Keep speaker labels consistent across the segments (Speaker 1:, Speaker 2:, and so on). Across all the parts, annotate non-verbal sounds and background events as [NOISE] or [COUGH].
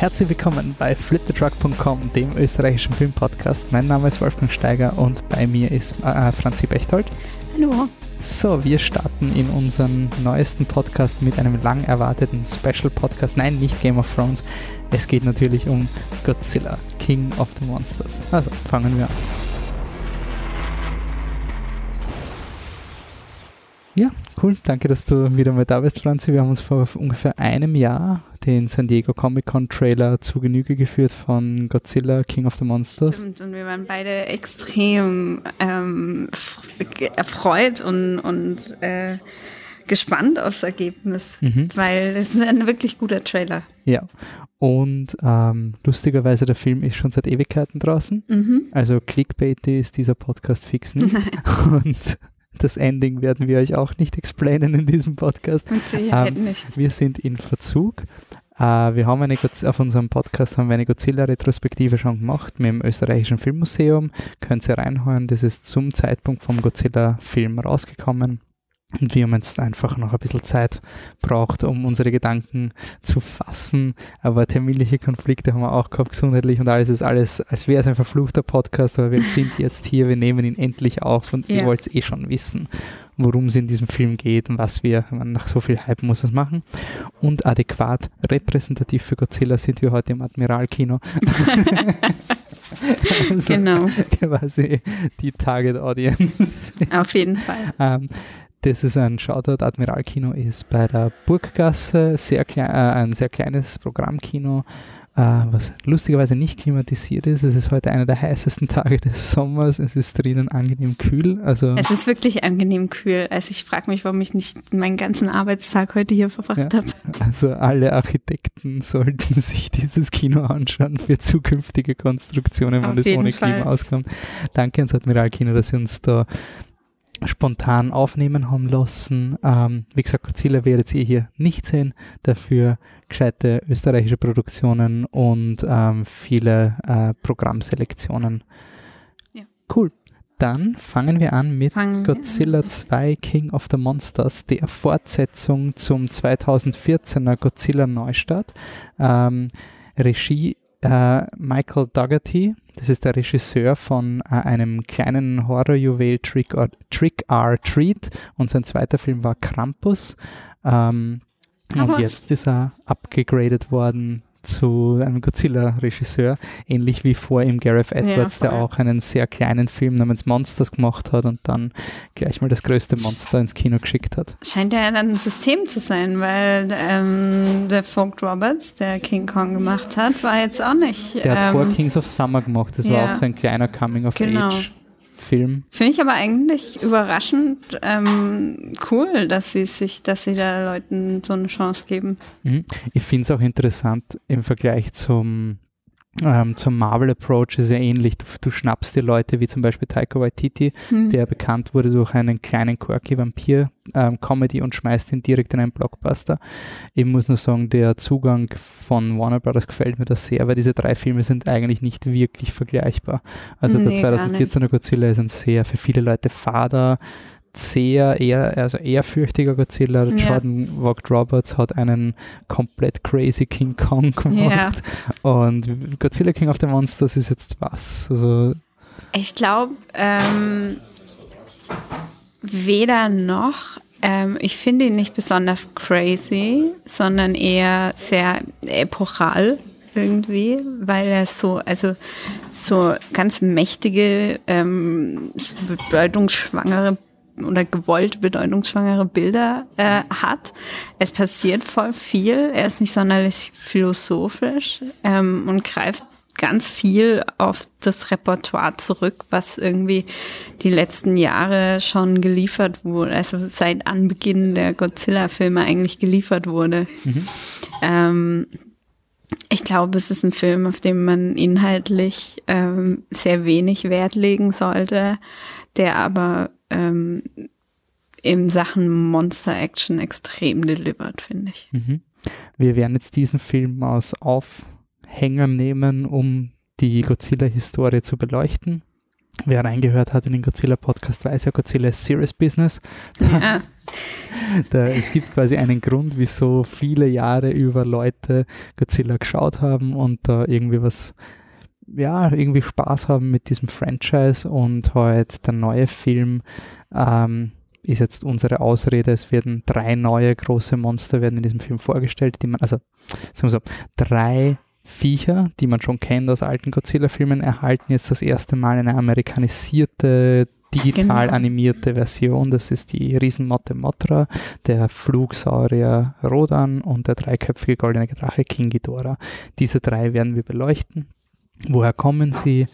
Speaker 1: Herzlich willkommen bei fliptetruck.com, dem österreichischen Filmpodcast. Mein Name ist Wolfgang Steiger und bei mir ist äh, Franzi Bechtold.
Speaker 2: Hallo.
Speaker 1: So, wir starten in unseren neuesten Podcast mit einem lang erwarteten Special Podcast. Nein, nicht Game of Thrones. Es geht natürlich um Godzilla, King of the Monsters. Also, fangen wir an. Ja, cool. Danke, dass du wieder mal da bist, Franzi. Wir haben uns vor ungefähr einem Jahr den San Diego Comic Con Trailer zu Genüge geführt von Godzilla, King of the Monsters.
Speaker 2: Stimmt, und wir waren beide extrem ähm, erfreut und, und äh, gespannt aufs Ergebnis, mhm. weil es ist ein wirklich guter Trailer.
Speaker 1: Ja, und ähm, lustigerweise, der Film ist schon seit Ewigkeiten draußen. Mhm. Also Clickbait ist dieser Podcast fix nicht. [LAUGHS] Und das Ending werden wir euch auch nicht explainen in diesem Podcast.
Speaker 2: Mit Sicherheit ähm, nicht.
Speaker 1: Wir sind in Verzug. Uh, wir haben eine, auf unserem Podcast haben wir eine Godzilla-Retrospektive schon gemacht mit dem österreichischen Filmmuseum. Könnt ihr reinhören, das ist zum Zeitpunkt vom Godzilla-Film rausgekommen. Und wir haben jetzt einfach noch ein bisschen Zeit braucht, um unsere Gedanken zu fassen. Aber terminliche Konflikte haben wir auch gehabt, gesundheitlich und alles ist alles, als wäre es ein verfluchter Podcast, aber wir sind jetzt hier, wir nehmen ihn endlich auf und ja. ihr wollt es eh schon wissen, worum es in diesem Film geht und was wir, nach so viel Hype muss es machen. Und adäquat repräsentativ für Godzilla sind wir heute im Admiralkino. [LAUGHS]
Speaker 2: also genau. [LAUGHS]
Speaker 1: Quasi die Target Audience.
Speaker 2: Auf jeden Fall.
Speaker 1: Ähm, das ist ein Shoutout. Admiralkino ist bei der Burggasse sehr klein, äh, ein sehr kleines Programmkino, äh, was lustigerweise nicht klimatisiert ist. Es ist heute einer der heißesten Tage des Sommers. Es ist drinnen angenehm kühl. Also
Speaker 2: es ist wirklich angenehm kühl. Also ich frage mich, warum ich nicht meinen ganzen Arbeitstag heute hier verbracht ja, habe.
Speaker 1: Also alle Architekten sollten [LAUGHS] sich dieses Kino anschauen für zukünftige Konstruktionen, wenn es ohne Fall. Klima auskommt. Danke ans Admiralkino, dass Sie uns da spontan aufnehmen haben lassen. Ähm, wie gesagt, Godzilla werdet ihr hier nicht sehen, dafür gescheite österreichische Produktionen und ähm, viele äh, Programmselektionen. Ja. Cool. Dann fangen wir an mit fangen Godzilla 2 King of the Monsters, der Fortsetzung zum 2014er Godzilla Neustart. Ähm, Regie äh, Michael Dougherty, das ist der Regisseur von äh, einem kleinen Horrorjuwel Trick or, Trick or Treat und sein zweiter Film war Krampus. Ähm, und jetzt ist er abgegradet worden zu einem Godzilla-Regisseur, ähnlich wie vor ihm Gareth Edwards, ja, der auch einen sehr kleinen Film namens Monsters gemacht hat und dann gleich mal das größte Monster ins Kino geschickt hat.
Speaker 2: Scheint ja ein System zu sein, weil ähm, der Vogt Roberts, der King Kong gemacht hat, war jetzt auch nicht.
Speaker 1: Der hat ähm, vor Kings of Summer gemacht, das ja, war auch so ein kleiner Coming of genau. Age. Film.
Speaker 2: Finde ich aber eigentlich überraschend ähm, cool, dass sie sich, dass sie da Leuten so eine Chance geben.
Speaker 1: Mhm. Ich finde es auch interessant im Vergleich zum ähm, zum Marvel-Approach ist ja ähnlich. Du, du, schnappst dir Leute wie zum Beispiel Taika Waititi, hm. der bekannt wurde durch einen kleinen quirky Vampir-Comedy ähm, und schmeißt ihn direkt in einen Blockbuster. Ich muss nur sagen, der Zugang von Warner Brothers gefällt mir das sehr, weil diese drei Filme sind eigentlich nicht wirklich vergleichbar. Also nee, der 2014er Godzilla ist ein sehr für viele Leute fader, sehr eher, also ehrfürchtiger Godzilla. Ja. Jordan Vogt Roberts hat einen komplett crazy King Kong [LAUGHS] gemacht. Ja. Und Godzilla King of the Monsters ist jetzt was? Also
Speaker 2: ich glaube, ähm, weder noch. Ähm, ich finde ihn nicht besonders crazy, sondern eher sehr epochal irgendwie, weil er so, also so ganz mächtige, ähm, bedeutungsschwangere oder gewollt bedeutungsschwangere Bilder äh, hat. Es passiert voll viel. Er ist nicht sonderlich philosophisch ähm, und greift ganz viel auf das Repertoire zurück, was irgendwie die letzten Jahre schon geliefert wurde, also seit Anbeginn der Godzilla-Filme eigentlich geliefert wurde. Mhm. Ähm, ich glaube, es ist ein Film, auf den man inhaltlich ähm, sehr wenig Wert legen sollte, der aber ähm, in Sachen Monster Action extrem delivered, finde ich. Mhm.
Speaker 1: Wir werden jetzt diesen Film aus Aufhänger nehmen, um die Godzilla-Historie zu beleuchten. wer reingehört hat in den Godzilla-Podcast, weiß ja, Godzilla ist Serious Business. Ja. [LAUGHS] da, es gibt quasi einen Grund, wieso viele Jahre über Leute Godzilla geschaut haben und da irgendwie was, ja, irgendwie Spaß haben mit diesem Franchise und heute der neue Film ähm, ist jetzt unsere Ausrede, es werden drei neue große Monster werden in diesem Film vorgestellt, die man, also sagen wir so, drei Viecher, die man schon kennt aus alten Godzilla-Filmen, erhalten jetzt das erste Mal eine amerikanisierte, digital genau. animierte Version. Das ist die Riesenmotte Motra, der Flugsaurier Rodan und der dreiköpfige goldene Drache King Ghidorah. Diese drei werden wir beleuchten. Woher kommen sie?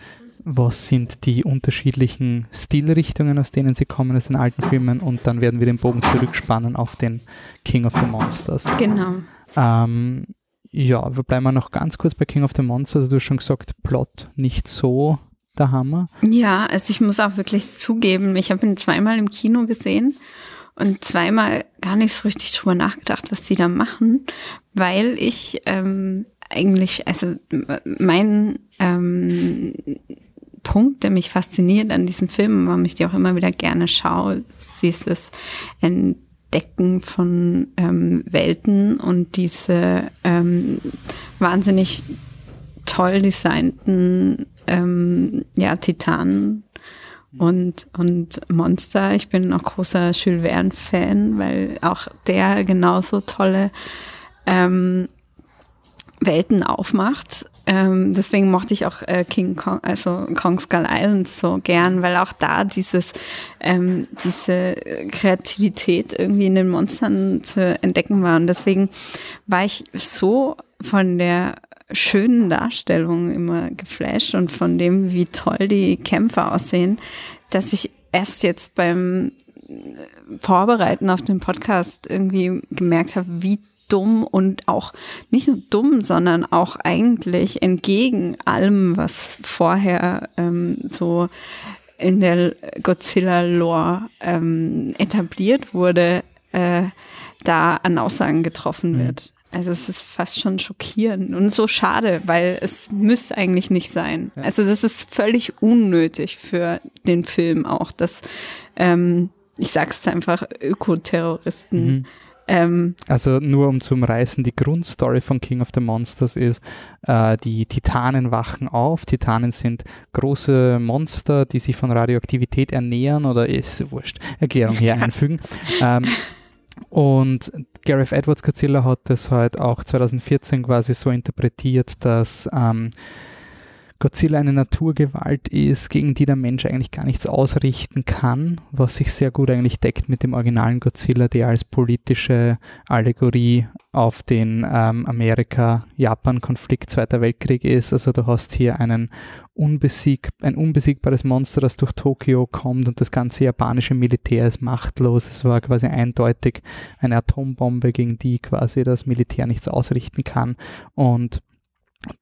Speaker 1: Was sind die unterschiedlichen Stilrichtungen, aus denen sie kommen aus den alten Filmen? Und dann werden wir den Bogen zurückspannen auf den King of the Monsters.
Speaker 2: Genau.
Speaker 1: Ähm, ja, wir bleiben noch ganz kurz bei King of the Monsters. Also du hast schon gesagt, Plot nicht so der Hammer.
Speaker 2: Ja, also ich muss auch wirklich zugeben, ich habe ihn zweimal im Kino gesehen und zweimal gar nicht so richtig drüber nachgedacht, was sie da machen, weil ich ähm, eigentlich, also mein ähm, Punkt, der mich fasziniert an diesem Film, warum ich die auch immer wieder gerne schaue, ist dieses Entdecken von ähm, Welten und diese ähm, wahnsinnig toll designten ähm, ja, Titanen und, und Monster. Ich bin auch großer Jules Verne-Fan, weil auch der genauso tolle ähm, Welten aufmacht. Ähm, deswegen mochte ich auch äh, King Kong, also Kong Skull Island so gern, weil auch da dieses, ähm, diese Kreativität irgendwie in den Monstern zu entdecken war. Und deswegen war ich so von der schönen Darstellung immer geflasht und von dem, wie toll die Kämpfe aussehen, dass ich erst jetzt beim Vorbereiten auf den Podcast irgendwie gemerkt habe, wie dumm und auch nicht nur dumm, sondern auch eigentlich entgegen allem, was vorher ähm, so in der Godzilla-Lore ähm, etabliert wurde, äh, da an Aussagen getroffen mhm. wird. Also es ist fast schon schockierend und so schade, weil es müsste eigentlich nicht sein. Also das ist völlig unnötig für den Film auch, dass ähm, ich sag's einfach Ökoterroristen mhm
Speaker 1: ähm, also nur um zu umreißen, die Grundstory von King of the Monsters ist, äh, die Titanen wachen auf. Titanen sind große Monster, die sich von Radioaktivität ernähren oder ist wurscht, Erklärung hier [LAUGHS] einfügen. ähm, und Gareth Edwards Godzilla hat das halt auch 2014 quasi so interpretiert, dass ähm, Godzilla eine Naturgewalt ist, gegen die der Mensch eigentlich gar nichts ausrichten kann, was sich sehr gut eigentlich deckt mit dem originalen Godzilla, der als politische Allegorie auf den ähm, Amerika-Japan-Konflikt Zweiter Weltkrieg ist. Also du hast hier einen unbesieg ein unbesiegbares Monster, das durch Tokio kommt und das ganze japanische Militär ist machtlos. Es war quasi eindeutig eine Atombombe, gegen die quasi das Militär nichts ausrichten kann. Und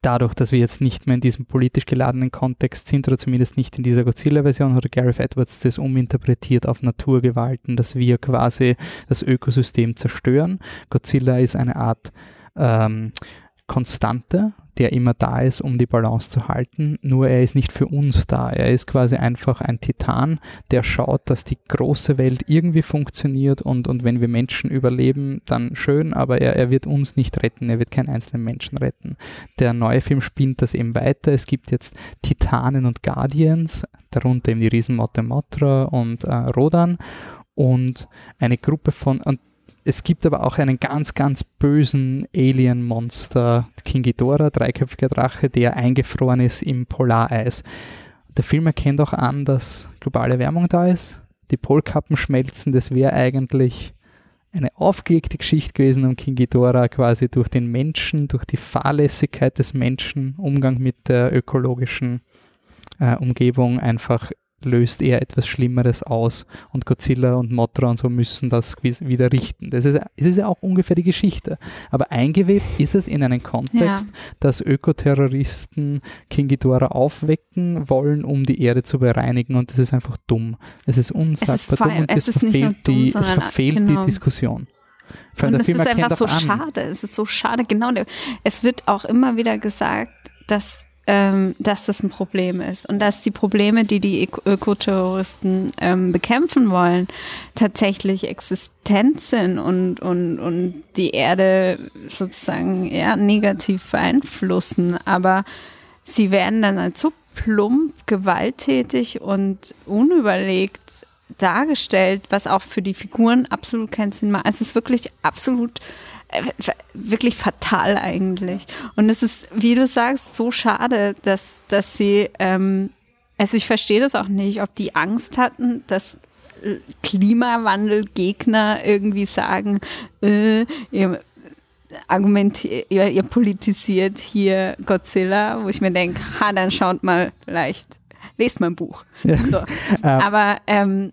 Speaker 1: dadurch, dass wir jetzt nicht mehr in diesem politisch geladenen Kontext sind oder zumindest nicht in dieser Godzilla-Version, hat Gareth Edwards das uminterpretiert auf Naturgewalten, dass wir quasi das Ökosystem zerstören. Godzilla ist eine Art ähm, Konstante, der immer da ist, um die Balance zu halten. Nur er ist nicht für uns da. Er ist quasi einfach ein Titan, der schaut, dass die große Welt irgendwie funktioniert und, und wenn wir Menschen überleben, dann schön, aber er, er wird uns nicht retten. Er wird keinen einzelnen Menschen retten. Der neue Film spinnt das eben weiter. Es gibt jetzt Titanen und Guardians, darunter eben die Riesenmotte Motra und äh, Rodan und eine Gruppe von, und es gibt aber auch einen ganz, ganz bösen Alien-Monster, King Ghidorah, dreiköpfiger Drache, der eingefroren ist im Polareis. Der Film erkennt auch an, dass globale Wärmung da ist, die Polkappen schmelzen, das wäre eigentlich eine aufgelegte Geschichte gewesen, um King Ghidorah quasi durch den Menschen, durch die Fahrlässigkeit des Menschen, Umgang mit der ökologischen äh, Umgebung einfach löst eher etwas Schlimmeres aus und Godzilla und Mothra und so müssen das wieder richten. Das ist, es ist ja auch ungefähr die Geschichte. Aber eingewebt ist es in einen Kontext, ja. dass Ökoterroristen King Ghidorah aufwecken wollen, um die Erde zu bereinigen und das ist einfach dumm. Es ist unsagbar dumm und es, es verfehlt, dumm, die, es verfehlt genau. die Diskussion.
Speaker 2: und es ist einfach so an. schade. Es ist so schade. Genau. Es wird auch immer wieder gesagt, dass ähm, dass das ein Problem ist und dass die Probleme, die die Ökoterroristen ähm, bekämpfen wollen, tatsächlich existent sind und, und, und die Erde sozusagen ja, negativ beeinflussen. Aber sie werden dann als so plump, gewalttätig und unüberlegt dargestellt, was auch für die Figuren absolut keinen Sinn macht. Es ist wirklich absolut wirklich fatal eigentlich. Und es ist, wie du sagst, so schade, dass, dass sie, ähm, also ich verstehe das auch nicht, ob die Angst hatten, dass Klimawandelgegner irgendwie sagen, äh, ihr argumentiert, ihr, ihr politisiert hier Godzilla, wo ich mir denke, ha, dann schaut mal vielleicht, lest mal ein Buch. Ja. So. [LAUGHS] Aber ähm,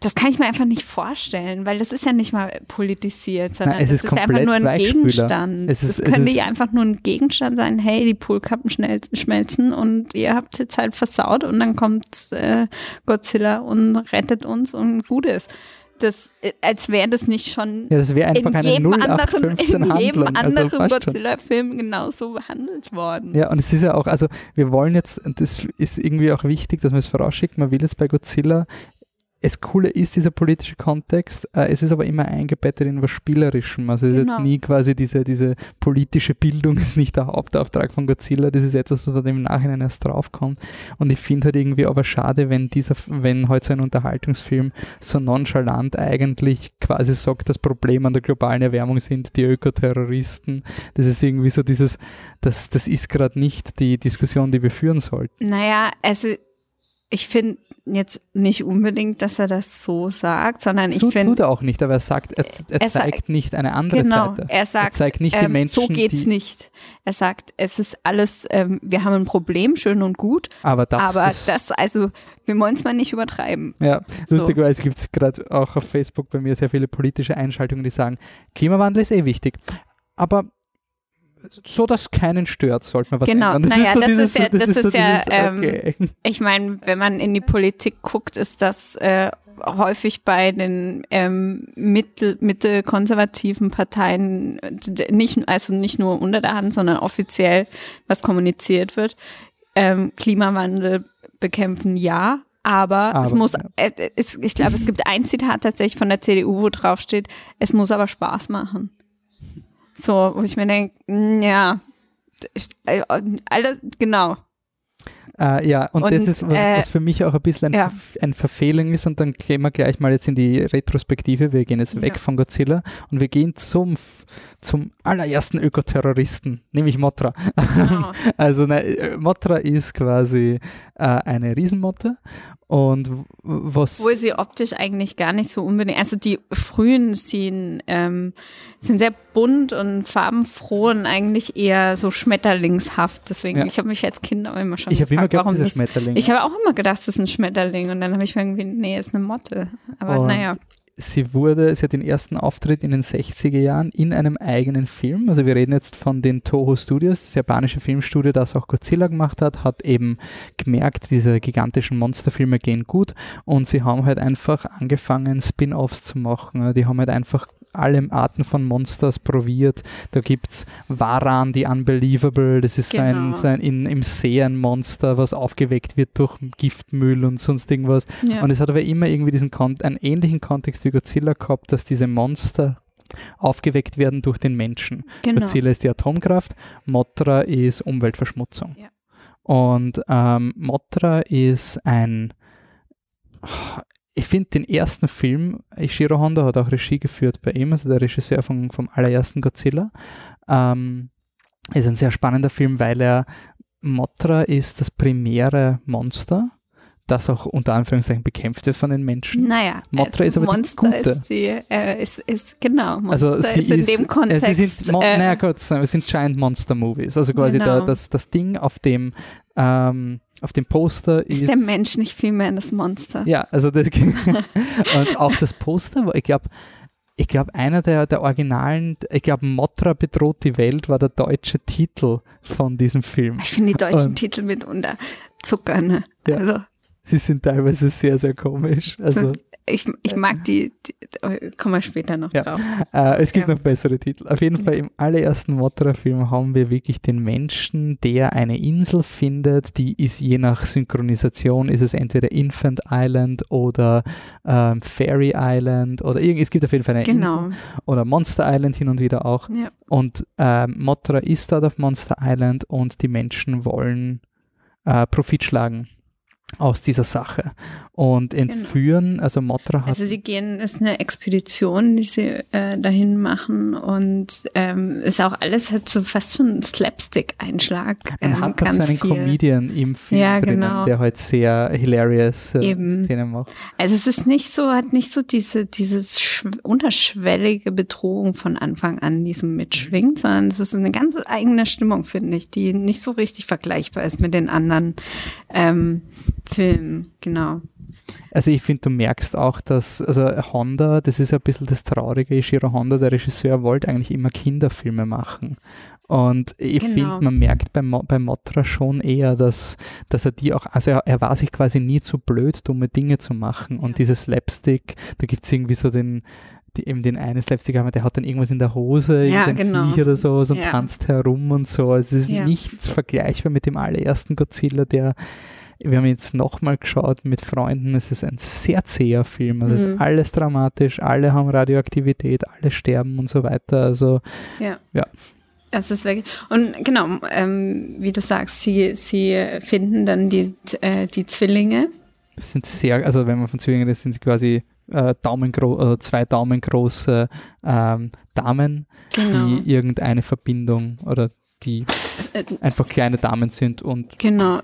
Speaker 2: das kann ich mir einfach nicht vorstellen, weil das ist ja nicht mal politisiert, sondern
Speaker 1: Nein, es ist,
Speaker 2: ist einfach nur ein Gegenstand. Es, ist, es könnte ja einfach nur ein Gegenstand sein, hey, die Polkappen schmelzen und ihr habt jetzt halt versaut und dann kommt äh, Godzilla und rettet uns und gut ist. Das, äh, als wäre das nicht schon
Speaker 1: ja, das [LAUGHS] in,
Speaker 2: jedem anderen, in jedem
Speaker 1: also
Speaker 2: anderen also Godzilla-Film genauso behandelt worden.
Speaker 1: Ja, und es ist ja auch, also wir wollen jetzt, und das ist irgendwie auch wichtig, dass man es vorausschickt, man will jetzt bei Godzilla es Coole ist dieser politische Kontext, äh, es ist aber immer eingebettet in was Spielerischem. Also es genau. ist jetzt genau. nie quasi diese, diese politische Bildung [LAUGHS] ist nicht der Hauptauftrag von Godzilla, das ist etwas, was im Nachhinein erst draufkommt. Und ich finde halt irgendwie aber schade, wenn dieser, wenn heute so ein Unterhaltungsfilm so nonchalant eigentlich quasi sagt, das Problem an der globalen Erwärmung sind die Ökoterroristen. Das ist irgendwie so dieses, das, das ist gerade nicht die Diskussion, die wir führen sollten.
Speaker 2: Naja, also ich finde jetzt nicht unbedingt, dass er das so sagt, sondern so ich finde.
Speaker 1: tut er auch nicht, aber er sagt, er, er, er zeigt sagt, nicht eine andere
Speaker 2: genau,
Speaker 1: Seite.
Speaker 2: Er sagt, er zeigt nicht die ähm, Menschen, so geht's nicht. Er sagt, es ist alles, ähm, wir haben ein Problem, schön und gut.
Speaker 1: Aber das,
Speaker 2: aber das also, wir wollen es mal nicht übertreiben.
Speaker 1: Ja, so. lustigerweise gibt es gerade auch auf Facebook bei mir sehr viele politische Einschaltungen, die sagen, Klimawandel ist eh wichtig. Aber so dass keinen stört, sollte man was
Speaker 2: genau.
Speaker 1: ändern.
Speaker 2: Das naja, ist so das dieses, ist ja, das, das ist, so ja, ähm, ich meine, wenn man in die Politik guckt, ist das äh, häufig bei den ähm, mittel, mittelkonservativen Parteien nicht, also nicht nur unter der Hand, sondern offiziell, was kommuniziert wird. Ähm, Klimawandel bekämpfen ja, aber, aber, es muss, äh, es, ich glaube, es gibt ein Zitat tatsächlich von der CDU, wo drauf steht, es muss aber Spaß machen. So, wo ich mir denke, ja, äh, alles, genau.
Speaker 1: Uh, ja, und, und, das ist, was, äh, was, für mich auch ein bisschen ein, ja. ein Verfehlung ist. Und dann gehen wir gleich mal jetzt in die Retrospektive. Wir gehen jetzt ja. weg von Godzilla und wir gehen zum, zum allerersten Ökoterroristen, nämlich Motra. Genau. [LAUGHS] also ne, Motra ist quasi äh, eine Riesenmotte und was.
Speaker 2: Obwohl sie optisch eigentlich gar nicht so unbedingt. Also die frühen sind, ähm, sind sehr bunt und farbenfroh und eigentlich eher so schmetterlingshaft. Deswegen, ja. ich habe mich als Kind auch immer schon.
Speaker 1: Ich habe immer gedacht, das ist ein Schmetterling.
Speaker 2: Ich habe auch immer gedacht, das ist ein Schmetterling. Und dann habe ich mir irgendwie, nee, ist eine Motte. Aber und naja
Speaker 1: sie wurde, sie hat den ersten Auftritt in den 60er Jahren in einem eigenen Film. Also wir reden jetzt von den Toho Studios, das japanische Filmstudio, das auch Godzilla gemacht hat, hat eben gemerkt, diese gigantischen Monsterfilme gehen gut und sie haben halt einfach angefangen, Spin-offs zu machen. Die haben halt einfach alle Arten von Monsters probiert. Da gibt es Varan, die Unbelievable, das ist genau. so ein, in, im See ein Monster, was aufgeweckt wird durch Giftmüll und sonst irgendwas. Ja. Und es hat aber immer irgendwie diesen einen ähnlichen Kontext wie Godzilla gehabt, dass diese Monster aufgeweckt werden durch den Menschen. Genau. Godzilla ist die Atomkraft, Mothra ist Umweltverschmutzung. Ja. Und ähm, Mothra ist ein ich finde den ersten Film, Ishiro Honda hat auch Regie geführt bei ihm, also der Regisseur vom, vom allerersten Godzilla. Ähm, ist ein sehr spannender Film, weil er Mothra ist das primäre Monster, das auch unter Anführungszeichen bekämpft wird von den Menschen.
Speaker 2: Naja,
Speaker 1: Mothra ist aber
Speaker 2: Monster
Speaker 1: die gute.
Speaker 2: Ist, die, äh, ist, ist genau,
Speaker 1: also Monster also sie ist in dem Kontext. Äh, sie sind, äh, naja, kurz, es sind Giant Monster Movies, also quasi genau. der, das, das Ding, auf dem ähm, auf dem Poster ist.
Speaker 2: Ist der Mensch nicht viel mehr das Monster?
Speaker 1: Ja, also das, [LAUGHS] und auch das Poster, ich glaube, ich glaube, einer der, der Originalen, ich glaube, Motra bedroht die Welt war der deutsche Titel von diesem Film.
Speaker 2: Ich finde die deutschen und, Titel mitunter Zucker, ne?
Speaker 1: Ja, also. Sie sind teilweise sehr, sehr komisch. Also.
Speaker 2: Ich, ich mag die, die kommen wir später noch
Speaker 1: ja.
Speaker 2: drauf.
Speaker 1: Äh, es gibt ja. noch bessere Titel. Auf jeden Fall im allerersten Mothra-Film haben wir wirklich den Menschen, der eine Insel findet, die ist je nach Synchronisation, ist es entweder Infant Island oder ähm, Fairy Island oder irgendwie, es gibt auf jeden Fall eine genau. Insel oder Monster Island hin und wieder auch. Ja. Und ähm, Mothra ist dort auf Monster Island und die Menschen wollen äh, Profit schlagen aus dieser Sache und genau. entführen, genau. also Motra hat.
Speaker 2: Also sie gehen, es ist eine Expedition, die sie äh, dahin machen und ähm, ist auch alles hat so fast schon ein Slapstick-Einschlag.
Speaker 1: Man ähm, hat auch so einen viel. Comedian im Film ja, drinnen, genau. der halt sehr hilarious äh, Szenen macht.
Speaker 2: Also es ist nicht so, hat nicht so diese, dieses unterschwellige Bedrohung von Anfang an, die so mitschwingt, sondern es ist eine ganz eigene Stimmung, finde ich, die nicht so richtig vergleichbar ist mit den anderen ähm, Film, genau.
Speaker 1: Also ich finde, du merkst auch, dass, also Honda, das ist ein bisschen das Traurige, Ishiro Honda, der Regisseur, wollte eigentlich immer Kinderfilme machen. Und ich genau. finde, man merkt bei, Mo, bei Motra schon eher, dass, dass er die auch, also er, er war sich quasi nie zu blöd, dumme Dinge zu machen. Und ja. dieses Slapstick, da gibt es irgendwie so den, die, eben den einen Slapstick der hat dann irgendwas in der Hose, ja, genau. Viech oder so, und ja. tanzt herum und so. Also es ist ja. nichts vergleichbar mit dem allerersten Godzilla, der wir haben jetzt nochmal geschaut mit Freunden. Es ist ein sehr zäher Film. Also mhm. es ist alles dramatisch, alle haben Radioaktivität, alle sterben und so weiter. Also
Speaker 2: ja. ja. Das ist wirklich. Und genau, ähm, wie du sagst, sie, sie finden dann die, äh, die Zwillinge.
Speaker 1: Das sind sehr, also wenn man von Zwillingen ist, sind sie quasi äh, Daumengro äh, zwei daumengroße ähm, Damen, genau. die irgendeine Verbindung oder die äh, einfach kleine Damen sind und
Speaker 2: genau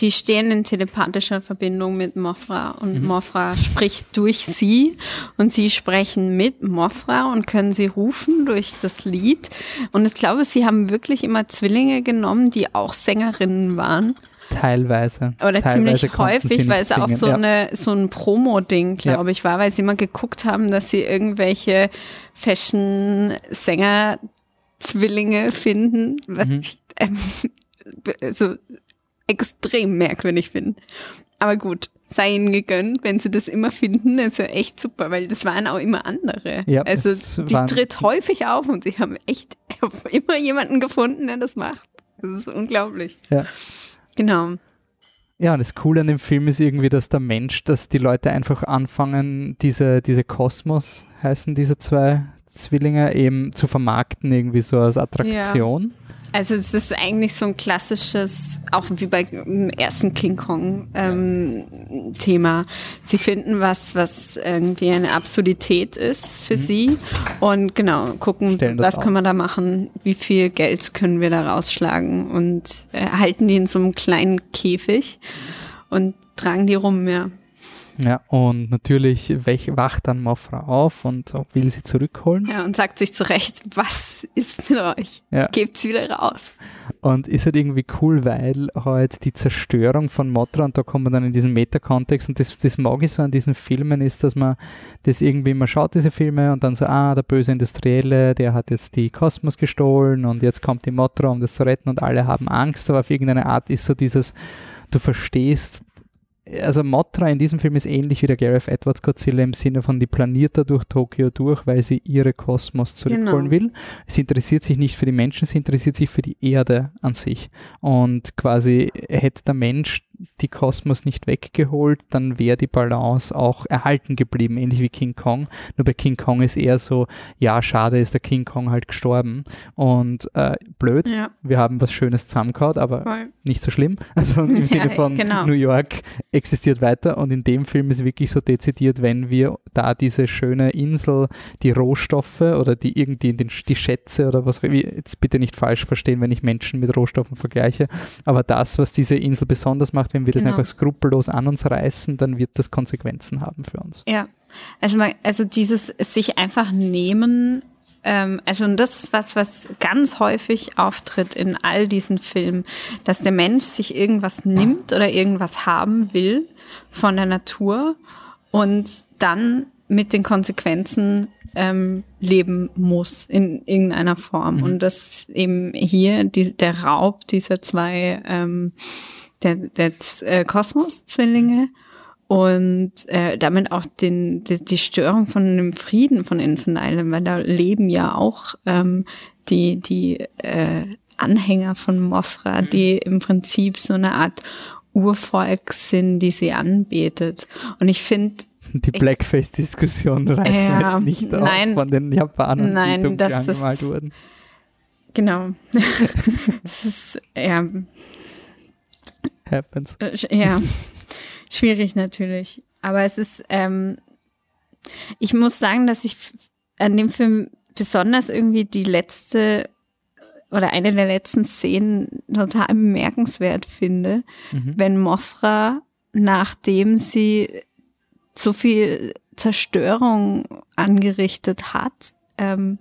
Speaker 2: die stehen in telepathischer Verbindung mit Mothra und mhm. Mothra spricht durch sie und sie sprechen mit Mothra und können sie rufen durch das Lied. Und ich glaube, sie haben wirklich immer Zwillinge genommen, die auch Sängerinnen waren.
Speaker 1: Teilweise.
Speaker 2: Oder
Speaker 1: Teilweise
Speaker 2: ziemlich häufig, weil es auch so, ja. eine, so ein Promo-Ding, glaube ja. ich, war, weil sie immer geguckt haben, dass sie irgendwelche Fashion-Sänger Zwillinge finden, was mhm. ich, ähm, [LAUGHS] also extrem merkwürdig finden. Aber gut, sei ihnen gegönnt, wenn sie das immer finden, ist ja echt super, weil das waren auch immer andere. Ja, also die tritt häufig auf und sie haben echt [LAUGHS] immer jemanden gefunden, der das macht. Das ist unglaublich.
Speaker 1: Ja.
Speaker 2: Genau.
Speaker 1: Ja, und das Coole an dem Film ist irgendwie, dass der Mensch, dass die Leute einfach anfangen, diese, diese Kosmos heißen diese zwei Zwillinge eben zu vermarkten, irgendwie so als Attraktion. Ja.
Speaker 2: Also es ist eigentlich so ein klassisches, auch wie bei dem ersten King Kong ähm, Thema. Sie finden was, was irgendwie eine Absurdität ist für mhm. sie und genau gucken, was auf. können wir da machen, wie viel Geld können wir da rausschlagen und äh, halten die in so einem kleinen Käfig und tragen die rum, ja.
Speaker 1: Ja, und natürlich wacht dann Mofra auf und will sie zurückholen.
Speaker 2: Ja, und sagt sich zurecht, was ist mit euch? Ja. Gebt's wieder raus.
Speaker 1: Und ist halt irgendwie cool, weil halt die Zerstörung von Motra, und da kommen wir dann in diesen Metakontext, und das, das mag ich so an diesen Filmen, ist, dass man das irgendwie, man schaut diese Filme und dann so, ah, der böse Industrielle, der hat jetzt die Kosmos gestohlen und jetzt kommt die Motra, um das zu retten und alle haben Angst, aber auf irgendeine Art ist so dieses, du verstehst also Motra in diesem Film ist ähnlich wie der Gareth Edwards Godzilla im Sinne von, die planiert da durch Tokio durch, weil sie ihre Kosmos zurückholen genau. will. Sie interessiert sich nicht für die Menschen, sie interessiert sich für die Erde an sich. Und quasi hätte der Mensch die Kosmos nicht weggeholt, dann wäre die Balance auch erhalten geblieben, ähnlich wie King Kong. Nur bei King Kong ist eher so, ja, schade ist der King Kong halt gestorben und äh, blöd, ja. wir haben was Schönes zusammengehauen, aber Voll. nicht so schlimm. [LAUGHS] Also im Sinne von genau. New York existiert weiter und in dem Film ist wirklich so dezidiert, wenn wir da diese schöne Insel, die Rohstoffe oder die irgendwie den, die Schätze oder was, jetzt bitte nicht falsch verstehen, wenn ich Menschen mit Rohstoffen vergleiche, aber das, was diese Insel besonders macht, wenn wir das genau. einfach skrupellos an uns reißen, dann wird das Konsequenzen haben für uns.
Speaker 2: Ja, also, man, also dieses sich einfach nehmen, ähm, also und das ist was, was ganz häufig auftritt in all diesen Filmen, dass der Mensch sich irgendwas nimmt oder irgendwas haben will von der Natur und dann mit den Konsequenzen ähm, leben muss in irgendeiner Form. Mhm. Und das eben hier die, der Raub dieser zwei ähm, der, der äh, Kosmos-Zwillinge und äh, damit auch den, die, die Störung von dem Frieden von Infant Island, weil da leben ja auch ähm, die, die äh, Anhänger von Mofra, mhm. die im Prinzip so eine Art Urvolk sind, die sie anbetet. Und ich finde,
Speaker 1: die Blackface-Diskussion reißen ja, jetzt nicht nein, auf von den Japanern,
Speaker 2: nein,
Speaker 1: die dunkel angemalt
Speaker 2: ist,
Speaker 1: wurden.
Speaker 2: Genau. [LAUGHS] das ist, ja.
Speaker 1: Happens.
Speaker 2: Äh, ja. [LAUGHS] Schwierig natürlich. Aber es ist, ähm, ich muss sagen, dass ich an dem Film besonders irgendwie die letzte oder eine der letzten Szenen total bemerkenswert finde, mhm. wenn Mothra, nachdem sie so viel Zerstörung angerichtet hat, ähm,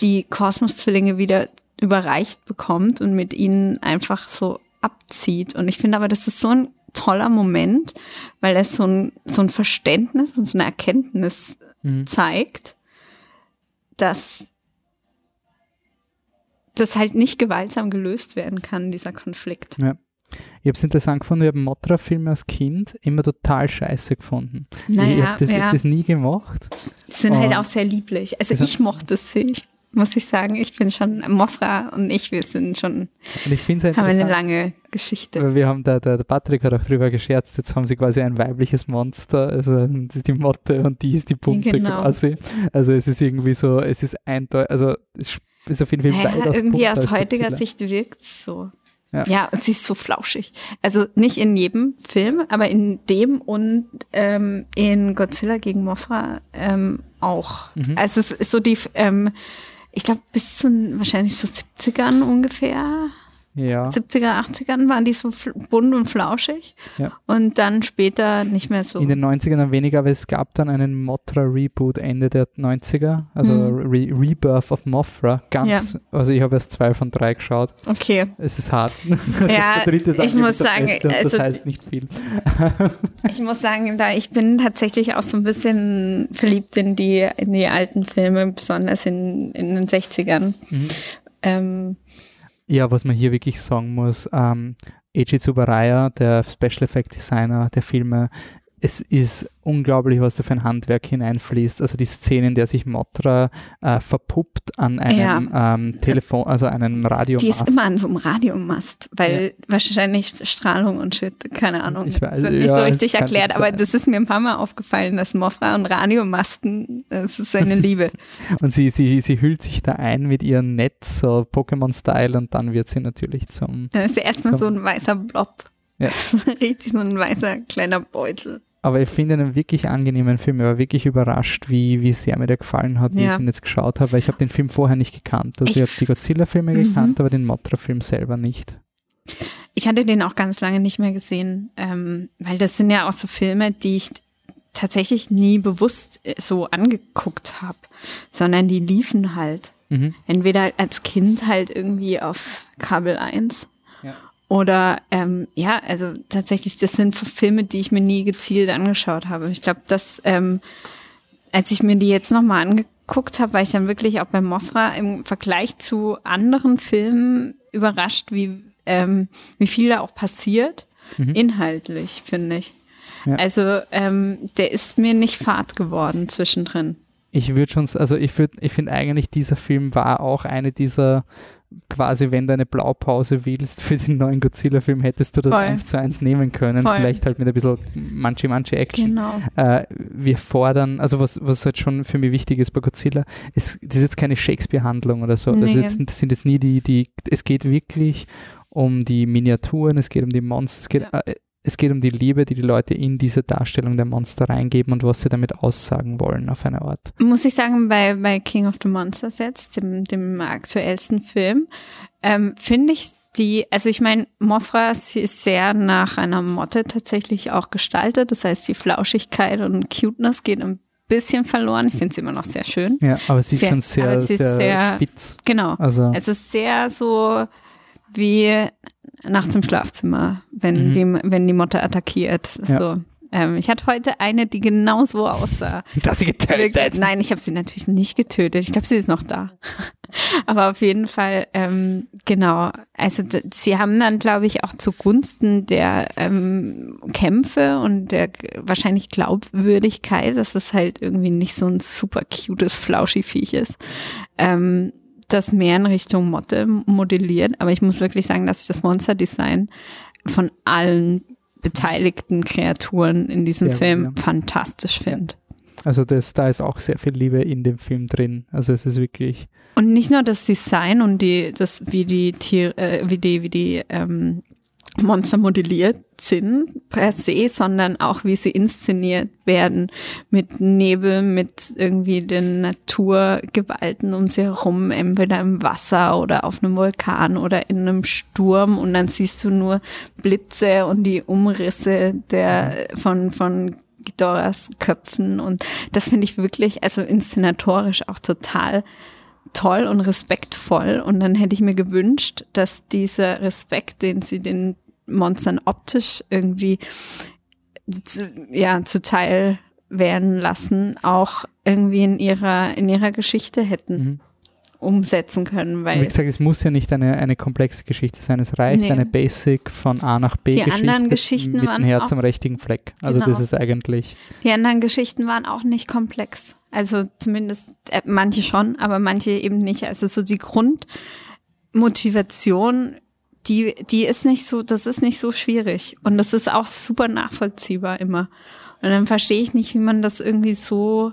Speaker 2: die Kosmoszwillinge wieder überreicht bekommt und mit ihnen einfach so abzieht. Und ich finde aber, das ist so ein toller Moment, weil es so ein, so ein Verständnis und so eine Erkenntnis mhm. zeigt, dass das halt nicht gewaltsam gelöst werden kann, dieser Konflikt.
Speaker 1: Ja. Ich habe es interessant gefunden, ich habe Motra-Filme als Kind immer total scheiße gefunden. Naja, ich habe das, ja. hab das, nie gemacht.
Speaker 2: Die sind halt auch sehr lieblich. Also ich mochte sie. Ich muss ich sagen. Ich bin schon, Mofra und ich, wir sind schon,
Speaker 1: und ich haben
Speaker 2: eine lange Geschichte.
Speaker 1: Weil wir haben, da, der, der Patrick hat auch drüber gescherzt, jetzt haben sie quasi ein weibliches Monster, also die Motte und die ist die Bunte genau. quasi. Also es ist irgendwie so, es ist eindeutig, also es ist auf jeden Fall
Speaker 2: naja, irgendwie aus heutiger Sicht wirkt es so. Ja. ja, und sie ist so flauschig. Also nicht in jedem Film, aber in dem und ähm, in Godzilla gegen Mothra ähm, auch. Mhm. Also es ist so die ähm, ich glaube, bis zu wahrscheinlich so 70ern ungefähr
Speaker 1: ja.
Speaker 2: 70er, 80ern waren die so bunt und flauschig. Ja. Und dann später nicht mehr so.
Speaker 1: In den 90ern dann weniger, aber es gab dann einen Mothra-Reboot Ende der 90er, also mhm. Re Rebirth of Mothra. Ganz, ja. also ich habe erst zwei von drei geschaut.
Speaker 2: Okay.
Speaker 1: Es ist hart. [LAUGHS]
Speaker 2: Also ja, ich muss sagen,
Speaker 1: also, das heißt nicht viel. [LAUGHS]
Speaker 2: ich muss sagen, da ich bin tatsächlich auch so ein bisschen verliebt in die, in die alten Filme, besonders in, in den 60ern. Mhm. Ähm,
Speaker 1: ja, was man hier wirklich sagen muss, ähm, Eiji Tsubaraya, der Special Effect Designer der Filme, es ist unglaublich, was da für ein Handwerk hineinfließt. Also die Szene, in der sich Motra äh, verpuppt an einem ja. ähm, Telefon, also einem Radiomast.
Speaker 2: Die ist immer an so einem Radiomast, weil ja. wahrscheinlich Strahlung und Shit, keine Ahnung.
Speaker 1: Ich weiß,
Speaker 2: das wird nicht ja, so richtig erklärt, aber das ist mir ein paar Mal aufgefallen, dass Mofra und Radiomasten, das ist seine Liebe. [LAUGHS]
Speaker 1: und sie, sie, sie hüllt sich da ein mit ihrem Netz, so Pokémon-Style und dann wird sie natürlich zum...
Speaker 2: Dann ist sie erstmal so ein weißer Blob. Ja. [LAUGHS] richtig so ein weißer kleiner Beutel.
Speaker 1: Aber ich finde einen wirklich angenehmen Film. Ich war wirklich überrascht, wie, wie sehr mir der gefallen hat, wie ja. ich ihn jetzt geschaut habe, weil ich habe den Film vorher nicht gekannt. Also ich, ich habe die Godzilla-Filme mhm. gekannt, aber den Mothra-Film selber nicht.
Speaker 2: Ich hatte den auch ganz lange nicht mehr gesehen, ähm, weil das sind ja auch so Filme, die ich tatsächlich nie bewusst äh, so angeguckt habe, sondern die liefen halt. Mhm. Entweder als Kind halt irgendwie auf Kabel 1 oder ähm, ja, also tatsächlich, das sind Filme, die ich mir nie gezielt angeschaut habe. Ich glaube, dass ähm, als ich mir die jetzt nochmal angeguckt habe, war ich dann wirklich auch bei Mofra im Vergleich zu anderen Filmen überrascht, wie, ähm, wie viel da auch passiert. Mhm. Inhaltlich, finde ich. Ja. Also ähm, der ist mir nicht fad geworden zwischendrin.
Speaker 1: Ich würde schon, also ich würde, ich finde eigentlich dieser Film war auch eine dieser quasi, wenn du eine Blaupause willst für den neuen Godzilla-Film, hättest du das Voll. eins zu eins nehmen können. Voll. Vielleicht halt mit ein bisschen manche manche Action.
Speaker 2: Genau.
Speaker 1: Äh, wir fordern, also was, was halt schon für mich wichtig ist bei Godzilla, es, das ist jetzt keine Shakespeare-Handlung oder so. Nee. Das, das, sind jetzt nie die, die, es geht wirklich um die Miniaturen, es geht um die Monster, es geht, ja. äh, es geht um die Liebe, die die Leute in diese Darstellung der Monster reingeben und was sie damit aussagen wollen auf eine Art.
Speaker 2: Muss ich sagen, bei, bei King of the Monsters jetzt, dem, dem aktuellsten Film, ähm, finde ich die, also ich meine, Mothra sie ist sehr nach einer Motte tatsächlich auch gestaltet. Das heißt, die Flauschigkeit und Cuteness geht ein bisschen verloren. Ich finde sie immer noch sehr schön.
Speaker 1: Ja, aber sie sehr, ist schon sehr, sehr, sehr spitz.
Speaker 2: Genau. Also. Es ist sehr so wie nachts im Schlafzimmer, wenn, mhm. die, wenn die Motte attackiert. Ja. So. Ähm, ich hatte heute eine, die genau so aussah. [LAUGHS]
Speaker 1: Du hast sie getötet?
Speaker 2: Nein, ich habe sie natürlich nicht getötet. Ich glaube, sie ist noch da. [LAUGHS] Aber auf jeden Fall, ähm, genau. Also sie haben dann, glaube ich, auch zugunsten der ähm, Kämpfe und der wahrscheinlich Glaubwürdigkeit, dass es halt irgendwie nicht so ein super cutes Flauschi-Viech ist, ähm, das mehr in Richtung Motte modelliert. Aber ich muss wirklich sagen, dass ich das Monster-Design von allen beteiligten Kreaturen in diesem Sehr Film gut, ja. fantastisch finde.
Speaker 1: Also das, da ist auch sehr viel Liebe in dem Film drin. Also es ist wirklich.
Speaker 2: Und nicht nur das Design und die, das, wie die Tiere, äh, wie die, wie die ähm, Monster modelliert sind per se, sondern auch wie sie inszeniert werden mit Nebel, mit irgendwie den Naturgewalten um sie herum, entweder im Wasser oder auf einem Vulkan oder in einem Sturm. Und dann siehst du nur Blitze und die Umrisse der von von Ghidorahs Köpfen. Und das finde ich wirklich also inszenatorisch auch total toll und respektvoll. Und dann hätte ich mir gewünscht, dass dieser Respekt, den sie den Monstern optisch irgendwie zu, ja zuteil werden lassen, auch irgendwie in ihrer in ihrer Geschichte hätten. Mhm umsetzen können. Weil
Speaker 1: Wie gesagt, es muss ja nicht eine, eine komplexe Geschichte sein. Es reicht nee. eine Basic von A nach B
Speaker 2: die
Speaker 1: Geschichte
Speaker 2: anderen Geschichten
Speaker 1: mit
Speaker 2: waren
Speaker 1: dem Herz am richtigen Fleck. Also genau. das ist eigentlich.
Speaker 2: Die anderen Geschichten waren auch nicht komplex. Also zumindest äh, manche schon, aber manche eben nicht. Also so die Grundmotivation die, die ist nicht so, das ist nicht so schwierig. Und das ist auch super nachvollziehbar immer. Und dann verstehe ich nicht, wie man das irgendwie so,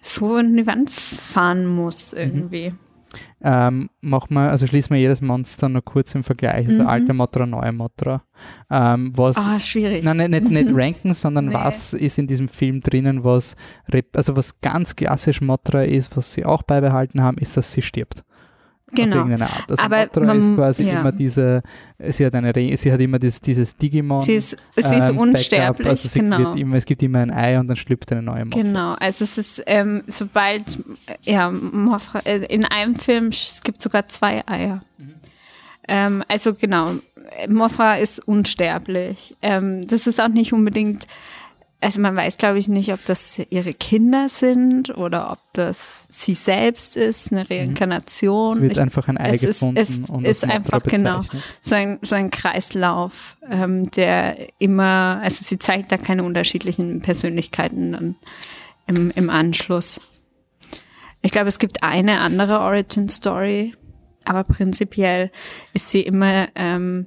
Speaker 2: so in die Wand fahren muss irgendwie. Mhm.
Speaker 1: Ähm, mach mal, also schließen wir jedes Monster noch kurz im Vergleich, also mhm. alte Motra, neue Motra. Ähm, was,
Speaker 2: oh, schwierig.
Speaker 1: Nein, nicht, nicht, nicht [LAUGHS] ranken, sondern nee. was ist in diesem Film drinnen, was, also was ganz klassisch Motra ist, was sie auch beibehalten haben, ist, dass sie stirbt.
Speaker 2: Genau.
Speaker 1: Art. Also Aber Motra man, ist quasi ja. immer diese, sie hat eine, sie hat immer dieses, dieses Digimon.
Speaker 2: Sie ist, sie ist ähm, unsterblich,
Speaker 1: also sie
Speaker 2: genau.
Speaker 1: Immer, es gibt immer ein Ei und dann schlüpft eine neue Motra.
Speaker 2: Genau, also es ist, ähm, sobald, ja, Mothra, äh, in einem Film, es gibt sogar zwei Eier. Mhm. Ähm, also genau, Mothra ist unsterblich. Ähm, das ist auch nicht unbedingt also man weiß, glaube ich, nicht, ob das ihre Kinder sind oder ob das sie selbst ist, eine mhm. Reinkarnation.
Speaker 1: Es wird ich, einfach ein Ei gefunden
Speaker 2: ist, es und ist einfach genau so ein, so ein Kreislauf, ähm, der immer, also sie zeigt da keine unterschiedlichen Persönlichkeiten dann im, im Anschluss. Ich glaube, es gibt eine andere Origin Story, aber prinzipiell ist sie immer ähm,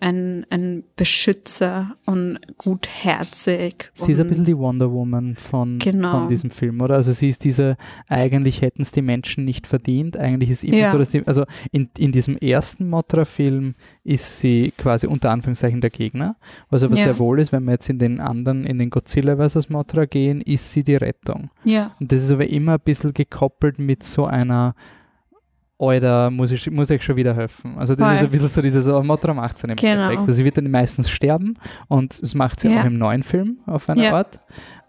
Speaker 2: ein, ein Beschützer und gutherzig.
Speaker 1: Sie ist ein bisschen die Wonder Woman von,
Speaker 2: genau.
Speaker 1: von diesem Film, oder? Also sie ist diese, eigentlich hätten es die Menschen nicht verdient. Eigentlich ist immer ja. so, dass die, also in, in diesem ersten Motra-Film ist sie quasi unter Anführungszeichen der Gegner. Was aber ja. sehr wohl ist, wenn wir jetzt in den anderen, in den Godzilla vs. Motra gehen, ist sie die Rettung.
Speaker 2: Ja.
Speaker 1: Und das ist aber immer ein bisschen gekoppelt mit so einer Alter, muss ich, muss ich schon wieder helfen. Also das Voll. ist ein bisschen so dieses, oh, Motra macht es nicht genau. perfekt. Also sie wird dann meistens sterben und das macht sie ja. auch im neuen Film auf eine ja. Art.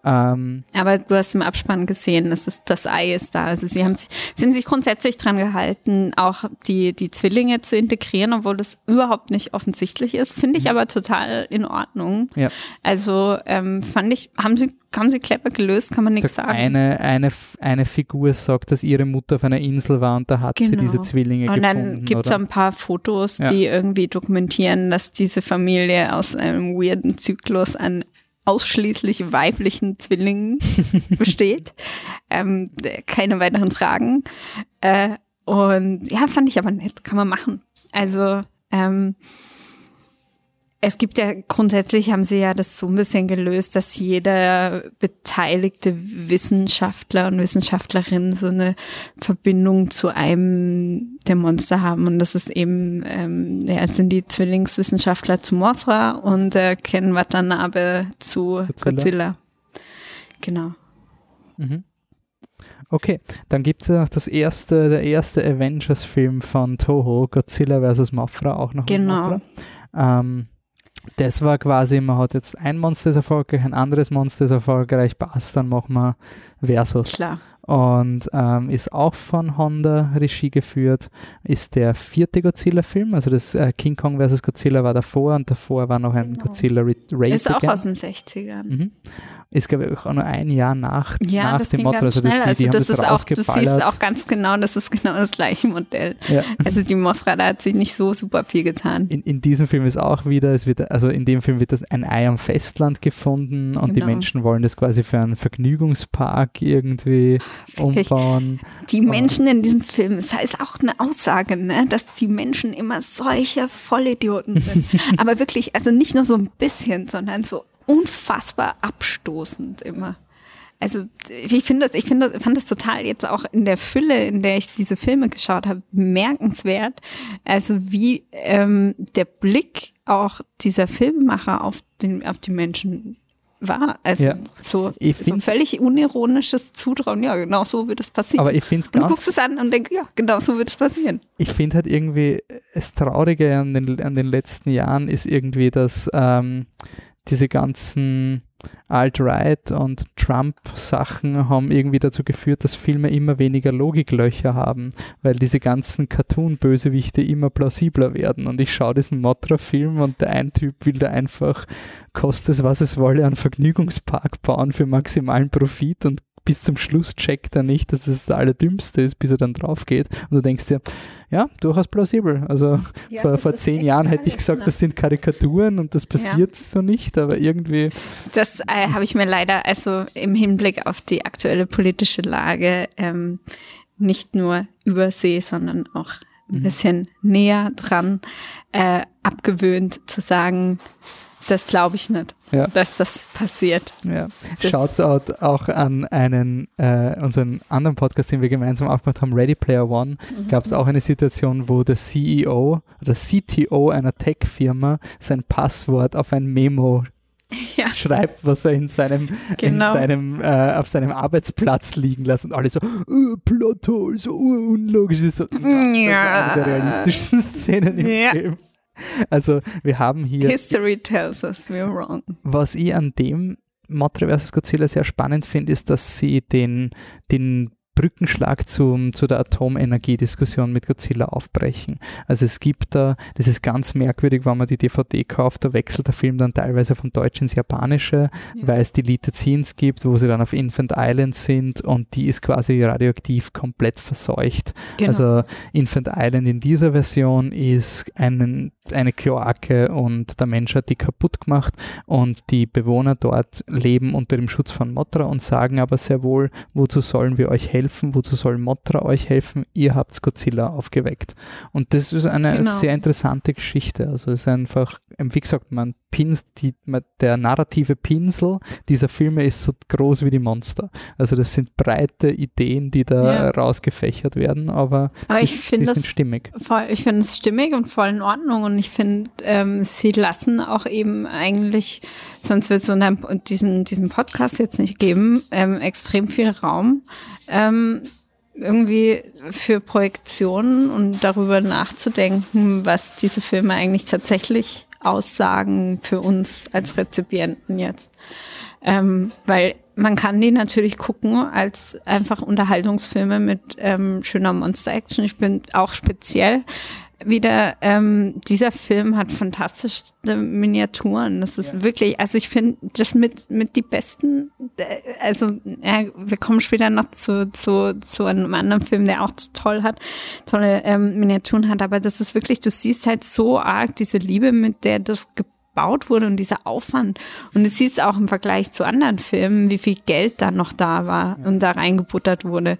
Speaker 2: Ähm, Aber du hast im Abspann gesehen, dass es, das Ei ist da. Also sie haben sich, sie haben sich grundsätzlich dran gehalten, auch die, die Zwillinge zu integrieren, obwohl das überhaupt nicht offensichtlich ist. Finde ich mhm. aber total in Ordnung.
Speaker 1: Ja.
Speaker 2: Also ähm, fand ich, haben sie, haben sie clever gelöst, kann man nichts sagen.
Speaker 1: Eine, eine, eine Figur sagt, dass ihre Mutter auf einer Insel war und da hat genau. sie diese Zwillinge und gefunden.
Speaker 2: Und dann gibt es ein paar Fotos, ja. die irgendwie dokumentieren, dass diese Familie aus einem weirden Zyklus an ausschließlich weiblichen Zwillingen [LAUGHS] besteht. ähm, keine weiteren Fragen. Äh, und ja, fand ich aber nett, kann man machen. Also ähm, es gibt ja grundsätzlich haben sie ja das so ein bisschen gelöst, dass jeder beteiligte Wissenschaftler und Wissenschaftlerin so eine Verbindung zu einem der Monster haben. Und das ist eben, ähm, ja, sind die Zwillingswissenschaftler zu Mothra und äh, Ken Watanabe zu Godzilla. Godzilla. Genau.
Speaker 1: Mhm. Okay, dann gibt es ja noch das erste, der erste Avengers-Film von Toho, Godzilla vs. Mothra, auch noch.
Speaker 2: Genau.
Speaker 1: Ähm, das war quasi, man hat jetzt ein Monster ist erfolgreich, ein anderes Monster ist erfolgreich, passt, dann machen wir Versus.
Speaker 2: Klar.
Speaker 1: Und ähm, ist auch von Honda Regie geführt. Ist der vierte Godzilla-Film, also das äh, King Kong vs. Godzilla war davor und davor war noch ein genau. Godzilla Race.
Speaker 2: Ist auch aus den 60ern. Mhm
Speaker 1: ist, glaube ich, auch nur ein Jahr nach,
Speaker 2: ja,
Speaker 1: nach dem
Speaker 2: Motto. Also, die, also die das, das ist auch, du siehst auch ganz genau, das ist genau das gleiche Modell. Ja. Also die Mothra, da hat sich nicht so super viel getan.
Speaker 1: In, in diesem Film ist auch wieder, es wird, also in dem Film wird das ein Ei am Festland gefunden und genau. die Menschen wollen das quasi für einen Vergnügungspark irgendwie. Umbauen.
Speaker 2: Die Menschen in diesem Film, das heißt auch eine Aussage, ne, dass die Menschen immer solche Vollidioten sind. [LAUGHS] Aber wirklich, also nicht nur so ein bisschen, sondern so unfassbar abstoßend immer. Also ich finde das, ich finde, fand das total jetzt auch in der Fülle, in der ich diese Filme geschaut habe, bemerkenswert. Also wie ähm, der Blick auch dieser Filmemacher auf den, auf die Menschen war. Also ja. so, so ein völlig unironisches Zutrauen, ja, genau so wird es passieren.
Speaker 1: Aber ich finde es ganz.
Speaker 2: Du guckst es an und denkst, ja, genau so wird es passieren.
Speaker 1: Ich finde halt irgendwie, das Traurige an den, an den letzten Jahren ist irgendwie, dass ähm, diese ganzen Alt-Right und Trump-Sachen haben irgendwie dazu geführt, dass Filme immer weniger Logiklöcher haben, weil diese ganzen Cartoon-Bösewichte immer plausibler werden. Und ich schaue diesen Motra-Film und der ein Typ will da einfach, kostet es was es wolle, einen Vergnügungspark bauen für maximalen Profit und bis zum Schluss checkt er nicht, dass es das Allerdümmste ist, bis er dann drauf geht. Und du denkst dir, ja, durchaus plausibel. Also ja, [LAUGHS] vor, vor zehn Jahren hätte ich gesagt, das sind Karikaturen und das passiert ja. so nicht, aber irgendwie.
Speaker 2: Das äh, habe ich mir leider, also im Hinblick auf die aktuelle politische Lage, ähm, nicht nur übersee, sondern auch ein mhm. bisschen näher dran äh, abgewöhnt zu sagen, das glaube ich nicht, ja. dass das passiert.
Speaker 1: Ja. Shoutout auch an einen, äh, unseren anderen Podcast, den wir gemeinsam aufgemacht haben, Ready Player One, mhm. gab es auch eine Situation, wo der CEO oder CTO einer Tech-Firma sein Passwort auf ein Memo [LAUGHS] ja. schreibt, was er in seinem, genau. in seinem äh, auf seinem Arbeitsplatz liegen lässt und alle so, uh, Plothole, so uh, unlogisch ist so. Ja. Das ist eine der realistischsten [LAUGHS] Szenen im ja. Film. [LAUGHS] Also wir haben hier.
Speaker 2: History tells us we're wrong.
Speaker 1: Was ich an dem Mothra vs. Godzilla sehr spannend finde, ist, dass sie den, den Brückenschlag zum, zu der Atomenergiediskussion mit Godzilla aufbrechen. Also es gibt da, das ist ganz merkwürdig, wenn man die DVD kauft, da wechselt der Film dann teilweise von Deutsch ins Japanische, ja. weil es Deleted Scenes gibt, wo sie dann auf Infant Island sind und die ist quasi radioaktiv komplett verseucht. Genau. Also Infant Island in dieser Version ist einen eine Kloake und der Mensch hat die kaputt gemacht und die Bewohner dort leben unter dem Schutz von Motra und sagen aber sehr wohl, wozu sollen wir euch helfen, wozu soll Motra euch helfen, ihr habt Godzilla aufgeweckt. Und das ist eine genau. sehr interessante Geschichte. Also es ist einfach, wie gesagt, man Pins, die, der narrative Pinsel dieser Filme ist so groß wie die Monster. Also das sind breite Ideen, die da ja. rausgefächert werden, aber,
Speaker 2: aber ich sie, sie sind stimmig. Voll, ich finde es stimmig und voll in Ordnung und ich finde, ähm, sie lassen auch eben eigentlich, sonst wird es so diesen, diesen Podcast jetzt nicht geben, ähm, extrem viel Raum. Ähm, irgendwie für Projektionen und darüber nachzudenken, was diese Filme eigentlich tatsächlich Aussagen für uns als Rezipienten jetzt. Ähm, weil man kann die natürlich gucken als einfach Unterhaltungsfilme mit ähm, schöner Monster-Action. Ich bin auch speziell wieder, ähm, dieser Film hat fantastische Miniaturen. Das ist ja. wirklich, also ich finde das mit, mit die besten, äh, also ja, wir kommen später noch zu, zu, zu einem anderen Film, der auch toll hat, tolle ähm, Miniaturen hat, aber das ist wirklich, du siehst halt so arg diese Liebe, mit der das gebaut wurde und dieser Aufwand. Und du siehst auch im Vergleich zu anderen Filmen, wie viel Geld da noch da war ja. und da reingebuttert wurde,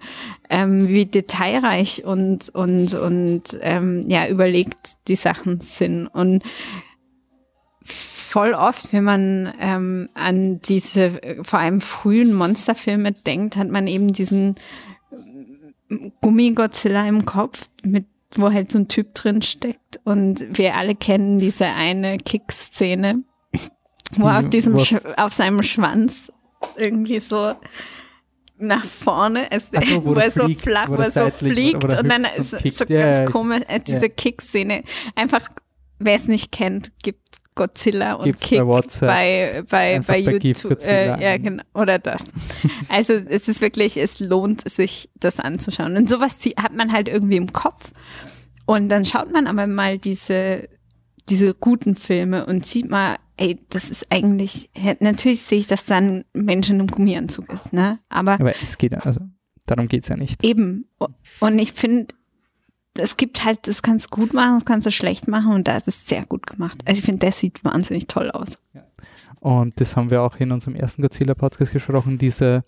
Speaker 2: ähm, wie detailreich und, und, und ähm, ja, überlegt die Sachen sind. Und voll oft, wenn man ähm, an diese vor allem frühen Monsterfilme denkt, hat man eben diesen Gummi-Godzilla im Kopf mit wo halt so ein Typ drin steckt und wir alle kennen diese eine Kick-Szene, wo er auf diesem, auf seinem Schwanz irgendwie so nach vorne, es, so, wo, [LAUGHS] wo er so fliegt, flach, wo, er so fliegt und dann ist so, so ganz yeah, komisch, äh, diese yeah. Kick-Szene. Einfach, wer es nicht kennt, gibt Godzilla und Gibt's Kick bei, bei, bei, YouTube. Äh, ja, genau, oder das. [LAUGHS] Also es ist wirklich, es lohnt sich, das anzuschauen. Und sowas hat man halt irgendwie im Kopf. Und dann schaut man aber mal diese, diese guten Filme und sieht mal, ey, das ist eigentlich, natürlich sehe ich, dass dann Menschen im Gummianzug ist, ne? Aber,
Speaker 1: aber es geht, also darum geht es ja nicht.
Speaker 2: Eben. Und ich finde, es gibt halt, das kannst du gut machen, das kannst du schlecht machen und da ist es sehr gut gemacht. Also ich finde, das sieht wahnsinnig toll aus. Ja.
Speaker 1: Und das haben wir auch in unserem ersten Godzilla-Podcast gesprochen, diese,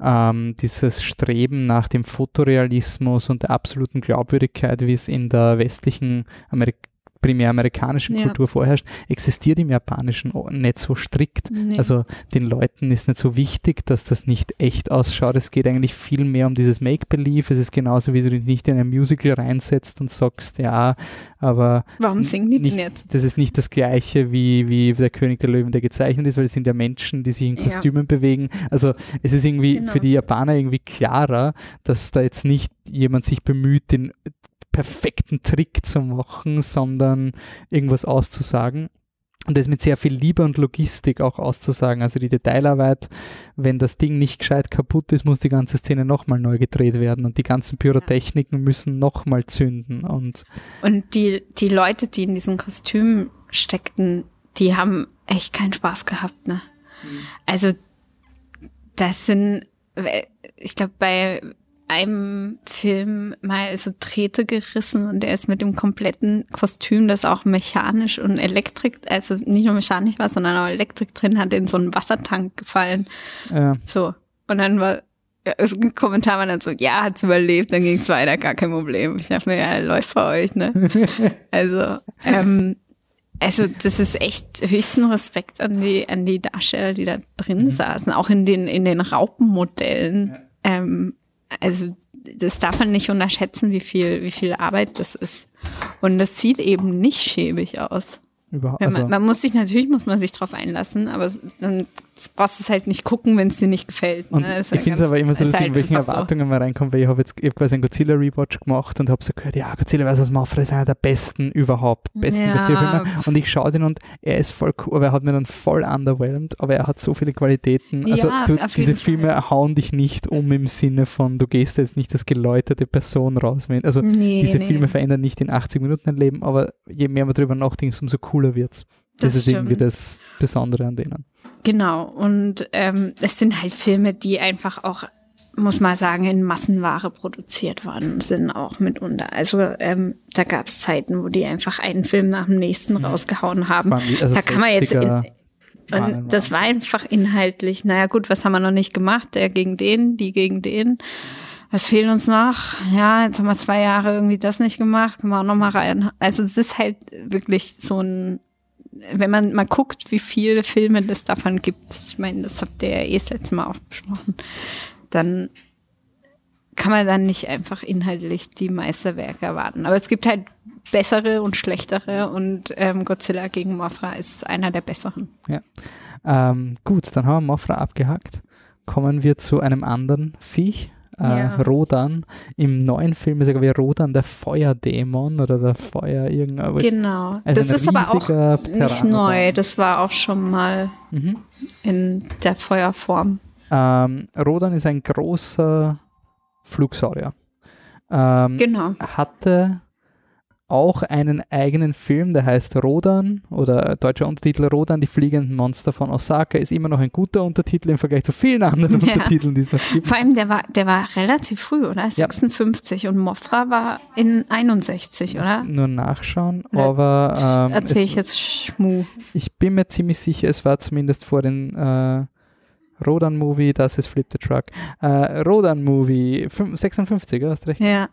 Speaker 1: ähm, dieses Streben nach dem Fotorealismus und der absoluten Glaubwürdigkeit, wie es in der westlichen Amerik primär amerikanischen ja. Kultur vorherrscht, existiert im Japanischen nicht so strikt. Nee. Also den Leuten ist nicht so wichtig, dass das nicht echt ausschaut. Es geht eigentlich viel mehr um dieses Make-Believe. Es ist genauso, wie du dich nicht in ein Musical reinsetzt und sagst, ja, aber
Speaker 2: warum singen die nicht, nicht?
Speaker 1: Das ist nicht das Gleiche wie, wie der König der Löwen, der gezeichnet ist, weil es sind ja Menschen, die sich in Kostümen ja. bewegen. Also es ist irgendwie genau. für die Japaner irgendwie klarer, dass da jetzt nicht jemand sich bemüht, den perfekten Trick zu machen, sondern irgendwas auszusagen. Und das mit sehr viel Liebe und Logistik auch auszusagen. Also die Detailarbeit, wenn das Ding nicht gescheit kaputt ist, muss die ganze Szene nochmal neu gedreht werden und die ganzen Pyrotechniken ja. müssen nochmal zünden. Und,
Speaker 2: und die, die Leute, die in diesen Kostümen steckten, die haben echt keinen Spaß gehabt. Ne? Mhm. Also das sind, ich glaube, bei einem Film mal so Drähte gerissen und er ist mit dem kompletten Kostüm, das auch mechanisch und Elektrik, also nicht nur mechanisch war, sondern auch Elektrik drin hat, in so einen Wassertank gefallen. Ja. So. Und dann war ja, ein Kommentar war dann so, ja, hat's überlebt, dann ging's weiter, gar kein Problem. Ich dachte mir, ja, läuft bei euch, ne? [LAUGHS] also, ähm, also das ist echt höchsten Respekt an die an die Darsteller, die da drin mhm. saßen, auch in den in den Raupenmodellen. Ja. Ähm, also das darf man nicht unterschätzen, wie viel, wie viel Arbeit das ist. Und das sieht eben nicht schäbig aus. Überhaupt. Also man, man, muss sich natürlich muss man sich drauf einlassen, aber dann brauchst es halt nicht gucken, wenn es dir nicht gefällt.
Speaker 1: Ne? Und ich finde es aber immer so, dass halt welchen Erwartungen so. man reinkommt, weil ich habe jetzt ich hab quasi einen Godzilla Rewatch gemacht und habe so gehört, ja, Godzilla vs. Mothra ist einer der besten überhaupt, besten ja. Godzilla-Filme. Und ich schaue den und er ist voll cool, aber er hat mir dann voll underwhelmed, aber er hat so viele Qualitäten. Also ja, du, diese Filme Fall. hauen dich nicht um im Sinne von, du gehst jetzt nicht als geläuterte Person raus. Also nee, diese nee. Filme verändern nicht in 80 Minuten dein Leben, aber je mehr man drüber nachdenkt, umso cooler wird es. Das, das ist stimmt. irgendwie das Besondere an denen.
Speaker 2: Genau, und ähm, es sind halt Filme, die einfach auch, muss man sagen, in Massenware produziert worden sind, auch mitunter. Also ähm, da gab es Zeiten, wo die einfach einen Film nach dem nächsten mhm. rausgehauen haben. Also da kann man jetzt in, und das war einfach inhaltlich, naja gut, was haben wir noch nicht gemacht? Der gegen den, die gegen den. Was fehlt uns noch? Ja, jetzt haben wir zwei Jahre irgendwie das nicht gemacht, können wir auch noch mal rein. Also es ist halt wirklich so ein wenn man mal guckt, wie viele Filme es davon gibt, ich meine, das habt ihr ja eh das letzte Mal auch besprochen, dann kann man dann nicht einfach inhaltlich die Meisterwerke erwarten. Aber es gibt halt bessere und schlechtere und ähm, Godzilla gegen Mothra ist einer der besseren.
Speaker 1: Ja. Ähm, gut, dann haben wir Mothra abgehackt. Kommen wir zu einem anderen Viech, äh, ja. Rodan. Im neuen Film ist er, glaube ich, Rodan der Feuerdämon oder der Feuer irgendwas.
Speaker 2: Genau. Also das ist aber auch nicht neu. Das war auch schon mal mhm. in der Feuerform.
Speaker 1: Ähm, Rodan ist ein großer Flugsaurier. Ähm, genau. Hatte auch einen eigenen Film, der heißt Rodan oder deutscher Untertitel Rodan, die fliegenden Monster von Osaka, ist immer noch ein guter Untertitel im Vergleich zu vielen anderen [LAUGHS] ja. Untertiteln, die es noch gibt.
Speaker 2: Vor allem, der war, der war relativ früh, oder? 56 ja. und Mothra war in 61, oder?
Speaker 1: Nur nachschauen, aber.
Speaker 2: Ähm, Erzähle ich jetzt Schmu.
Speaker 1: Ich bin mir ziemlich sicher, es war zumindest vor den. Äh, Rodan-Movie, das ist Flip the Truck. Äh, Rodan-Movie, 56, hast recht.
Speaker 2: Ja.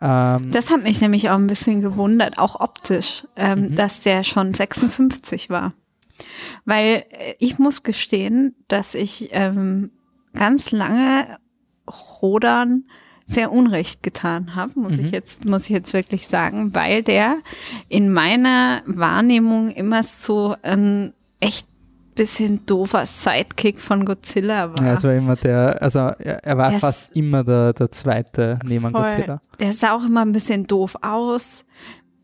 Speaker 2: Ähm, das hat mich nämlich auch ein bisschen gewundert, auch optisch, ähm, mhm. dass der schon 56 war. Weil äh, ich muss gestehen, dass ich ähm, ganz lange Rodan sehr Unrecht getan habe, muss mhm. ich jetzt, muss ich jetzt wirklich sagen, weil der in meiner Wahrnehmung immer so ein echt bisschen doofer Sidekick von Godzilla war.
Speaker 1: Ja, es war immer der, also er, er war der fast immer der, der zweite neben voll. Godzilla.
Speaker 2: Der sah auch immer ein bisschen doof aus.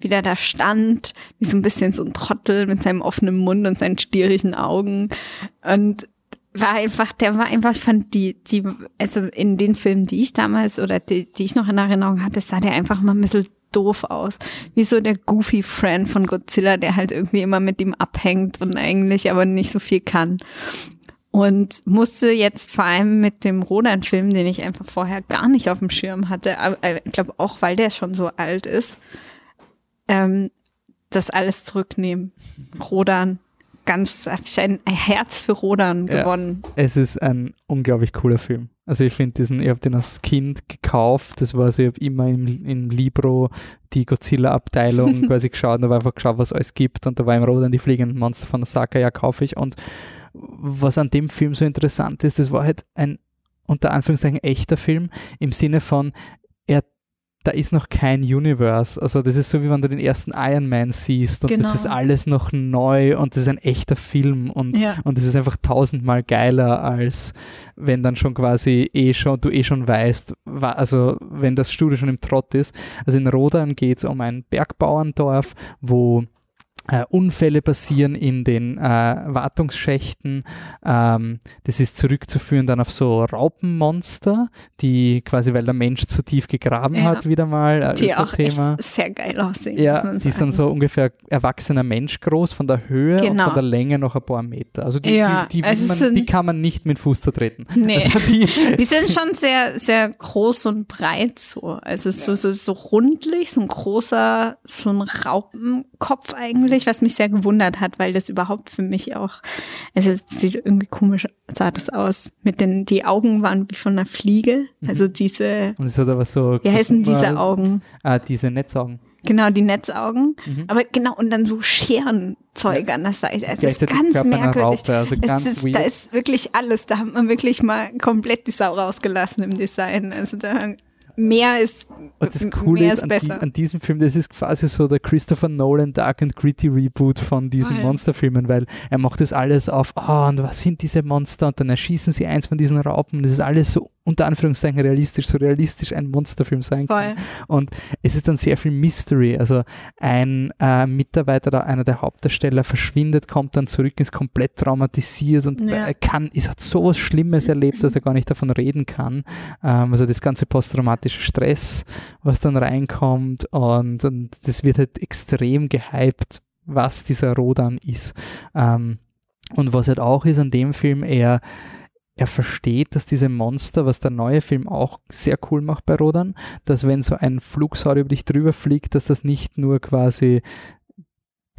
Speaker 2: wie der da stand, wie so ein bisschen so ein Trottel mit seinem offenen Mund und seinen stierigen Augen. Und war einfach, der war einfach, fand die, die, also in den Filmen, die ich damals oder die, die ich noch in Erinnerung hatte, sah der einfach mal ein bisschen doof aus. Wie so der goofy Friend von Godzilla, der halt irgendwie immer mit ihm abhängt und eigentlich aber nicht so viel kann. Und musste jetzt vor allem mit dem Rodan-Film, den ich einfach vorher gar nicht auf dem Schirm hatte, aber äh, ich glaube auch, weil der schon so alt ist, ähm, das alles zurücknehmen. Rodan ganz, habe ich ein, ein, Herz für Rodan gewonnen.
Speaker 1: Ja, es ist ein unglaublich cooler Film. Also ich finde diesen, ich habe den als Kind gekauft, das war so, ich habe immer im, im Libro die Godzilla-Abteilung [LAUGHS] quasi geschaut und habe einfach geschaut, was es gibt und da war im Rodan die fliegenden Monster von Osaka, ja, kaufe ich und was an dem Film so interessant ist, das war halt ein unter Anführungszeichen echter Film im Sinne von, er da ist noch kein Universe. Also das ist so, wie wenn du den ersten Iron Man siehst und genau. das ist alles noch neu und das ist ein echter Film und, ja. und das ist einfach tausendmal geiler, als wenn dann schon quasi eh schon, du eh schon weißt, also wenn das Studio schon im Trott ist. Also in Rodan geht es um ein Bergbauerndorf, wo äh, Unfälle passieren in den äh, Wartungsschächten. Ähm, das ist zurückzuführen dann auf so Raupenmonster, die quasi, weil der Mensch zu tief gegraben ja. hat, wieder mal.
Speaker 2: Äh, die auch Thema. sehr geil aussehen.
Speaker 1: Ja, die sind so ungefähr erwachsener Mensch groß von der Höhe genau. und von der Länge noch ein paar Meter. Also die, ja, die, die, also man, die kann man nicht mit Fuß zertreten.
Speaker 2: Nee. [LAUGHS]
Speaker 1: Also
Speaker 2: die, [LAUGHS] die, sind schon sehr, sehr groß und breit so. Also so, ja. so, so rundlich, so ein großer, so ein Raupenkopf eigentlich eigentlich, was mich sehr gewundert hat, weil das überhaupt für mich auch, also es sieht irgendwie komisch, sah das aus. Mit den, die Augen waren wie von einer Fliege. Mhm. Also diese.
Speaker 1: Und es hat aber so.
Speaker 2: Wie heißen diese Augen?
Speaker 1: Ah, diese Netzaugen.
Speaker 2: Genau, die Netzaugen. Mhm. Aber genau, und dann so Scherenzeug an der Seite. Es ist ganz merkwürdig. Raupe, also ganz ist, da ist wirklich alles. Da hat man wirklich mal komplett die Sau rausgelassen im Design. Also da mehr ist,
Speaker 1: und das Coole ist, ist an, die, an, diesem Film, das ist quasi so der Christopher Nolan Dark and Gritty Reboot von diesen oh, ja. Monsterfilmen, weil er macht das alles auf, ah, oh, und was sind diese Monster? Und dann erschießen sie eins von diesen Raupen. Das ist alles so unter Anführungszeichen realistisch, so realistisch ein Monsterfilm sein kann. Und es ist dann sehr viel Mystery. Also ein äh, Mitarbeiter, einer der Hauptdarsteller, verschwindet, kommt dann zurück, ist komplett traumatisiert und ja. kann, ist, hat so was Schlimmes erlebt, dass er gar nicht davon reden kann. Ähm, also das ganze posttraumatische Stress, was dann reinkommt und, und das wird halt extrem gehypt, was dieser Rodan ist. Ähm, und was halt auch ist an dem Film, er er versteht, dass diese Monster, was der neue Film auch sehr cool macht bei Rodan, dass wenn so ein Flugsaurier über dich drüber fliegt, dass das nicht nur quasi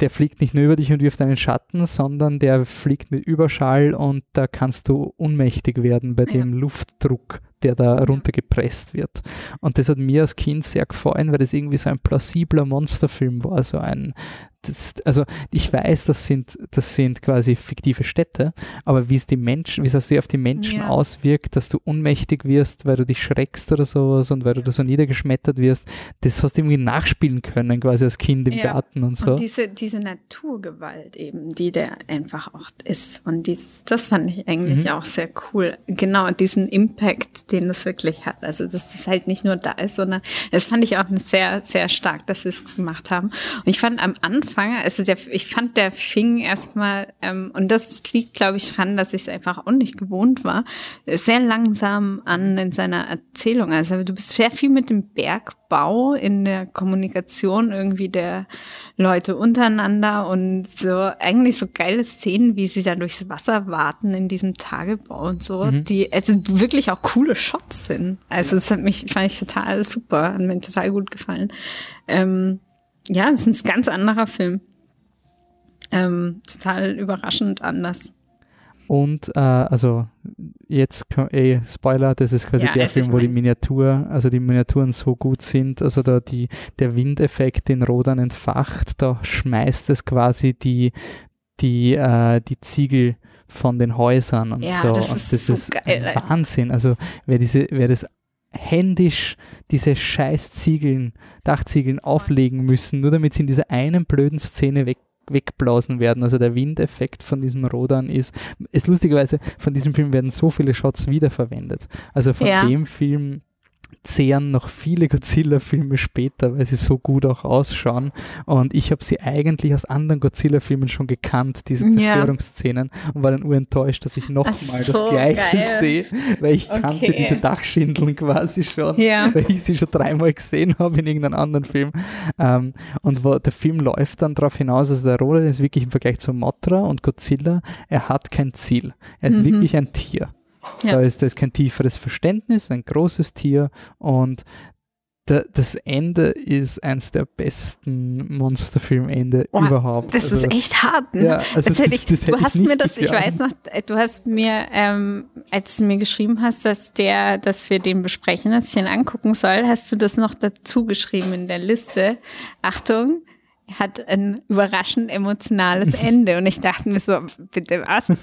Speaker 1: der fliegt nicht nur über dich und wirft einen Schatten, sondern der fliegt mit Überschall und da kannst du ohnmächtig werden bei ja. dem Luftdruck, der da runtergepresst wird. Und das hat mir als Kind sehr gefallen, weil das irgendwie so ein plausibler Monsterfilm war, so ein das, also ich weiß, das sind, das sind quasi fiktive Städte, aber wie es die Menschen, wie es sich auf die Menschen ja. auswirkt, dass du ohnmächtig wirst, weil du dich schreckst oder sowas und weil du so niedergeschmettert wirst, das hast du irgendwie nachspielen können, quasi als Kind im ja. Garten und so.
Speaker 2: Und diese, diese Naturgewalt eben, die der einfach auch ist. Und dieses, das fand ich eigentlich mhm. auch sehr cool. Genau, diesen Impact, den das wirklich hat. Also, dass das halt nicht nur da ist, sondern das fand ich auch sehr, sehr stark, dass sie es gemacht haben. Und ich fand am Anfang anfange, also der, ich fand, der fing erstmal, ähm, und das liegt, glaube ich, dran, dass ich es einfach auch nicht gewohnt war, sehr langsam an in seiner Erzählung. Also du bist sehr viel mit dem Bergbau in der Kommunikation irgendwie der Leute untereinander und so eigentlich so geile Szenen, wie sie da durchs Wasser warten in diesem Tagebau und so, mhm. die also wirklich auch coole Shots sind. Also es hat mich, fand ich total super, hat mir total gut gefallen. Ähm, ja, es ist ein ganz anderer Film. Ähm, total überraschend anders.
Speaker 1: Und äh, also jetzt ey, Spoiler, das ist quasi ja, der Film, wo die Miniatur, also die Miniaturen so gut sind, also da die, der Windeffekt den Rodan entfacht, da schmeißt es quasi die, die, äh, die Ziegel von den Häusern und ja, so. Das ist, das so ist geil, Wahnsinn. Also wer diese, wer das händisch diese scheiß Ziegeln, Dachziegeln auflegen müssen, nur damit sie in dieser einen blöden Szene weg, wegblasen werden. Also der Windeffekt von diesem Rodan ist, ist lustigerweise, von diesem Film werden so viele Shots wiederverwendet. Also von ja. dem Film zehren noch viele Godzilla-Filme später, weil sie so gut auch ausschauen. Und ich habe sie eigentlich aus anderen Godzilla-Filmen schon gekannt, diese Zerstörungsszenen, ja. und war dann urenttäuscht, dass ich nochmal so, das Gleiche sehe, weil ich okay. kannte diese Dachschindeln quasi schon, ja. weil ich sie schon dreimal gesehen habe in irgendeinem anderen Film. Ähm, und wo, der Film läuft dann darauf hinaus, also der Roland ist wirklich im Vergleich zu Mothra und Godzilla, er hat kein Ziel. Er ist mhm. wirklich ein Tier. Ja. Da, ist, da ist kein tieferes Verständnis, ein großes Tier und da, das Ende ist eins der besten Monsterfilmende oh, überhaupt.
Speaker 2: Das also, ist echt hart. Ne? Ja, also das, das, ich, das du hast mir das, ich weiß noch, du hast mir, ähm, als du mir geschrieben hast, dass der, dass wir den besprechen, dass ich ihn angucken soll, hast du das noch dazu geschrieben in der Liste. Achtung, hat ein überraschend emotionales [LAUGHS] Ende. Und ich dachte mir so, bitte was? [LAUGHS]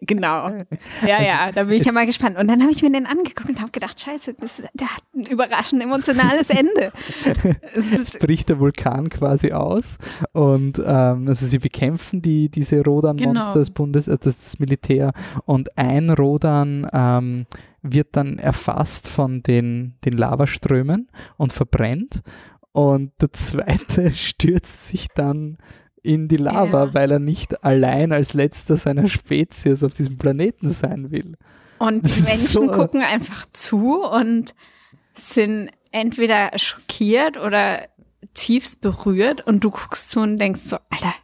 Speaker 2: Genau. [LAUGHS] Ja, ja, da bin ich ja mal gespannt. Und dann habe ich mir den angeguckt und habe gedacht, scheiße, das, der hat ein überraschend emotionales Ende. [LAUGHS]
Speaker 1: es bricht der Vulkan quasi aus und ähm, also sie bekämpfen die, diese Rodan-Monster genau. des Bundes, äh, das Militär und ein Rodan ähm, wird dann erfasst von den, den Lavaströmen und verbrennt und der [LAUGHS] zweite stürzt sich dann in die Lava, ja. weil er nicht allein als letzter seiner Spezies auf diesem Planeten sein will.
Speaker 2: Und die Menschen so gucken einfach zu und sind entweder schockiert oder tiefst berührt und du guckst zu und denkst so, Alter,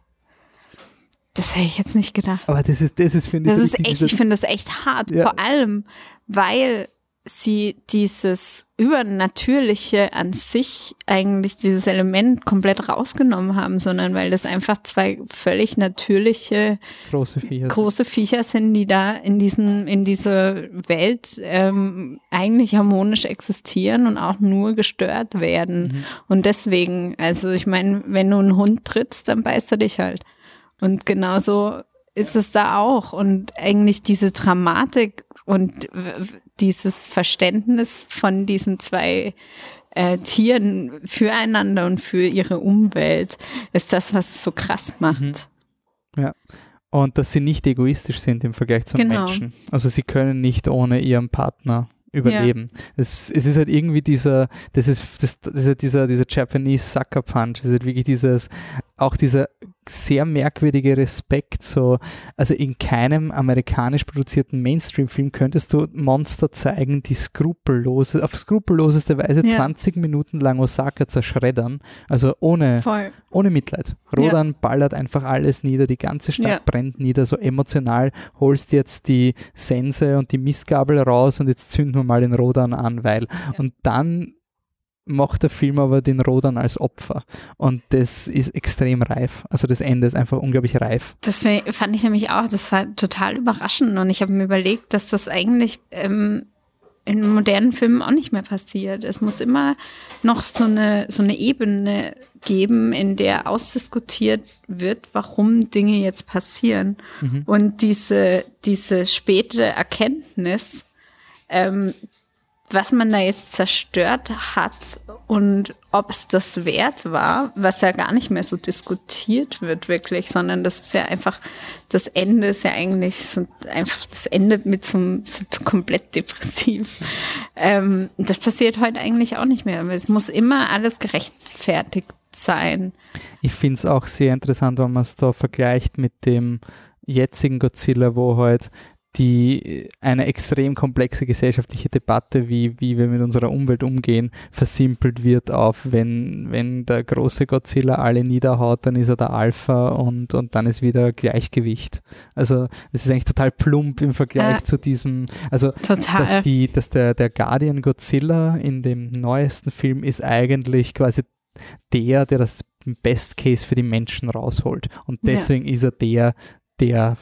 Speaker 2: das hätte ich jetzt nicht gedacht.
Speaker 1: Aber das ist, das ist, finde
Speaker 2: ich, das ist echt, ich finde das echt hart. Ja. Vor allem, weil sie dieses Übernatürliche an sich eigentlich dieses Element komplett rausgenommen haben, sondern weil das einfach zwei völlig natürliche
Speaker 1: große Viecher,
Speaker 2: große Viecher sind, die da in diesem in dieser Welt ähm, eigentlich harmonisch existieren und auch nur gestört werden. Mhm. Und deswegen, also ich meine, wenn du einen Hund trittst, dann beißt er dich halt. Und genauso ist es da auch. Und eigentlich diese Dramatik und dieses Verständnis von diesen zwei äh, Tieren füreinander und für ihre Umwelt ist das, was es so krass macht.
Speaker 1: Mhm. Ja. Und dass sie nicht egoistisch sind im Vergleich zum genau. Menschen. Also sie können nicht ohne ihren Partner überleben. Ja. Es, es ist halt irgendwie dieser, das ist, das, das ist halt dieser, dieser Japanese Sucker Punch, es ist halt wirklich dieses, auch dieser sehr merkwürdige Respekt. So, also in keinem amerikanisch produzierten Mainstream-Film könntest du Monster zeigen, die skrupellose, auf skrupelloseste Weise ja. 20 Minuten lang Osaka zerschreddern. Also ohne, ohne Mitleid. Rodan ja. ballert einfach alles nieder, die ganze Stadt ja. brennt nieder, so emotional holst jetzt die Sense und die Mistgabel raus und jetzt zünden wir mal den Rodan an, weil. Und dann macht der Film aber den Rodan als Opfer. Und das ist extrem reif. Also das Ende ist einfach unglaublich reif.
Speaker 2: Das fand ich nämlich auch, das war total überraschend. Und ich habe mir überlegt, dass das eigentlich ähm, in modernen Filmen auch nicht mehr passiert. Es muss immer noch so eine, so eine Ebene geben, in der ausdiskutiert wird, warum Dinge jetzt passieren. Mhm. Und diese, diese späte Erkenntnis, ähm, was man da jetzt zerstört hat und ob es das wert war, was ja gar nicht mehr so diskutiert wird wirklich, sondern das ist ja einfach, das Ende ist ja eigentlich so einfach das Ende mit so, so komplett depressiv. [LAUGHS] Ähm, das passiert heute eigentlich auch nicht mehr. Es muss immer alles gerechtfertigt sein.
Speaker 1: Ich finde es auch sehr interessant, wenn man es da vergleicht mit dem jetzigen Godzilla, wo halt die eine extrem komplexe gesellschaftliche Debatte, wie, wie wir mit unserer Umwelt umgehen, versimpelt wird auf, wenn, wenn der große Godzilla alle niederhaut, dann ist er der Alpha und, und dann ist wieder Gleichgewicht. Also es ist eigentlich total plump im Vergleich ja. zu diesem, also total. dass, die, dass der, der Guardian Godzilla in dem neuesten Film ist eigentlich quasi der, der das Best Case für die Menschen rausholt. Und deswegen ja. ist er der, der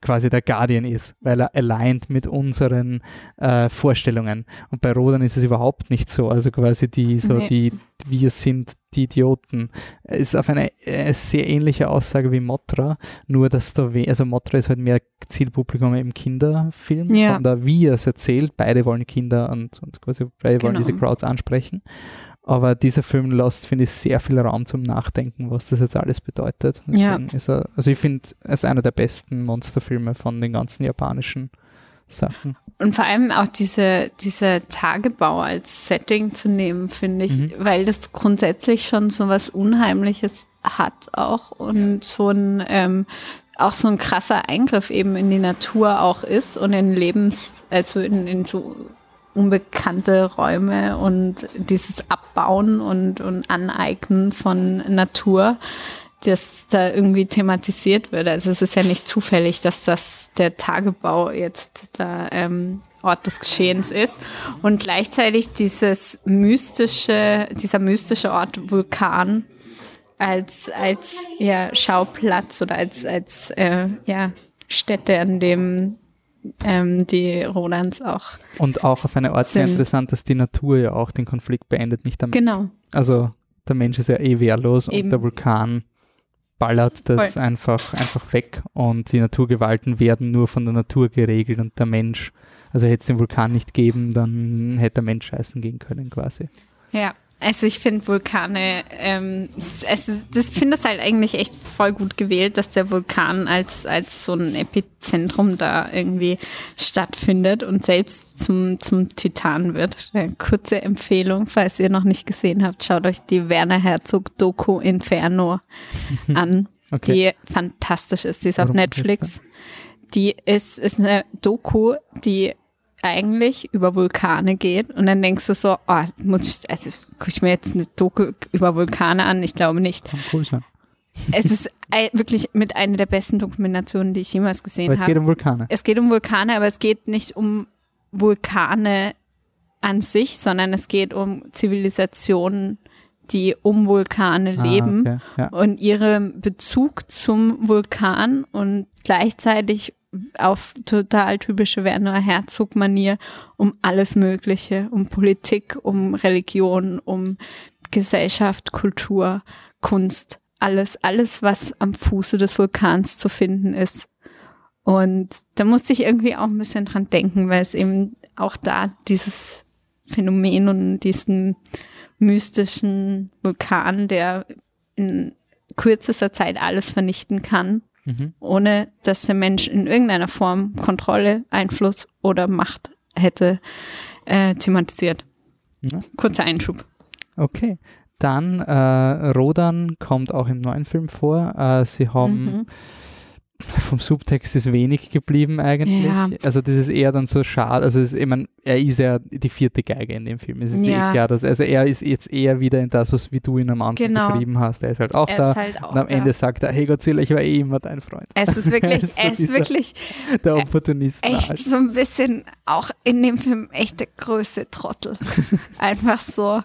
Speaker 1: quasi der Guardian ist, weil er aligned mit unseren äh, Vorstellungen. Und bei Rodan ist es überhaupt nicht so. Also quasi die, so nee. die, wir sind die Idioten. Ist auf eine, eine, sehr ähnliche Aussage wie Motra, nur dass da, also Motra ist halt mehr Zielpublikum im Kinderfilm, ja. von der wie er es erzählt, beide wollen Kinder und, und quasi beide genau. wollen diese Crowds ansprechen. Aber dieser Film lässt, finde ich, sehr viel Raum zum Nachdenken, was das jetzt alles bedeutet. Deswegen ja. ist er, also ich finde, es ist einer der besten Monsterfilme von den ganzen japanischen Sachen.
Speaker 2: Und vor allem auch diese, diese Tagebau als Setting zu nehmen, finde ich, mhm. weil das grundsätzlich schon so was Unheimliches hat auch und so ein, ähm, auch so ein krasser Eingriff eben in die Natur auch ist und in Lebens, also in, in so unbekannte Räume und dieses Abbauen und, und Aneignen von Natur, das da irgendwie thematisiert wird. Also es ist ja nicht zufällig, dass das der Tagebau jetzt da ähm, Ort des Geschehens ist und gleichzeitig dieses mystische, dieser mystische Ort Vulkan als als ja Schauplatz oder als als äh, ja Stätte, an dem ähm, die Rodans auch.
Speaker 1: Und auch auf eine Art sind. sehr interessant, dass die Natur ja auch den Konflikt beendet, nicht damit.
Speaker 2: Genau.
Speaker 1: Also der Mensch ist ja eh wehrlos Eben. und der Vulkan ballert das einfach, einfach weg und die Naturgewalten werden nur von der Natur geregelt und der Mensch, also hätte es den Vulkan nicht geben, dann hätte der Mensch scheißen gehen können quasi.
Speaker 2: Ja, also ich finde Vulkane, ähm, also das finde es halt eigentlich echt voll gut gewählt, dass der Vulkan als als so ein Epizentrum da irgendwie stattfindet und selbst zum zum Titan wird. Eine kurze Empfehlung, falls ihr noch nicht gesehen habt, schaut euch die Werner Herzog Doku Inferno [LAUGHS] an, okay. die fantastisch ist. Die ist Warum auf Netflix. Die ist ist eine Doku, die eigentlich über Vulkane geht und dann denkst du so, oh, muss ich, also gucke ich mir jetzt eine Doku über Vulkane an? Ich glaube nicht. Cool sein. Es ist wirklich mit einer der besten Dokumentationen, die ich jemals gesehen habe.
Speaker 1: Es geht um Vulkane.
Speaker 2: Es geht um Vulkane, aber es geht nicht um Vulkane an sich, sondern es geht um Zivilisationen, die um Vulkane ah, leben okay, ja. und ihren Bezug zum Vulkan und gleichzeitig auf total typische Werner Herzog-Manier um alles Mögliche, um Politik, um Religion, um Gesellschaft, Kultur, Kunst, alles, alles, was am Fuße des Vulkans zu finden ist. Und da musste ich irgendwie auch ein bisschen dran denken, weil es eben auch da dieses Phänomen und diesen mystischen Vulkan, der in kürzester Zeit alles vernichten kann, mhm. ohne dass der Mensch in irgendeiner Form Kontrolle, Einfluss oder Macht hätte äh, thematisiert. Ja. Kurzer Einschub.
Speaker 1: Okay. Dann äh, Rodan kommt auch im neuen Film vor. Äh, sie haben mhm [LAUGHS] vom Subtext ist wenig geblieben eigentlich. Ja. Also das ist eher dann so schade. Also ist, ich meine, er ist ja die vierte Geige in dem Film. Es ist eh ja. eh klar, dass also er ist jetzt eher wieder in das, was wie du ihn am Anfang genau. beschrieben hast. Er ist halt auch er da. Halt auch und am da. Ende sagt er, hey Godzilla, ich war eh immer dein Freund.
Speaker 2: Es ist wirklich, ist [LAUGHS] so es ist wirklich
Speaker 1: der Opportunist.
Speaker 2: Echt halt. so ein bisschen auch in dem Film echte Größe Trottel. [LAUGHS] einfach so.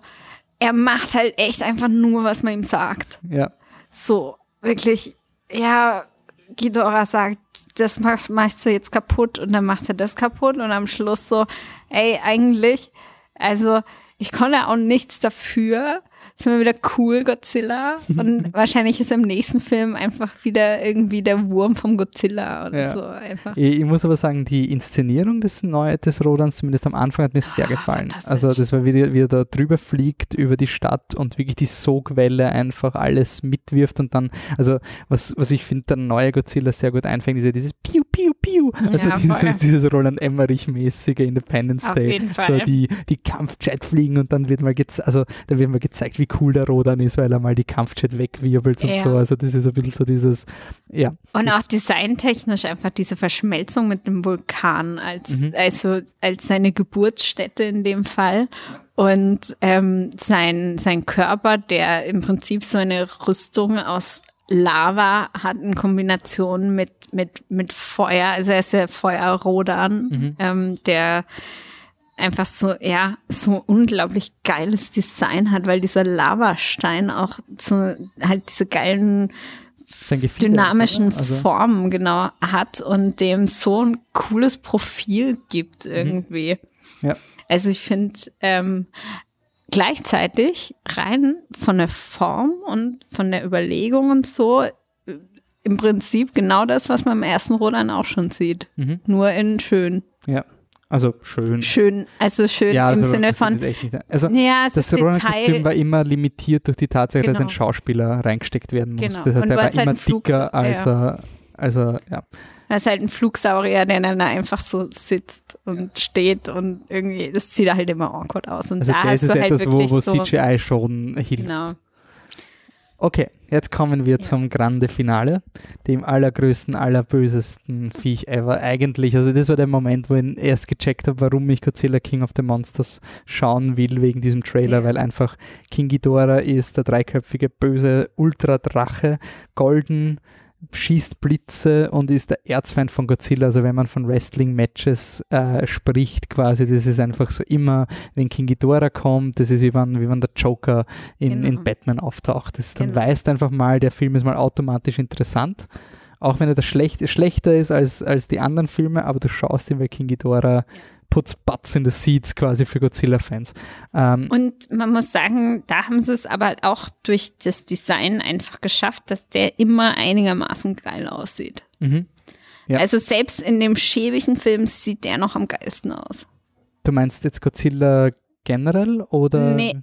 Speaker 2: Er macht halt echt einfach nur, was man ihm sagt.
Speaker 1: Ja.
Speaker 2: So, wirklich, ja, Ghidorah sagt, das machst, machst du jetzt kaputt und dann macht er das kaputt und am Schluss so, ey, eigentlich, also ich konnte auch nichts dafür, ist immer wieder cool, Godzilla. [LAUGHS] Und wahrscheinlich ist im nächsten Film einfach wieder irgendwie der Wurm vom Godzilla oder ja. so. Einfach.
Speaker 1: Ich, ich, muss aber sagen, die Inszenierung des, Neu des Rodans, zumindest am Anfang, hat mir sehr ah, gefallen. Also das war, wie, wie er da drüber fliegt über die Stadt und wirklich die Sogwelle einfach alles mitwirft und dann, also was, was ich finde, der neue Godzilla sehr gut einfängt, ist ja dieses Piu, Piu, Piu. Also ja, dieses, dieses Roland Emmerich-mäßige Independence Auf Day. So die, die Kampfjet fliegen und dann wird mal, also da wird mal gezeigt, wie wie cool der Rodan ist, weil er mal die Kampfjet wegwirbelt und ja. so. Also das ist ein bisschen so dieses, ja.
Speaker 2: Und auch designtechnisch einfach diese Verschmelzung mit dem Vulkan als, mhm. also als seine Geburtsstätte in dem Fall. Und ähm, sein, sein Körper, der im Prinzip so eine Rüstung aus Lava hat in Kombination mit, mit, mit Feuer, also er ist ja Feuerrodan, mhm. ähm, der einfach so, ja, so unglaublich geiles Design hat, weil dieser Lavastein auch so halt diese geilen dynamischen also. Formen genau hat und dem so ein cooles Profil gibt mhm. irgendwie.
Speaker 1: Mhm. Ja.
Speaker 2: Also ich finde ähm, gleichzeitig rein von der Form und von der Überlegung und so im Prinzip genau das, was man im ersten Rodan auch schon sieht. Mhm. Nur in schön.
Speaker 1: Ja. Also schön.
Speaker 2: Schön, also schön ja, also im Sinne von.
Speaker 1: also ja, das Ronan-Kostüm war immer limitiert durch die Tatsache, genau. dass ein Schauspieler reingesteckt werden muss. Genau. Das heißt, er war immer halt dicker als ja. er, also ja.
Speaker 2: Das ist halt ein Flugsaurier, der dann da einfach so sitzt und steht und irgendwie, das sieht halt immer awkward aus. Und
Speaker 1: also
Speaker 2: da
Speaker 1: das
Speaker 2: hast
Speaker 1: ist
Speaker 2: du halt
Speaker 1: etwas, wo,
Speaker 2: wirklich
Speaker 1: wo
Speaker 2: so,
Speaker 1: CGI schon hilft.
Speaker 2: Genau.
Speaker 1: Okay, jetzt kommen wir zum Grande Finale, dem allergrößten, allerbösesten Viech ever. Eigentlich, also das war der Moment, wo ich erst gecheckt habe, warum ich Godzilla King of the Monsters schauen will wegen diesem Trailer,
Speaker 2: Ja.
Speaker 1: weil einfach King Ghidorah ist der dreiköpfige böse Ultradrache, golden, schießt Blitze und ist der Erzfeind von Godzilla. Also wenn man von Wrestling-Matches äh, spricht, quasi, das ist einfach so immer, wenn King Ghidorah kommt, das ist wie wenn, wie wenn der Joker in,
Speaker 2: Genau.
Speaker 1: in Batman auftaucht. Das, dann
Speaker 2: Genau.
Speaker 1: weißt einfach mal, der Film ist mal automatisch interessant. Auch wenn er das schlecht, schlechter ist als, als die anderen Filme, aber du schaust ihn, weil King Ghidorah puts butts in the seats quasi für Godzilla-Fans. Ähm,
Speaker 2: Und man muss sagen, da haben sie es aber auch durch das Design einfach geschafft, dass der immer einigermaßen geil aussieht.
Speaker 1: mhm. Ja.
Speaker 2: Also selbst in dem schäbigen Film sieht der noch am geilsten aus.
Speaker 1: Du meinst jetzt Godzilla generell oder
Speaker 2: Nee.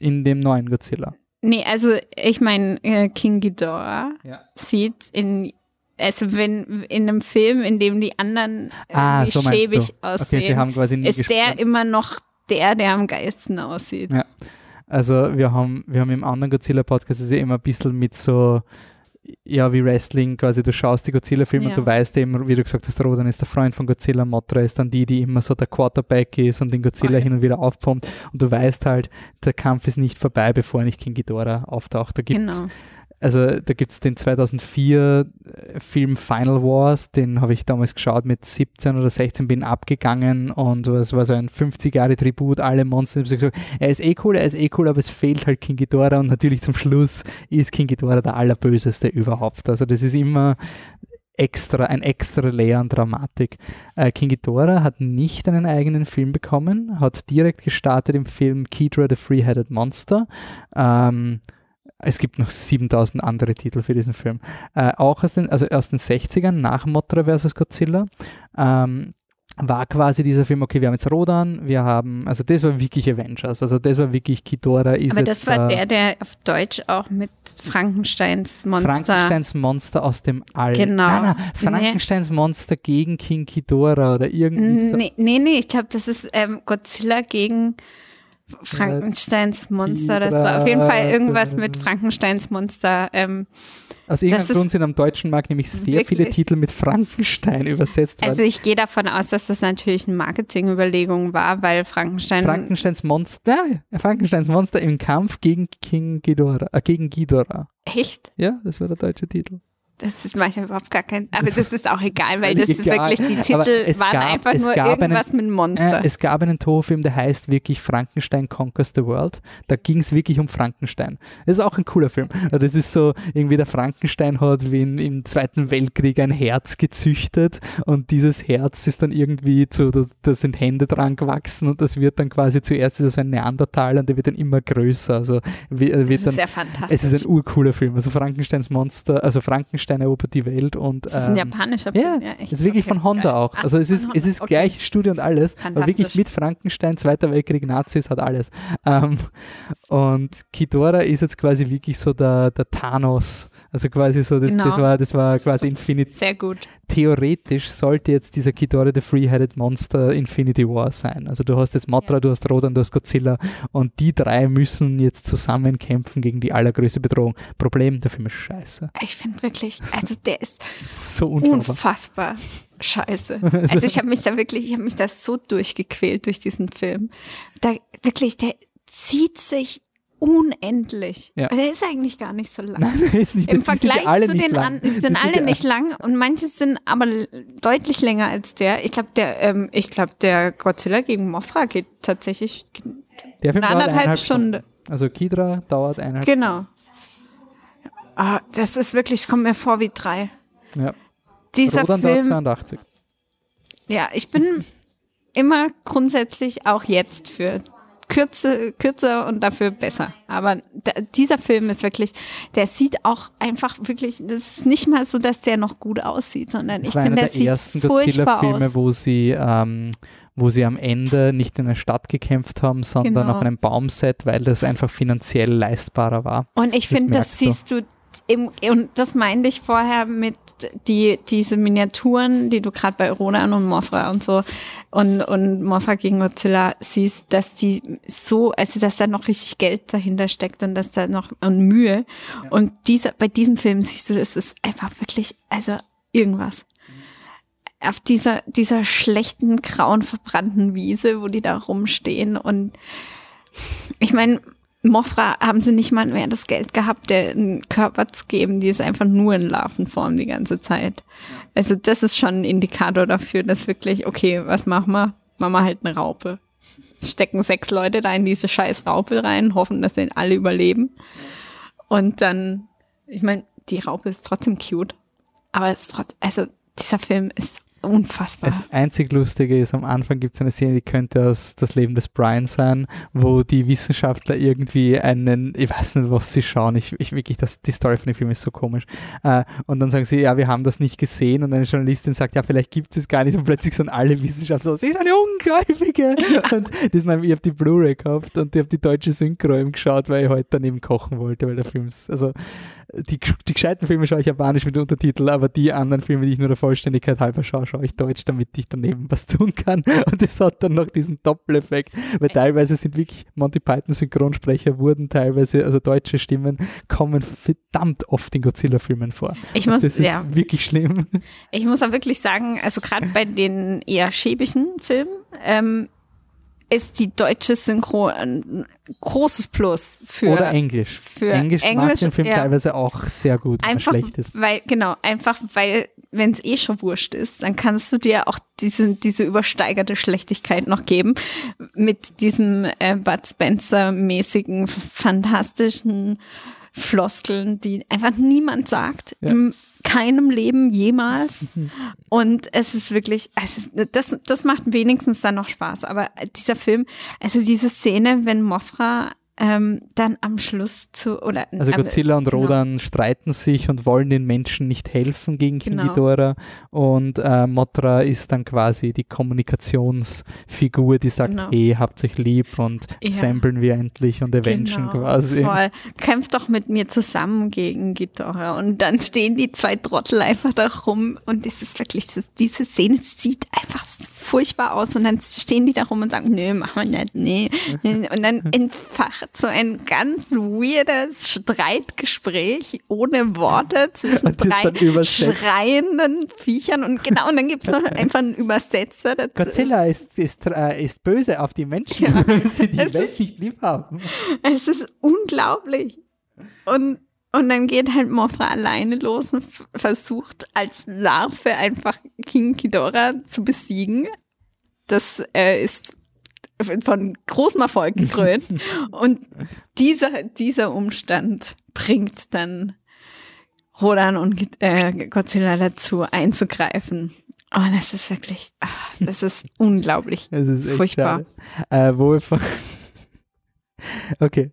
Speaker 1: in dem neuen Godzilla?
Speaker 2: Nee, also ich meine, äh, King Ghidorah
Speaker 1: Ja.
Speaker 2: sieht in, also wenn in einem Film, in dem die anderen
Speaker 1: Ah, so
Speaker 2: schäbig aussehen,
Speaker 1: Okay, sie haben quasi nie
Speaker 2: ist der immer noch der, der am geilsten aussieht.
Speaker 1: Ja. Also wir haben, wir haben im anderen Godzilla-Podcast ist ja immer ein bisschen mit so, ja, wie Wrestling, quasi du schaust die Godzilla-Filme
Speaker 2: Ja.
Speaker 1: und du weißt eben, wie du gesagt hast, Rodan ist der Freund von Godzilla, Mothra ist dann die, die immer so der Quarterback ist und den Godzilla
Speaker 2: ja.
Speaker 1: hin und wieder aufpumpt und du weißt halt, der Kampf ist nicht vorbei, bevor nicht King Ghidorah auftaucht. Da gibt's
Speaker 2: Genau.
Speaker 1: Also da gibt es den 2004 Film Final Wars, den habe ich damals geschaut mit 17 oder 16, bin abgegangen und es war so ein 50 Jahre Tribut, alle Monster. Ich gesagt, er ist eh cool, er ist eh cool, aber es fehlt halt King Ghidorah und natürlich zum Schluss ist King Ghidorah der allerböseste überhaupt. Also das ist immer extra, ein extra Layer an Dramatik. Äh, King Ghidorah hat nicht einen eigenen Film bekommen, hat direkt gestartet im Film Kidra the Three-Headed Monster. Ähm, es gibt noch 7000 andere Titel für diesen Film. Äh, auch aus den, also aus den 60ern, nach Mothra vs. Godzilla, ähm, war quasi dieser Film, okay, wir haben jetzt Rodan, wir haben, also das war wirklich Avengers, also das war wirklich Ghidorah ist
Speaker 2: Aber
Speaker 1: jetzt
Speaker 2: das war
Speaker 1: äh,
Speaker 2: der, der auf Deutsch auch mit Frankensteins Monster.
Speaker 1: Frankensteins Monster aus dem All.
Speaker 2: Genau.
Speaker 1: Nein, nein, Frankensteins Monster gegen King Ghidorah oder irgendwie so.
Speaker 2: Nee, nee, nee, ich glaube, das ist ähm, Godzilla gegen Frankensteins Monster. Das war auf jeden Fall irgendwas mit Frankensteins Monster. Ähm,
Speaker 1: Aus irgendeinem Grund sind am deutschen Markt nämlich sehr viele
Speaker 2: wirklich-
Speaker 1: Titel mit Frankenstein übersetzt worden.
Speaker 2: also ich gehe davon aus, dass das natürlich eine Marketingüberlegung war, weil Frankenstein.
Speaker 1: Frankensteins Monster, Frankensteins Monster im Kampf gegen King Ghidorah, äh, gegen Ghidorah.
Speaker 2: echt?
Speaker 1: Ja, das war der deutsche Titel.
Speaker 2: Das ist manchmal überhaupt gar kein. Aber das ist auch egal, weil das
Speaker 1: egal.
Speaker 2: wirklich die Titel waren
Speaker 1: gab-
Speaker 2: einfach nur irgendwas
Speaker 1: einen-
Speaker 2: mit Monster.
Speaker 1: Äh, es gab einen Toho-Film, der heißt wirklich Frankenstein Conquers the World. Da ging es wirklich um Frankenstein. Das ist auch ein cooler Film. Das ist so, irgendwie der Frankenstein hat wie in, im Zweiten Weltkrieg ein Herz gezüchtet und dieses Herz ist dann irgendwie zu, da, da sind Hände dran gewachsen und das wird dann quasi zuerst ist das ein Neandertaler und der wird dann immer größer. Also äh, wird
Speaker 2: das
Speaker 1: dann
Speaker 2: ist ja fantastisch.
Speaker 1: es ist ein urcooler Film. Also Frankensteins Monster, also Frankenstein erobert die Welt und
Speaker 2: das ist ein
Speaker 1: ähm,
Speaker 2: japanischer Film.
Speaker 1: ja,
Speaker 2: echt.
Speaker 1: es ist wirklich
Speaker 2: Okay,
Speaker 1: von Honda
Speaker 2: geil.
Speaker 1: auch.
Speaker 2: Ach,
Speaker 1: Also es
Speaker 2: von
Speaker 1: ist,
Speaker 2: Honda,
Speaker 1: es ist
Speaker 2: okay.
Speaker 1: gleich Studie und alles, aber wirklich mit Frankenstein, Zweiter Weltkrieg, Nazis, hat alles. Ähm, und Kidora ist jetzt quasi wirklich so der, der Thanos. Also quasi so, das,
Speaker 2: Genau.
Speaker 1: das war, das war quasi Infinity.
Speaker 2: Sehr gut.
Speaker 1: Theoretisch sollte jetzt dieser Kidora the Three-Headed Monster Infinity War sein. Also du hast jetzt Mothra, du hast Rodan, du hast Godzilla und die drei müssen jetzt zusammen kämpfen gegen die allergrößte Bedrohung. Problem, der Film ist scheiße.
Speaker 2: Ich finde wirklich, also der ist [LAUGHS]
Speaker 1: So
Speaker 2: unfassbar scheiße. [LAUGHS] Also ich habe mich da wirklich, ich habe mich da so durchgequält durch diesen Film. Da wirklich, der zieht sich unendlich.
Speaker 1: Ja.
Speaker 2: Der ist eigentlich gar nicht so lang.
Speaker 1: Nein, ist nicht,
Speaker 2: Im Vergleich zu den anderen, sind alle nicht lang und manche sind aber deutlich länger als der. Ich glaube, der, ähm, ich glaube, der Godzilla gegen Mothra geht tatsächlich
Speaker 1: Der Film
Speaker 2: eine
Speaker 1: dauert
Speaker 2: anderthalb
Speaker 1: eineinhalb
Speaker 2: Stunde.
Speaker 1: Stunden. Also Kidra dauert eineinhalb
Speaker 2: Genau. Ah, das ist wirklich, es kommt mir vor wie drei.
Speaker 1: Ja.
Speaker 2: Dieser
Speaker 1: Rodan dauert
Speaker 2: Film,
Speaker 1: 82.
Speaker 2: ja, ich bin immer grundsätzlich auch jetzt für kürze, kürzer und dafür besser. Aber da, dieser Film ist wirklich, der sieht auch einfach wirklich, das ist nicht mal so, dass der noch gut aussieht, sondern
Speaker 1: Das
Speaker 2: ich finde, der
Speaker 1: der
Speaker 2: sieht
Speaker 1: ersten Godzilla-Filme, wo sie, ähm, wo sie am Ende nicht in einer Stadt gekämpft haben, sondern
Speaker 2: Genau.
Speaker 1: auf einem Baumset, weil das einfach finanziell leistbarer war.
Speaker 2: Und ich
Speaker 1: das
Speaker 2: finde, das
Speaker 1: merkst du.
Speaker 2: siehst du im, und das meinte ich vorher mit die diese Miniaturen, die du gerade bei Ronan und Mofra und so und und Mofra gegen Godzilla siehst, dass die so, also dass da noch richtig Geld dahinter steckt und dass da noch und Mühe ja. und dieser bei diesem Film siehst du, das ist einfach wirklich also irgendwas auf dieser, dieser schlechten, grauen, verbrannten Wiese, wo die da rumstehen. Und ich meine, Mofra haben sie nicht mal mehr das Geld gehabt, der einen Körper zu geben, die ist einfach nur in Larvenform die ganze Zeit. Also das ist schon ein Indikator dafür, dass wirklich, okay, was machen wir? Machen wir halt eine Raupe. Stecken sechs Leute da in diese scheiß Raupe rein, hoffen, dass sie alle überleben. Und dann, ich meine, die Raupe ist trotzdem cute. Aber es ist trotzdem, also dieser Film ist unfassbar.
Speaker 1: Das einzig Lustige ist, am Anfang gibt es eine Szene, die könnte aus das Leben des Brian sein, wo die Wissenschaftler irgendwie einen, ich weiß nicht, was sie schauen, ich, ich wirklich, das, die Story von dem Film ist so komisch. Äh, und dann sagen sie, ja, wir haben das nicht gesehen und eine Journalistin sagt, ja, vielleicht gibt es gar nicht und plötzlich sind alle Wissenschaftler, sie ist eine Ungläubige. [LAUGHS] Und das, ich habe die Blu-ray gekauft und ich habe die deutsche Synchro eben geschaut, weil ich heute daneben kochen wollte, weil der Film ist, also die, die gescheiten Filme schaue ich japanisch mit Untertitel, aber die anderen Filme, die ich nur der Vollständigkeit halber schaue, schaue ich deutsch, damit ich daneben was tun kann. [LAUGHS] Und es hat dann noch diesen Doppeleffekt, weil teilweise sind wirklich Monty Python Synchronsprecher wurden teilweise, also deutsche Stimmen kommen verdammt oft in Godzilla-Filmen vor.
Speaker 2: Ich muss,
Speaker 1: das ist ja. wirklich schlimm.
Speaker 2: Ich muss auch wirklich sagen, also gerade bei den eher schäbigen Filmen, ähm, ist die deutsche Synchro ein großes Plus für
Speaker 1: oder Englisch.
Speaker 2: Für
Speaker 1: Englisch, Englisch macht den Film ja. teilweise auch sehr gut,
Speaker 2: einfach,
Speaker 1: schlecht ist.
Speaker 2: Weil genau, einfach weil wenn es eh schon wurscht ist, dann kannst du dir auch diese diese übersteigerte Schlechtigkeit noch geben mit diesem äh, Bud Spencer mäßigen fantastischen Floskeln, die einfach niemand sagt ja. im keinem Leben jemals. Und es ist wirklich, es ist, das, das macht wenigstens dann noch Spaß. Aber dieser Film, also diese Szene, wenn Mofra ähm, dann am Schluss zu oder
Speaker 1: also Godzilla und genau. Rodan streiten sich und wollen den Menschen nicht helfen gegen genau. King Ghidorah und äh, Motra ist dann quasi die Kommunikationsfigur, die sagt, genau. hey, habt euch lieb und ja. samplen wir endlich und avengen genau. quasi.
Speaker 2: Voll. Kämpft doch mit mir zusammen gegen Ghidorah und dann stehen die zwei Trottel einfach da rum und es ist wirklich, diese Szene sieht einfach furchtbar aus und dann stehen die da rum und sagen, nö, machen wir nicht, nee. [LAUGHS] Und dann entfacht so ein ganz weirdes Streitgespräch ohne Worte [LAUGHS] zwischen drei schreienden Viechern und genau, und dann gibt's noch [LAUGHS] einfach einen Übersetzer
Speaker 1: dazu. Godzilla ist, ist, äh, ist böse auf die Menschen, ja. [LAUGHS] weil sie die Welt ist, nicht lieb haben.
Speaker 2: Es ist unglaublich. Und und dann geht halt Mofra alleine los und versucht als Larve einfach King Ghidorah zu besiegen. Das äh, ist von großem Erfolg gekrönt. [LAUGHS] und dieser, dieser Umstand bringt dann Rodan und äh, Godzilla dazu einzugreifen. Oh, das ist wirklich, ach, das ist [LAUGHS] unglaublich das ist furchtbar.
Speaker 1: Äh, wo [LAUGHS] Okay.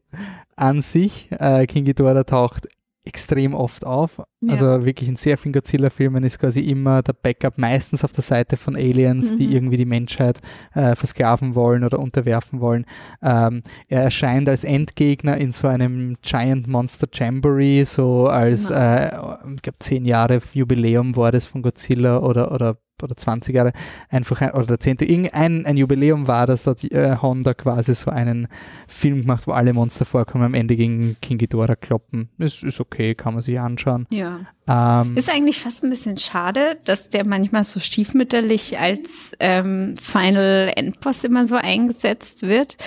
Speaker 1: An sich, äh, King Ghidorah taucht extrem oft auf. Ja. Also wirklich in sehr vielen Godzilla-Filmen ist quasi immer der Backup meistens auf der Seite von Aliens, mhm. die irgendwie die Menschheit äh, versklaven wollen oder unterwerfen wollen. Ähm, er erscheint als Endgegner in so einem Giant Monster Jamboree, so als, mhm. äh, ich glaube, zehn Jahre Jubiläum war das von Godzilla oder, oder oder 20 Jahre, einfach ein, oder der 10. Irgendein ein Jubiläum war, dass dort äh, Honda quasi so einen Film gemacht, wo alle Monster vorkommen, am Ende gegen King Ghidorah kloppen. Ist, ist okay, kann man sich anschauen.
Speaker 2: Ja. Ähm, ist eigentlich fast ein bisschen schade, dass der manchmal so stiefmütterlich als ähm, Final Endboss immer so eingesetzt wird,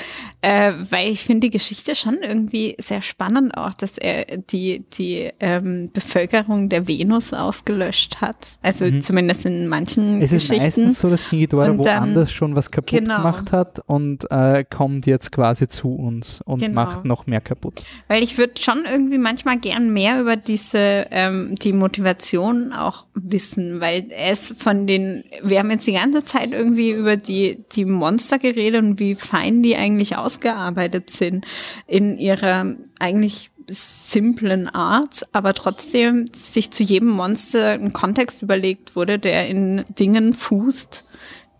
Speaker 2: äh, weil ich finde die Geschichte schon irgendwie sehr spannend auch, dass er die, die ähm, Bevölkerung der Venus ausgelöscht hat. Also mhm. zumindest in manchen es Geschichten. Es ist
Speaker 1: meistens so, dass King Ghidorah woanders schon was kaputt genau. gemacht hat und äh, kommt jetzt quasi zu uns und genau. macht noch mehr kaputt.
Speaker 2: Weil ich würde schon irgendwie manchmal gern mehr über diese ähm, die Motivation auch wissen, weil es von den, wir haben jetzt die ganze Zeit irgendwie über die, die Monster geredet und wie fein die eigentlich ausgearbeitet sind in ihrer eigentlich simplen Art, aber trotzdem sich zu jedem Monster ein Kontext überlegt wurde, der in Dingen fußt,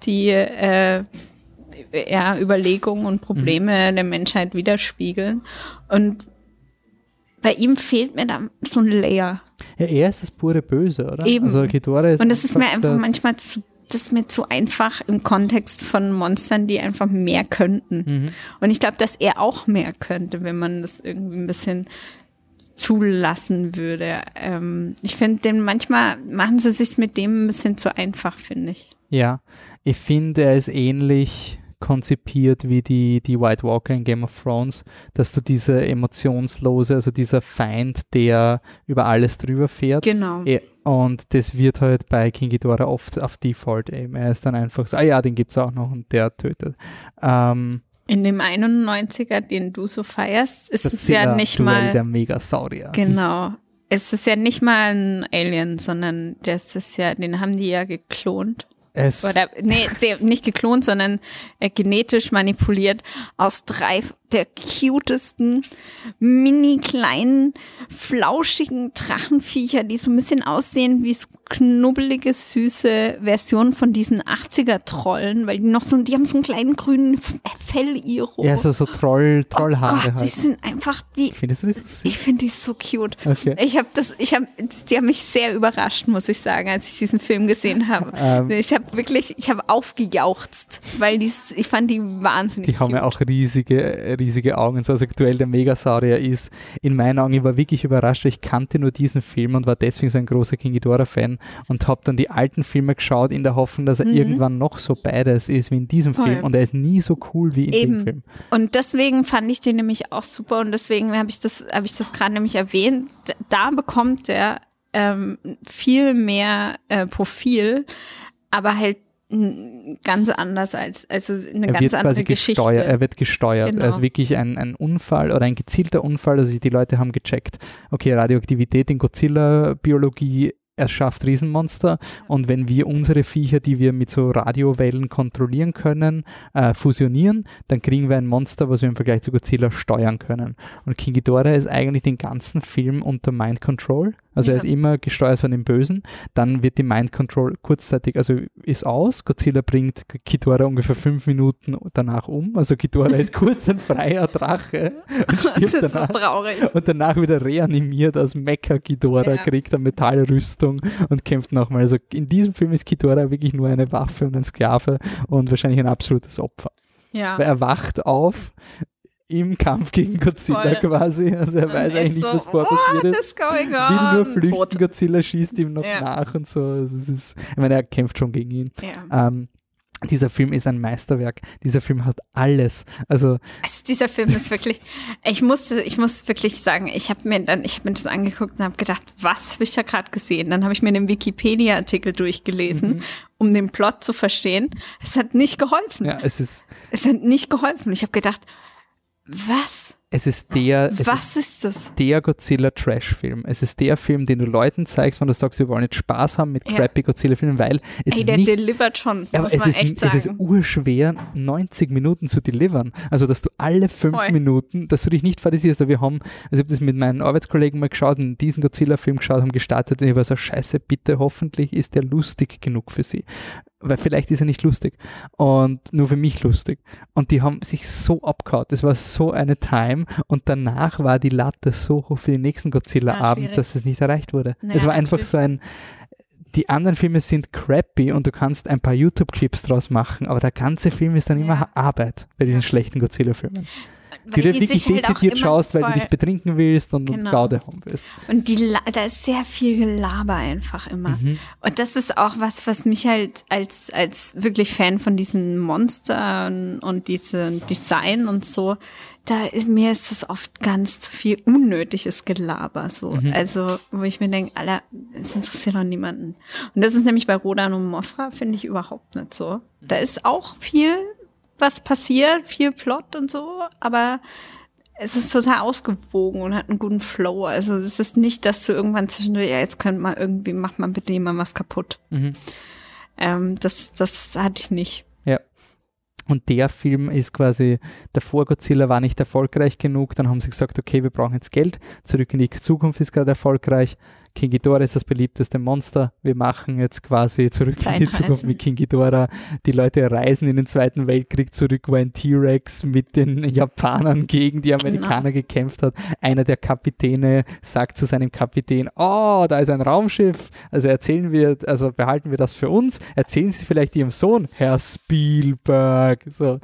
Speaker 2: die äh, ja, Überlegungen und Probleme mhm. der Menschheit widerspiegeln. Und bei ihm fehlt mir da so ein Layer.
Speaker 1: Ja, er ist das pure Böse, oder?
Speaker 2: Eben.
Speaker 1: Also Ghidorah ist
Speaker 2: Und das ist mir einfach manchmal zu, das ist mir zu einfach im Kontext von Monstern, die einfach mehr könnten.
Speaker 1: Mhm.
Speaker 2: Und ich glaube, dass er auch mehr könnte, wenn man das irgendwie ein bisschen zulassen würde. Ähm, ich finde, den manchmal machen sie sich mit dem ein bisschen zu einfach, finde ich.
Speaker 1: Ja, ich finde, er ist ähnlich konzipiert wie die, die White Walker in Game of Thrones, dass du diese emotionslose, also dieser Feind, der über alles drüber fährt.
Speaker 2: Genau.
Speaker 1: Eh, Und das wird halt bei King Ghidorah oft auf Default eben. Er ist dann einfach so, ah ja, den gibt es auch noch und der tötet. Ähm,
Speaker 2: In dem 91er, den du so feierst, ist es ja nicht
Speaker 1: Duell
Speaker 2: mal.
Speaker 1: der Megasaurier.
Speaker 2: Genau. Es ist ja nicht mal ein Alien, sondern das ist ja, den haben die ja geklont.
Speaker 1: Es,
Speaker 2: Oder, nee, nicht geklont, sondern äh, genetisch manipuliert aus drei der cutesten, mini kleinen, flauschigen Drachenviecher, die so ein bisschen aussehen wie so knubbelige, süße Versionen von diesen 80er-Trollen, weil die noch so, die haben so einen kleinen grünen Fell-Iro.
Speaker 1: ja, so, so Troll,
Speaker 2: oh
Speaker 1: Trollhaare
Speaker 2: Gott, sie
Speaker 1: halt.
Speaker 2: sind einfach die,
Speaker 1: Findest du das süß?
Speaker 2: ich finde die so cute.
Speaker 1: Okay.
Speaker 2: Ich habe das, ich habe, die haben mich sehr überrascht, muss ich sagen, als ich diesen Film gesehen habe.
Speaker 1: Ähm.
Speaker 2: ich habe wirklich, ich habe aufgejauchzt, weil dies, ich fand die wahnsinnig
Speaker 1: Die haben ja auch riesige, riesige Augen. So also aktuell der Megasaurier ist in meinen Augen, ich war wirklich überrascht, weil ich kannte nur diesen Film und war deswegen so ein großer King Ghidorah-Fan und habe dann die alten Filme geschaut in der Hoffnung, dass er irgendwann noch so beides ist wie in diesem
Speaker 2: Mhm. Voll.
Speaker 1: Film und er ist nie so cool wie in dem
Speaker 2: Eben.
Speaker 1: Film.
Speaker 2: Und deswegen fand ich den nämlich auch super und deswegen habe ich das, habe ich das gerade nämlich erwähnt. Da bekommt er ähm, viel mehr äh, Profil, aber halt ganz anders als, also eine ganz andere Geschichte.
Speaker 1: gesteuert, er wird gesteuert.
Speaker 2: Genau.
Speaker 1: Er ist wirklich ein, ein Unfall oder ein gezielter Unfall. Also die Leute haben gecheckt, okay, Radioaktivität in Godzilla-Biologie erschafft Riesenmonster und wenn wir unsere Viecher, die wir mit so Radiowellen kontrollieren können, äh, fusionieren, dann kriegen wir ein Monster, was wir im Vergleich zu Godzilla steuern können. Und King Ghidorah ist eigentlich den ganzen Film unter Mind Control. Also er
Speaker 2: Ja.
Speaker 1: ist immer gesteuert von dem Bösen. Dann wird die Mind Control kurzzeitig, also ist aus. Godzilla bringt Ghidorah ungefähr fünf Minuten danach um. Also Ghidorah ist [LAUGHS] kurz ein freier Drache und
Speaker 2: Das ist so
Speaker 1: danach.
Speaker 2: traurig.
Speaker 1: Und danach wieder reanimiert als Mecha Ghidorah,
Speaker 2: Ja.
Speaker 1: kriegt eine Metallrüstung und kämpft nochmal. Also in diesem Film ist Ghidorah wirklich nur eine Waffe und ein Sklave und wahrscheinlich ein absolutes Opfer.
Speaker 2: Ja.
Speaker 1: Weil er wacht auf im Kampf gegen Godzilla
Speaker 2: Voll.
Speaker 1: quasi. Also er weiß eigentlich nicht,
Speaker 2: so,
Speaker 1: was vor passiert ist. Will nur flüchten,
Speaker 2: Tot.
Speaker 1: Godzilla schießt ihm noch
Speaker 2: Ja.
Speaker 1: nach und so. Also es ist, ich meine, er kämpft schon gegen ihn.
Speaker 2: Ja.
Speaker 1: Ähm, dieser Film ist ein Meisterwerk. Dieser Film hat alles. Also
Speaker 2: Also dieser Film ist wirklich, [LAUGHS] ich musste, ich muss wirklich sagen, ich habe mir dann, ich habe mir das angeguckt und habe gedacht, was habe ich da gerade gesehen? Dann habe ich mir den Wikipedia-Artikel durchgelesen, um den Plot zu verstehen. Es hat nicht geholfen.
Speaker 1: ja, es ist,
Speaker 2: Es hat nicht geholfen. Ich habe gedacht, was?
Speaker 1: es ist der, es ist
Speaker 2: was ist das?
Speaker 1: der Godzilla-Trash-Film. Es ist der Film, den du Leuten zeigst, wenn du sagst, wir wollen jetzt Spaß haben mit
Speaker 2: Ja.
Speaker 1: crappy Godzilla-Filmen, weil es
Speaker 2: Ey,
Speaker 1: ist
Speaker 2: der
Speaker 1: nicht
Speaker 2: delivert schon,
Speaker 1: Ja,
Speaker 2: muss
Speaker 1: es
Speaker 2: man
Speaker 1: ist,
Speaker 2: echt
Speaker 1: es ist
Speaker 2: sagen.
Speaker 1: urschwer, 90 Minuten zu delivern. Also, dass du alle fünf
Speaker 2: Voll.
Speaker 1: Minuten, dass du dich nicht fadisierst. Also, wir haben, also ich habe das mit meinen Arbeitskollegen mal geschaut und diesen Godzilla-Film geschaut, haben gestartet und ich war so, scheiße, bitte, hoffentlich ist der lustig genug für sie. Weil vielleicht ist er nicht lustig und nur für mich lustig. Und die haben sich so abgehauen. Das war so eine Time und danach war die Latte so hoch für den nächsten
Speaker 2: Ja,
Speaker 1: Godzilla-Abend,
Speaker 2: schwierig.
Speaker 1: dass es nicht erreicht wurde.
Speaker 2: Naja,
Speaker 1: es war einfach
Speaker 2: natürlich.
Speaker 1: so ein, die anderen Filme sind crappy und du kannst ein paar YouTube-Clips draus machen, aber der ganze Film ist dann
Speaker 2: Ja.
Speaker 1: immer Arbeit bei diesen schlechten Godzilla-Filmen. Die
Speaker 2: Weil
Speaker 1: du wirklich
Speaker 2: halt
Speaker 1: dezidiert schaust, weil du
Speaker 2: voll-
Speaker 1: dich betrinken willst und,
Speaker 2: Genau.
Speaker 1: Gaude haben willst.
Speaker 2: Und die, da ist sehr viel Gelaber einfach immer.
Speaker 1: Mhm.
Speaker 2: Und das ist auch was, was mich halt als, als wirklich Fan von diesen Monstern und diesem Design und so, da mir ist das oft ganz zu viel unnötiges Gelaber, so.
Speaker 1: Mhm.
Speaker 2: Also, wo ich mir denke, Alter, das interessiert doch niemanden. Und das ist nämlich bei Rodan und Mofra, finde ich überhaupt nicht so. Da ist auch viel, was passiert, viel Plot und so, aber es ist total ausgewogen und hat einen guten Flow. Also es ist nicht, dass du irgendwann zwischendurch, ja, jetzt könnt mal irgendwie, macht mal bitte jemand was kaputt.
Speaker 1: Mhm.
Speaker 2: Ähm, das, das hatte ich nicht.
Speaker 1: Ja. Und der Film ist quasi, davor Godzilla war nicht erfolgreich genug, dann haben sie gesagt, okay, wir brauchen jetzt Geld, zurück in die Zukunft ist gerade erfolgreich, King Ghidorah ist das beliebteste Monster. Wir machen jetzt quasi zurück in die Zukunft mit King Ghidorah. Die Leute reisen in den Zweiten Weltkrieg zurück, wo ein T-Rex mit den Japanern gegen die Amerikaner genau. gekämpft hat. Einer der Kapitäne sagt zu seinem Kapitän, oh, da ist ein Raumschiff. Also erzählen wir, also behalten wir das für uns. Erzählen Sie vielleicht Ihrem Sohn, Herr Spielberg. So,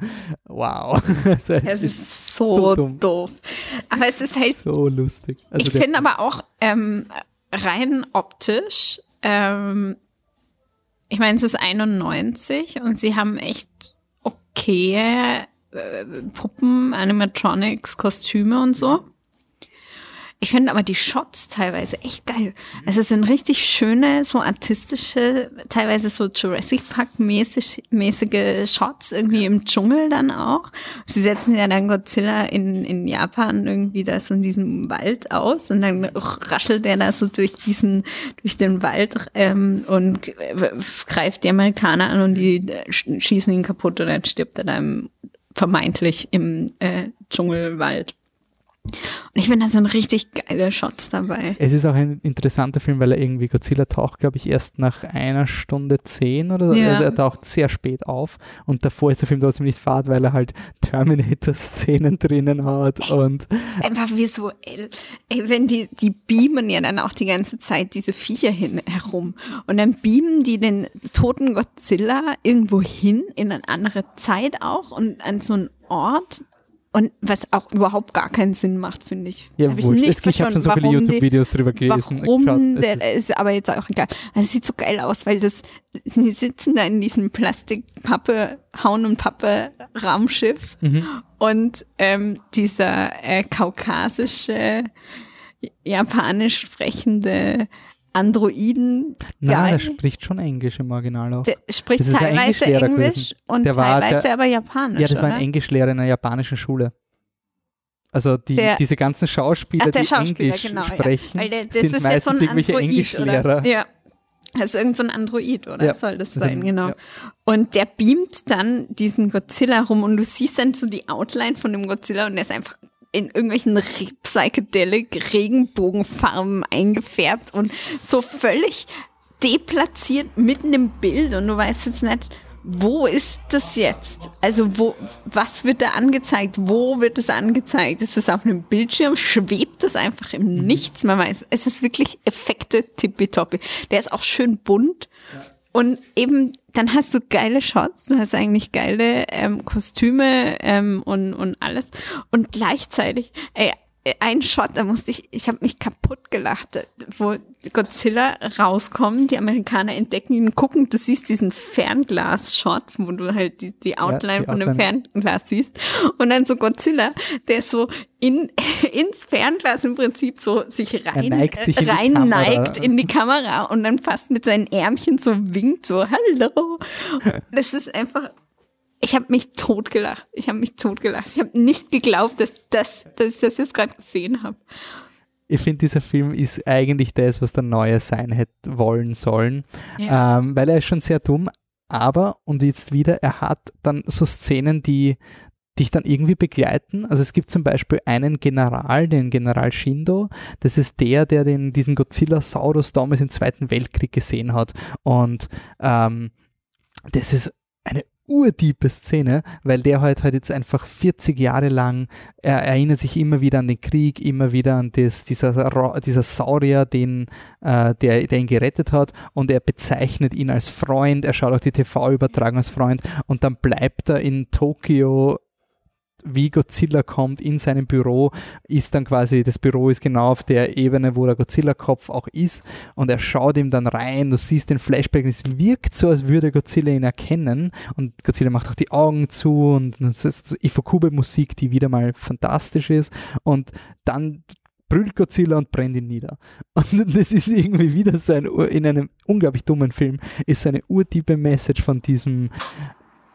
Speaker 1: wow. [LAUGHS]
Speaker 2: Also, es ist so, so doof. Aber es ist halt
Speaker 1: so lustig.
Speaker 2: Also ich finde aber auch ähm, rein optisch, ähm, ich meine, es ist 91 und sie haben echt okay äh, Puppen, Animatronics, Kostüme und so. Ich finde aber die Shots teilweise echt geil. Also es sind richtig schöne, so artistische, teilweise so Jurassic Park mäßig, mäßige Shots irgendwie im Dschungel dann auch. Sie setzen ja dann Godzilla in, in Japan irgendwie da so in diesem Wald aus und dann raschelt er da so durch diesen, durch den Wald ähm, und greift die Amerikaner an und die schießen ihn kaputt und dann stirbt er dann vermeintlich im äh, Dschungelwald. Und ich finde, da sind richtig geile Shots dabei.
Speaker 1: Es ist auch ein interessanter Film, weil er irgendwie Godzilla taucht, glaube ich, erst nach einer Stunde zehn oder so. Ja. Also er taucht sehr spät auf und davor ist der Film trotzdem nicht fad, weil er halt Terminator-Szenen drinnen hat
Speaker 2: Ey,
Speaker 1: und
Speaker 2: einfach visuell. Ey, wenn die, die beamen ja dann auch die ganze Zeit diese Viecher hin herum und dann beamen die den toten Godzilla irgendwo hin in eine andere Zeit auch und an so einen Ort, und was auch überhaupt gar keinen Sinn macht, finde ich.
Speaker 1: Ja, hab ich nicht es, ich habe schon so viele YouTube-Videos drüber gelesen.
Speaker 2: Warum der, ist, aber jetzt auch egal. Also es sieht so geil aus, weil das, sie sitzen da in diesem Plastikpappe, Hauen und Pappe Raumschiff mhm. und ähm, dieser äh, kaukasische, japanisch sprechende Androiden.
Speaker 1: Nein, der spricht schon Englisch im Original auch.
Speaker 2: Der spricht teilweise Englisch und der teilweise der, aber Japanisch.
Speaker 1: Ja, das
Speaker 2: oder?
Speaker 1: war ein Englischlehrer in einer japanischen Schule. Also die, der, diese ganzen Schauspieler, ach, die Schauspieler, Englisch genau, sprechen, ja. der, sind meistens ja so irgendwelche Android, Englischlehrer.
Speaker 2: Oder? Ja. Das ist irgendein so Android, oder? Ja, Soll das sein, genau. Ja. Und der beamt dann diesen Godzilla rum und du siehst dann so die Outline von dem Godzilla und der ist einfach in irgendwelchen psychedelic Regenbogenfarben eingefärbt und so völlig deplatziert mitten im Bild und du weißt jetzt nicht, wo ist das jetzt? Also wo, was wird da angezeigt? Wo wird es angezeigt? Ist das auf einem Bildschirm? Schwebt das einfach im mhm. Nichts? Man weiß, es ist wirklich Effekte tippitoppi. Der ist auch schön bunt. Ja. Und eben, dann hast du geile Shots, du hast eigentlich geile ähm, Kostüme ähm, und, und alles. Und gleichzeitig, ey, ein Shot, da musste ich, ich habe mich kaputt gelacht, wo Godzilla rauskommt, die Amerikaner entdecken ihn, gucken, du siehst diesen Fernglas-Shot, wo du halt die, die Outline ja, die von dem Fernglas siehst. Und dann so Godzilla, der so in, [LAUGHS] ins Fernglas im Prinzip so sich rein, neigt, sich rein in neigt in die Kamera und dann fast mit seinen Ärmchen so winkt, so Hallo. [LAUGHS] Das ist einfach ich habe mich totgelacht. Ich habe mich totgelacht. Ich habe nicht geglaubt, dass, das, dass ich das jetzt gerade gesehen habe.
Speaker 1: Ich finde, dieser Film ist eigentlich das, was der Neue sein hätte wollen sollen, ja. ähm, weil er ist schon sehr dumm, aber, und jetzt wieder, er hat dann so Szenen, die dich dann irgendwie begleiten. Also es gibt zum Beispiel einen General, den General Shindo, das ist der, der den, diesen Godzilla-Saurus damals im Zweiten Weltkrieg gesehen hat. Und ähm, das ist eine urtiefe Szene, weil der halt halt jetzt einfach 40 Jahre lang, er erinnert sich immer wieder an den Krieg, immer wieder an das, dieser, dieser Saurier, den, äh, der, der ihn gerettet hat und er bezeichnet ihn als Freund, er schaut auch die TV-Übertragung als Freund und dann bleibt er in Tokio wie Godzilla kommt in seinem Büro, ist dann quasi, das Büro ist genau auf der Ebene, wo der Godzilla-Kopf auch ist. Und er schaut ihm dann rein, du siehst den Flashback, es wirkt so, als würde Godzilla ihn erkennen. Und Godzilla macht auch die Augen zu und das ist Ifukube-Musik, die wieder mal fantastisch ist. Und dann brüllt Godzilla und brennt ihn nieder. [LAUGHS] Und das ist irgendwie wieder so ein, in einem unglaublich dummen Film, ist so eine urtiefe Message von diesem,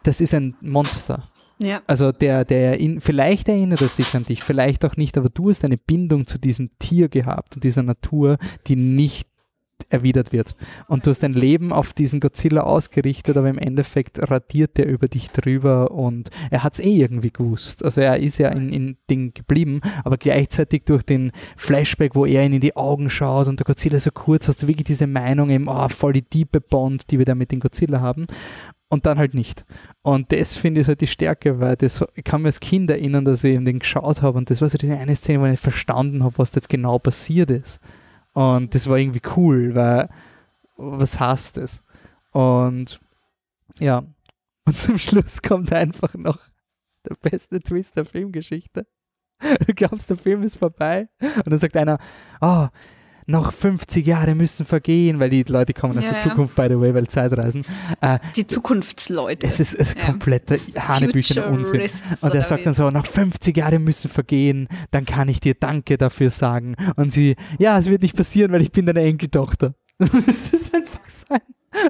Speaker 1: das ist ein Monster
Speaker 2: ja.
Speaker 1: Also der, der in, vielleicht erinnert er sich an dich, vielleicht auch nicht, aber du hast eine Bindung zu diesem Tier gehabt und dieser Natur, die nicht erwidert wird. Und du hast dein Leben auf diesen Godzilla ausgerichtet, aber im Endeffekt radiert der über dich drüber und er hat es eh irgendwie gewusst. Also er ist ja in, in Ding geblieben, aber gleichzeitig durch den Flashback, wo er ihn in die Augen schaut und der Godzilla so kurz, hast du wirklich diese Meinung eben, oh, voll die tiefe Bond, die wir da mit dem Godzilla haben und dann halt nicht. Und das finde ich halt die Stärke, weil das, ich kann mir als Kind erinnern, dass ich den geschaut habe und das war so die eine Szene, wo ich verstanden habe, was da jetzt genau passiert ist. Und das war irgendwie cool, weil was heißt das? Und ja, und zum Schluss kommt einfach noch der beste Twist der Filmgeschichte. Du [LAUGHS] glaubst, der Film ist vorbei und dann sagt einer, oh, noch 50 Jahre müssen vergehen, weil die Leute kommen aus ja, der Zukunft, by the way, weil Zeitreisen.
Speaker 2: Äh, die Zukunftsleute.
Speaker 1: Es ist, es ist ja. kompletter Hanebüchen Unsinn. Und er sagt dann so, noch 50 Jahre müssen vergehen, dann kann ich dir Danke dafür sagen. Und sie, ja, es wird nicht passieren, weil ich bin deine Enkeltochter. [LAUGHS] das ist einfach sein.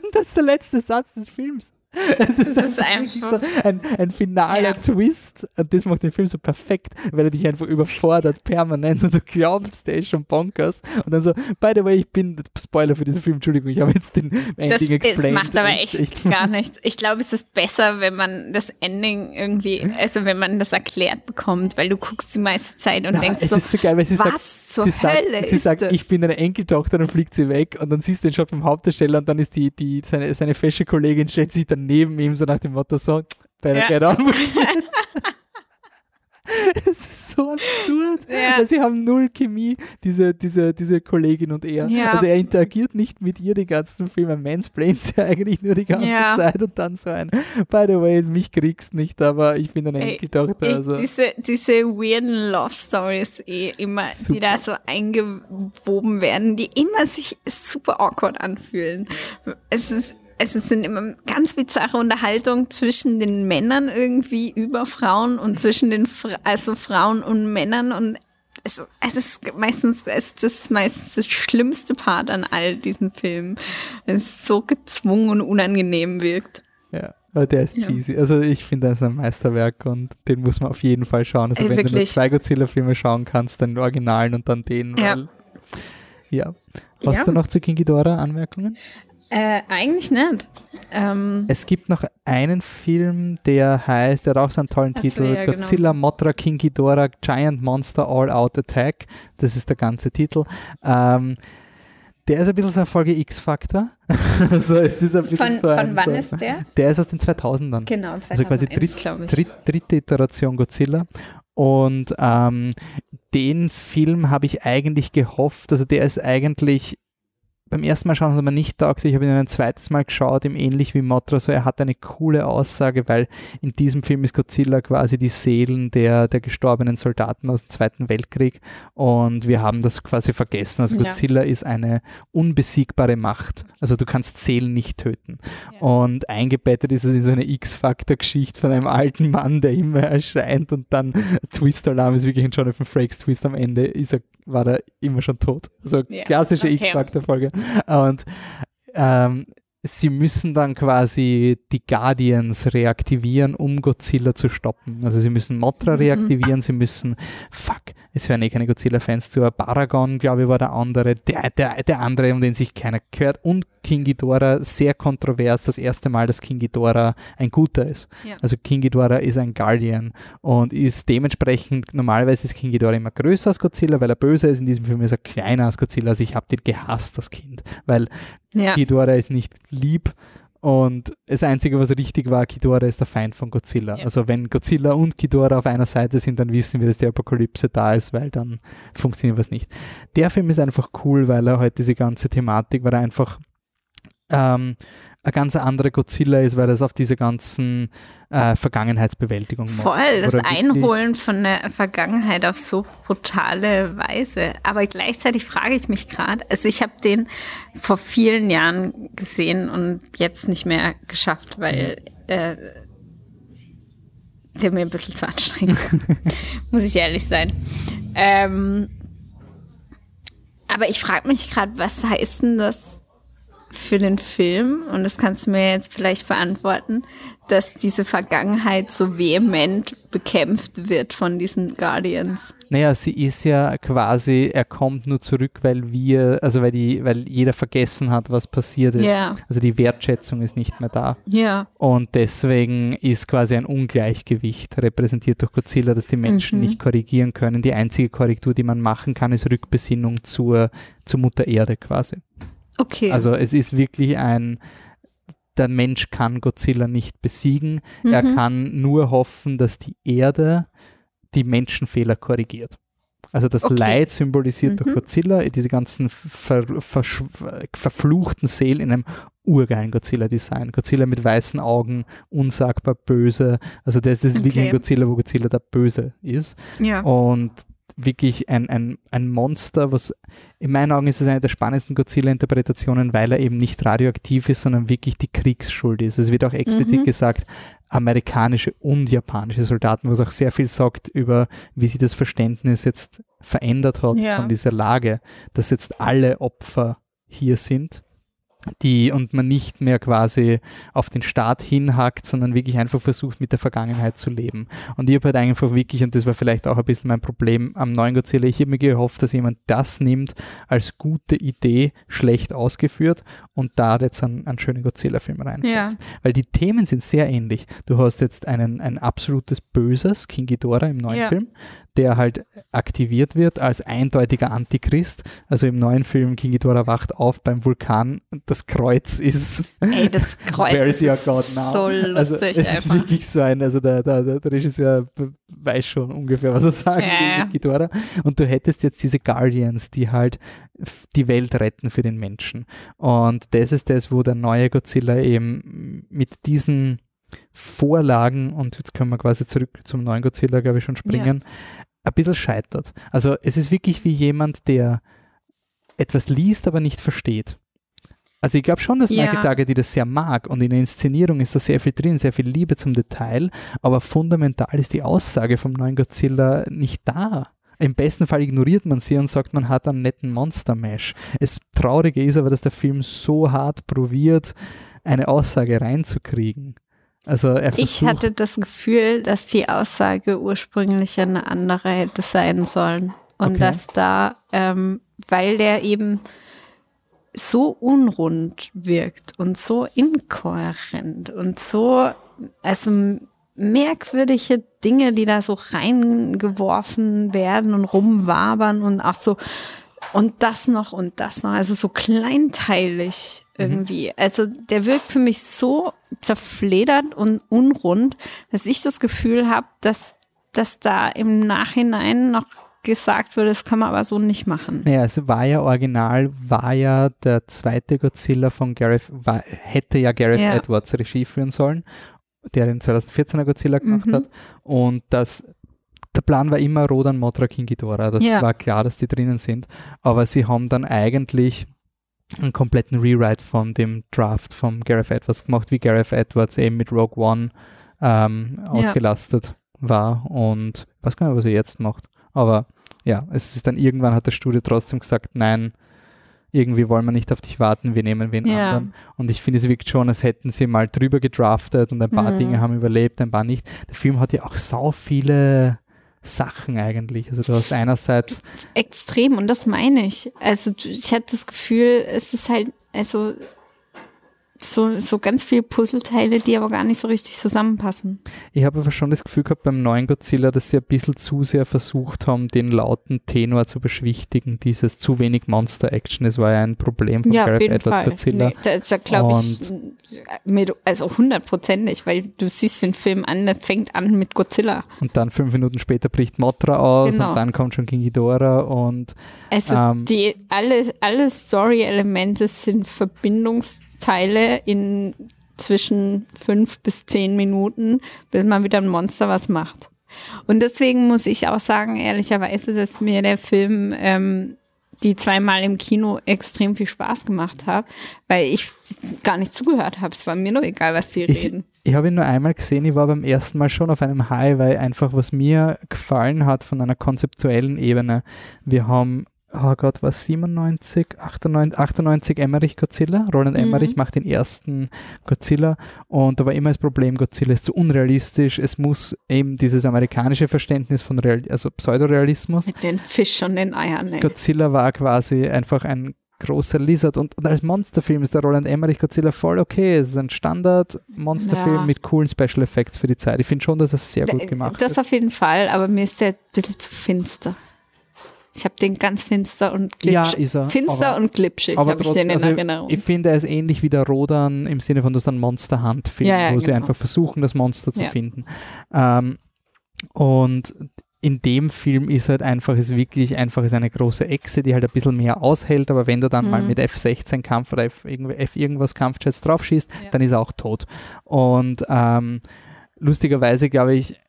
Speaker 1: Und das ist der letzte Satz des Films. [LAUGHS] Es ist, ist einfach so ein, ein finaler ja. Twist und das macht den Film so perfekt, weil er dich einfach überfordert permanent und du glaubst, der ist schon bonkers und dann so, by the way, ich bin, Spoiler für diesen Film, Entschuldigung, ich habe jetzt den
Speaker 2: Ending explained. Das macht aber echt, echt gar nichts. Ich glaube, es ist besser, wenn man das Ending irgendwie, also wenn man das erklärt bekommt, weil du guckst die meiste Zeit und Na, denkst
Speaker 1: es
Speaker 2: so,
Speaker 1: ist so geil, weil sie
Speaker 2: was
Speaker 1: sagt,
Speaker 2: zur
Speaker 1: Hölle sagt, sie sagt, das? ich bin deine Enkeltochter, dann fliegt sie weg und dann siehst du den Shot vom Hauptdarsteller und dann ist die, die, seine, seine fesche Kollegin stellt sich dann neben ihm, so nach dem Motto so, better ja. get on [LAUGHS] [LAUGHS] Es ist so absurd. Ja. Sie haben null Chemie, diese, diese, diese Kollegin und er. Ja. Also er interagiert nicht mit ihr den ganzen Film. Er mansplaint sie [LAUGHS] eigentlich nur die ganze ja. Zeit und dann so ein, by the way, mich kriegst nicht, aber ich bin eine Enkeltochter. Also.
Speaker 2: Diese, diese weirden Love Stories eh immer, super. die da so eingewoben werden, die immer sich super awkward anfühlen. Es ist es sind immer ganz bizarre Unterhaltungen zwischen den Männern irgendwie über Frauen und zwischen den Fra also Frauen und Männern und es, es ist meistens es ist meistens das schlimmste Part an all diesen Filmen. Es so gezwungen und unangenehm wirkt.
Speaker 1: Ja. Aber der ist ja. cheesy. Also ich finde, das ist ein Meisterwerk und den muss man auf jeden Fall schauen. Also Ey, wenn wirklich? du nur zwei Godzilla-Filme schauen kannst, dann den Originalen und dann den. Ja. Weil, ja. Hast ja. du noch zu King Ghidorah Anmerkungen?
Speaker 2: Äh, eigentlich nicht.
Speaker 1: Ähm, es gibt noch einen Film, der heißt, der hat auch so einen tollen Titel, ja, genau. Godzilla, genau. Mothra, King Ghidorah, Giant Monster All Out Attack. Das ist der ganze Titel. Ähm, der ist ein bisschen so ein Folge X-Faktor. also [LAUGHS] es ist ein bisschen
Speaker 2: von,
Speaker 1: so
Speaker 2: ein,
Speaker 1: von
Speaker 2: wann so, ist der?
Speaker 1: Der ist aus den 2000ern.
Speaker 2: Genau, 2001,
Speaker 1: Also quasi dritt, dritt, dritte Iteration Godzilla. Und ähm, den Film habe ich eigentlich gehofft, also der ist eigentlich beim ersten Mal schauen hat er mir nicht taugt. Ich habe ihn ein zweites Mal geschaut, ihm ähnlich wie Motra. So, er hat eine coole Aussage, weil in diesem Film ist Godzilla quasi die Seelen der, der gestorbenen Soldaten aus dem Zweiten Weltkrieg. Und wir haben das quasi vergessen. Also Godzilla ja. ist eine unbesiegbare Macht. Also du kannst Seelen nicht töten. Ja. Und eingebettet ist es in so eine X-Factor-Geschichte von einem alten Mann, der immer erscheint und dann Twist-Alarm ist wirklich ein Jonathan Frakes Twist am Ende, ist er, war er immer schon tot. So klassische okay. X-Factor-Folge. Und ähm, sie müssen dann quasi die Guardians reaktivieren, um Godzilla zu stoppen. Also sie müssen Mothra mhm. reaktivieren, sie müssen, fuck, es hören eh keine Godzilla-Fans zu, Paragon, glaube ich, war der andere, der, der, der andere, um den sich keiner gehört und King Ghidorah, sehr kontrovers, das erste Mal, dass King Ghidorah ein guter ist. Ja. Also King Ghidorah ist ein Guardian und ist dementsprechend, normalerweise ist King Ghidorah immer größer als Godzilla, weil er böse ist, in diesem Film ist er kleiner als Godzilla, also ich habe den gehasst als Kind, weil ja. Ghidorah ist nicht lieb und das Einzige, was richtig war, Ghidorah ist der Feind von Godzilla. Ja. Also wenn Godzilla und Ghidorah auf einer Seite sind, dann wissen wir, dass die Apokalypse da ist, weil dann funktioniert was nicht. Der Film ist einfach cool, weil er halt diese ganze Thematik, weil er einfach ähm, eine ganz andere Godzilla ist, weil das auf diese ganzen äh, Vergangenheitsbewältigung
Speaker 2: macht. Voll, das Einholen von der Vergangenheit auf so brutale Weise. Aber gleichzeitig frage ich mich gerade, also ich habe den vor vielen Jahren gesehen und jetzt nicht mehr geschafft, weil äh, der mir ein bisschen zu anstrengend [LAUGHS] muss ich ehrlich sein. Ähm, aber ich frage mich gerade, was heißt denn das für den Film, und das kannst du mir jetzt vielleicht beantworten, dass diese Vergangenheit so vehement bekämpft wird von diesen Guardians?
Speaker 1: Naja, sie ist ja quasi, er kommt nur zurück, weil wir, also weil die, weil jeder vergessen hat, was passiert ist.
Speaker 2: Ja.
Speaker 1: Also die Wertschätzung ist nicht mehr da.
Speaker 2: Ja.
Speaker 1: Und deswegen ist quasi ein Ungleichgewicht repräsentiert durch Godzilla, dass die Menschen
Speaker 2: Mhm.
Speaker 1: nicht korrigieren können. Die einzige Korrektur, die man machen kann, ist Rückbesinnung zur, zur Mutter Erde quasi.
Speaker 2: Okay.
Speaker 1: Also es ist wirklich ein, der Mensch kann Godzilla nicht besiegen. Er
Speaker 2: Mhm.
Speaker 1: kann nur hoffen, dass die Erde die Menschenfehler korrigiert. Also das
Speaker 2: Okay.
Speaker 1: Leid symbolisiert durch
Speaker 2: Mhm.
Speaker 1: Godzilla, diese ganzen ver, versch- verfluchten Seelen in einem urgeilen Godzilla-Design. Godzilla mit weißen Augen, unsagbar böse. Also das, das ist wirklich
Speaker 2: Okay.
Speaker 1: ein Godzilla, wo Godzilla der Böse ist
Speaker 2: ja.
Speaker 1: und wirklich ein, ein, ein Monster, was in meinen Augen ist es eine der spannendsten Godzilla-Interpretationen, weil er eben nicht radioaktiv ist, sondern wirklich die Kriegsschuld ist. Es wird auch explizit
Speaker 2: Mhm.
Speaker 1: gesagt, amerikanische und japanische Soldaten, was auch sehr viel sagt über, wie sich das Verständnis jetzt verändert hat
Speaker 2: Ja.
Speaker 1: von dieser Lage, dass jetzt alle Opfer hier sind die und man nicht mehr quasi auf den Staat hinhackt, sondern wirklich einfach versucht, mit der Vergangenheit zu leben. Und ich habe halt einfach wirklich, und das war vielleicht auch ein bisschen mein Problem am neuen Godzilla, ich habe mir gehofft, dass jemand das nimmt als gute Idee, schlecht ausgeführt und da jetzt einen, einen schönen Godzilla-Film reinsetzt. Weil die Themen sind sehr ähnlich. Du hast jetzt einen, ein absolutes Böses, King Ghidorah im neuen
Speaker 2: Ja.
Speaker 1: Film, der halt aktiviert wird als eindeutiger Antichrist. Also im neuen Film King Ghidorah wacht auf beim Vulkan das Kreuz ist
Speaker 2: Ey, das [LAUGHS] Kreuz
Speaker 1: Where is
Speaker 2: ist
Speaker 1: your God now?
Speaker 2: so lustig
Speaker 1: also es ist
Speaker 2: einfach.
Speaker 1: wirklich so ein, also der, der, der Regisseur weiß schon ungefähr, was er sagen
Speaker 2: Ja,
Speaker 1: mit Ghidorah. Und du hättest jetzt diese Guardians, die halt die Welt retten für den Menschen. Und das ist das, wo der neue Godzilla eben mit diesen Vorlagen, und jetzt können wir quasi zurück zum neuen Godzilla, glaube ich, schon springen, ein bisschen scheitert. Also es ist wirklich wie jemand, der etwas liest, aber nicht versteht. Also ich glaube schon, dass
Speaker 2: Ja.
Speaker 1: Michael Dougherty das sehr mag und in der Inszenierung ist da sehr viel drin, sehr viel Liebe zum Detail, aber fundamental ist die Aussage vom neuen Godzilla nicht da. Im besten Fall ignoriert man sie und sagt, man hat einen netten Monster-Mesh. Es Traurige ist aber, dass der Film so hart probiert, eine Aussage reinzukriegen. Also er versucht,
Speaker 2: Ich hatte das Gefühl, dass die Aussage ursprünglich eine andere hätte sein sollen. Und
Speaker 1: Okay.
Speaker 2: dass da, ähm, weil der eben so unrund wirkt und so inkohärent und so, also merkwürdige Dinge, die da so reingeworfen werden und rumwabern und auch so, und das noch und das noch, also so kleinteilig irgendwie. Also der wirkt für mich so zerfledert und unrund, dass ich das Gefühl habe, dass, dass da im Nachhinein noch gesagt wurde, das kann man aber so nicht machen.
Speaker 1: Naja, es war ja original, war ja der zweite Godzilla von Gareth, war, hätte ja Gareth
Speaker 2: Ja.
Speaker 1: Edwards Regie führen sollen, der den 2014er Godzilla gemacht
Speaker 2: Mhm.
Speaker 1: hat. Und das, der Plan war immer Rodan, Mothra, King Ghidorah. Das
Speaker 2: Ja.
Speaker 1: war klar, dass die drinnen sind. Aber sie haben dann eigentlich einen kompletten Rewrite von dem Draft von Gareth Edwards gemacht, wie Gareth Edwards eben mit Rogue One ähm, ausgelastet war. Und weiß gar nicht, was er jetzt macht. Aber ja, es ist dann irgendwann hat das Studio trotzdem gesagt, nein, irgendwie wollen wir nicht auf dich warten, wir nehmen wen
Speaker 2: Ja.
Speaker 1: anderen. Und ich finde, es wirkt schon, als hätten sie mal drüber gedraftet und ein paar
Speaker 2: Mhm.
Speaker 1: Dinge haben überlebt, ein paar nicht. Der Film hat ja auch sau viele Sachen eigentlich. Also du hast einerseits,
Speaker 2: Extrem, und das meine ich. Also ich hatte das Gefühl, es ist halt, also so, so ganz viele Puzzleteile, die aber gar nicht so richtig zusammenpassen.
Speaker 1: ich habe aber schon das Gefühl gehabt beim neuen Godzilla, dass sie ein bisschen zu sehr versucht haben, den lauten Tenor zu beschwichtigen, dieses zu wenig Monster-Action. Das war ja ein Problem von
Speaker 2: Ja,
Speaker 1: Gareth Edwards
Speaker 2: Fall.
Speaker 1: Godzilla.
Speaker 2: Nee, da da glaube ich, mit, also hundertprozentig, weil du siehst den Film an, der fängt an mit Godzilla.
Speaker 1: Und dann fünf Minuten später bricht Mothra aus
Speaker 2: Genau.
Speaker 1: und dann kommt schon King Ghidorah und
Speaker 2: Also
Speaker 1: Ähm.
Speaker 2: die, alle, alle Story-Elemente sind Verbindungsteile in zwischen fünf bis zehn Minuten, bis mal wieder ein Monster was macht. Und deswegen muss ich auch sagen, ehrlicherweise, dass mir der Film ähm, die zweimal im Kino extrem viel Spaß gemacht hat, weil ich gar nicht zugehört habe. Es war mir nur egal, was die
Speaker 1: Ich,
Speaker 2: reden.
Speaker 1: ich habe ihn nur einmal gesehen, ich war beim ersten Mal schon auf einem High, weil einfach was mir gefallen hat von einer konzeptuellen Ebene. Wir haben oh Gott, was 97, 98, 98 Emmerich Godzilla. Roland Emmerich mhm. macht den ersten Godzilla und da war immer das Problem, Godzilla ist zu unrealistisch. Es muss eben dieses amerikanische Verständnis von Real, also Pseudorealismus.
Speaker 2: Mit den Fisch und den Eiern.
Speaker 1: Ey. Godzilla war quasi einfach ein großer Lizard und, und als Monsterfilm ist der Roland Emmerich Godzilla voll okay. Es ist ein Standard-Monsterfilm ja. mit coolen Special Effects für die Zeit. Ich finde schon, dass es sehr gut gemacht
Speaker 2: das
Speaker 1: ist.
Speaker 2: Das auf jeden Fall, aber mir ist der ein bisschen zu finster. Ich habe den ganz finster und glitschig. Ja, ist er. Finster aber, und glitschig habe ich den in also Erinnerung.
Speaker 1: Ich finde, er ist ähnlich wie der Rodan im Sinne von, dass dann Monster Hand film ja, ja, wo genau. sie einfach versuchen, das Monster zu finden. Ähm, und in dem Film ist halt einfach, ist wirklich einfach ist eine große Echse, die halt ein bisschen mehr aushält, aber wenn du dann mhm. mal mit F16 Kampf oder F, F irgendwas Kampfjets draufschießt, ja. dann ist er auch tot. Und ähm, lustigerweise glaube ich,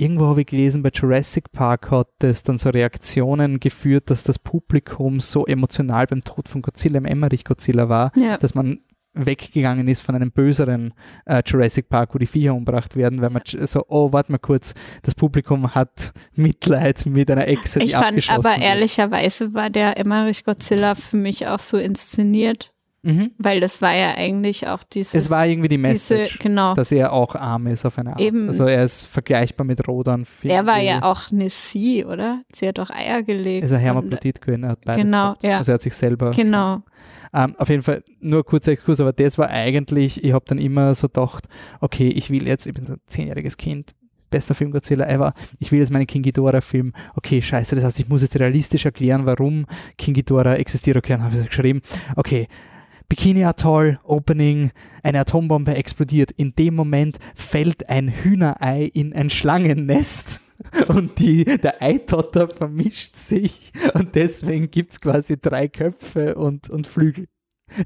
Speaker 1: irgendwo habe ich gelesen, bei Jurassic Park hat es dann so Reaktionen geführt, dass das Publikum so emotional beim Tod von Godzilla, im Emmerich Godzilla war, ja. dass man weggegangen ist von einem böseren äh, Jurassic Park, wo die Viecher umgebracht werden, weil man so, oh, warte mal kurz, das Publikum hat Mitleid mit einer Echse, die Ich fand aber
Speaker 2: wird. ehrlicherweise war der Emmerich Godzilla für mich auch so inszeniert, Mhm. Weil das war ja eigentlich auch dieses.
Speaker 1: Es war irgendwie die Message, diese, genau. dass er auch arm ist auf eine Art. Eben. Also er ist vergleichbar mit Rodan.
Speaker 2: Er war ja auch eine Sie, oder? Sie hat doch Eier gelegt.
Speaker 1: Er ist ein Hermaprodit gewesen, er hat beides
Speaker 2: Genau, gehabt. ja.
Speaker 1: Also er hat sich selber.
Speaker 2: Genau.
Speaker 1: Ähm, auf jeden Fall nur kurzer Exkurs, aber das war eigentlich, ich habe dann immer so gedacht, okay, ich will jetzt, ich bin so ein zehnjähriges Kind, bester Film Godzilla ever. Ich will jetzt meinen King Ghidorah-Film. Okay, scheiße, das heißt, ich muss jetzt realistisch erklären, warum King Ghidorah existiert. Okay, dann habe ich geschrieben, okay, Bikini Atoll, Opening, eine Atombombe explodiert. In dem Moment fällt ein Hühnerei in ein Schlangennest [LAUGHS] und die, der Eitotter vermischt sich und deswegen gibt es quasi drei Köpfe und, und Flügel.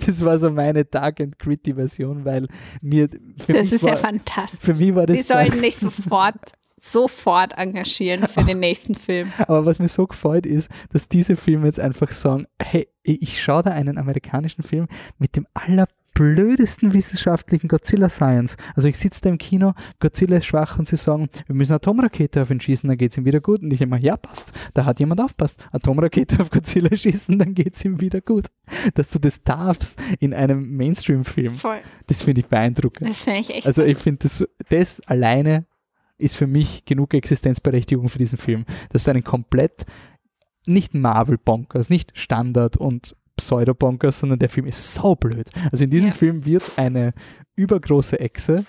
Speaker 1: Das war so meine Dark and Gritty Version, weil mir.
Speaker 2: das ist war, ja fantastisch. Für mich war das. Die sollen nicht sofort sofort engagieren für den nächsten Film. [LAUGHS]
Speaker 1: Aber was mir so gefällt ist, dass diese Filme jetzt einfach sagen, hey, ich schaue da einen amerikanischen Film mit dem allerblödesten wissenschaftlichen Godzilla Science. Also ich sitze da im Kino, Godzilla ist schwach und sie sagen, wir müssen Atomrakete auf ihn schießen, dann geht es ihm wieder gut. Und ich immer, ja passt, da hat jemand aufpasst. Atomrakete auf Godzilla [LAUGHS] schießen, dann geht es ihm wieder gut. Dass du das darfst in einem Mainstream-Film. Das finde ich beeindruckend.
Speaker 2: Das finde ich echt.
Speaker 1: Also ich finde das, das alleine ist für mich genug Existenzberechtigung für diesen Film. Das ist ein komplett nicht Marvel-Bonkers, nicht Standard und Pseudo-Bonkers, sondern der Film ist saublöd. Also in diesem ja. Film wird eine übergroße Echse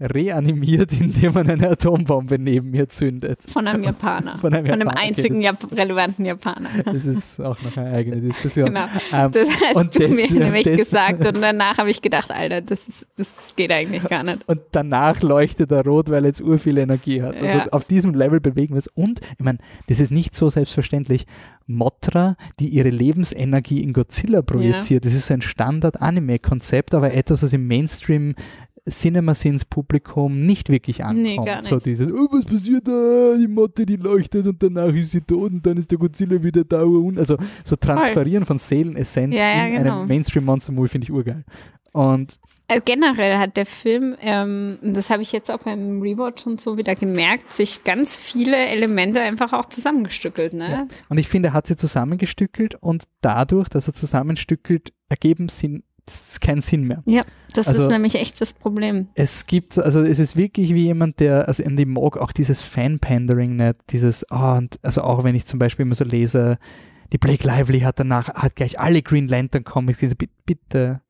Speaker 1: reanimiert, [LAUGHS] indem man eine Atombombe neben mir zündet.
Speaker 2: Von einem Japaner. Von einem, Japaner. Von einem einzigen Jap relevanten Japaner.
Speaker 1: Das ist auch noch eine eigene Diskussion.
Speaker 2: Genau. Ähm, das hast und du das, mir [LAUGHS] nämlich das, gesagt und danach habe ich gedacht, Alter, das, ist, das geht eigentlich gar nicht.
Speaker 1: Und danach leuchtet er rot, weil er jetzt ur viel Energie hat. Also ja. auf diesem Level bewegen wir es. Und, ich meine, das ist nicht so selbstverständlich. Motra, die ihre Lebensenergie in Godzilla projiziert. Ja. Das ist so ein Standard-Anime-Konzept, aber etwas, was im Mainstream Cinema-Sins-Publikum nicht wirklich ankommt. Nee, gar nicht. So dieses, oh, was passiert da? Die Motte, die leuchtet und danach ist sie tot und dann ist der Godzilla wieder da. Und also so transferieren von Seelenessenz ja, ja, in genau. einem Mainstream-Monster-Movie finde ich urgeil. Und
Speaker 2: also generell hat der Film, ähm, das habe ich jetzt auch beim Rewatch und so wieder gemerkt, sich ganz viele Elemente einfach auch zusammengestückelt. Ne? Ja.
Speaker 1: Und ich finde, er hat sie zusammengestückelt und dadurch, dass er zusammenstückelt, ergeben sind es keinen Sinn mehr.
Speaker 2: Ja, das also, ist nämlich echt das Problem.
Speaker 1: Es gibt, also es ist wirklich wie jemand, der, also in dem mag auch dieses Fan-Pandering nicht, dieses, oh, und also auch wenn ich zum Beispiel immer so lese, die Blake Lively hat danach, hat gleich alle Green Lantern Comics, diese, bitte,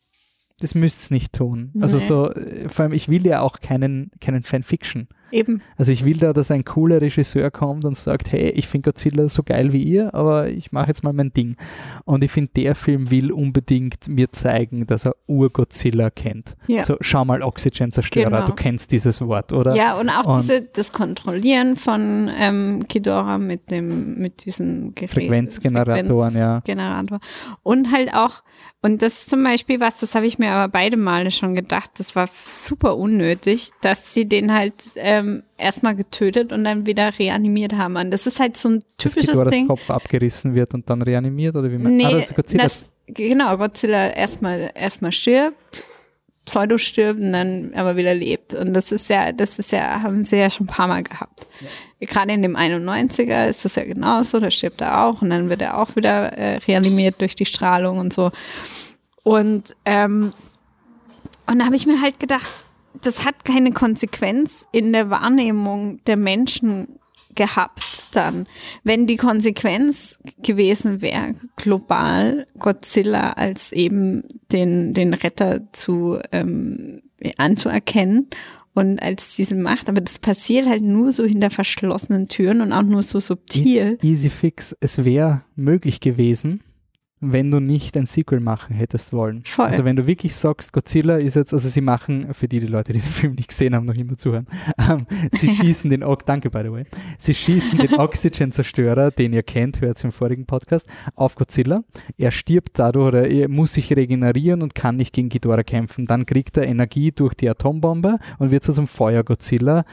Speaker 1: das müsst ihr nicht tun. Also nee. So, äh, vor allem, ich will ja auch keinen, keinen Fanfiction.
Speaker 2: Eben.
Speaker 1: Also ich will da, dass ein cooler Regisseur kommt und sagt, hey, ich finde Godzilla so geil wie ihr, aber ich mache jetzt mal mein Ding. Und ich finde, der Film will unbedingt mir zeigen, dass er Ur-Godzilla kennt. Ja. So, schau mal, Oxygen-Zerstörer, genau. du kennst dieses Wort, oder?
Speaker 2: Ja, und auch und diese, das Kontrollieren von ähm, Kidora mit dem, mit diesen
Speaker 1: Gerät, Frequenzgeneratoren, ja.
Speaker 2: Generator. Und halt auch, und das ist zum Beispiel was, das habe ich mir aber beide Male schon gedacht, das war super unnötig, dass sie den halt ähm, erstmal getötet und dann wieder reanimiert haben. Und das ist halt so ein typisches
Speaker 1: das
Speaker 2: Ding.
Speaker 1: Dass Kopf abgerissen wird und dann reanimiert oder wie man nee, ah,
Speaker 2: das Godzilla. Das, genau, Godzilla erstmal erstmal stirbt, pseudo stirbt und dann aber wieder lebt. Und das ist ja, das ist ja, haben sie ja schon ein paar Mal gehabt. Ja. Gerade in dem 91er ist das ja genauso, da stirbt er auch und dann wird er auch wieder äh, reanimiert durch die Strahlung und so. Und, ähm, und da habe ich mir halt gedacht, das hat keine Konsequenz in der Wahrnehmung der Menschen gehabt dann. Wenn die Konsequenz gewesen wäre, global Godzilla als eben den, den Retter zu ähm, anzuerkennen und als diese Macht, aber das passiert halt nur so hinter verschlossenen Türen und auch nur so subtil.
Speaker 1: Easy Fix, es wäre möglich gewesen, wenn du nicht ein Sequel machen hättest wollen. Voll. Also wenn du wirklich sagst, Godzilla ist jetzt, also sie machen, für die, die Leute, die den [LAUGHS] Film nicht gesehen haben, noch immer zuhören, ähm, sie [LAUGHS] schießen den, danke by the way, sie schießen den [LAUGHS] Oxygen-Zerstörer, den ihr kennt, hört im vorigen Podcast, auf Godzilla. Er stirbt dadurch oder er muss sich regenerieren und kann nicht gegen Ghidorah kämpfen. Dann kriegt er Energie durch die Atombombe und wird zu so einem Feuer-Godzilla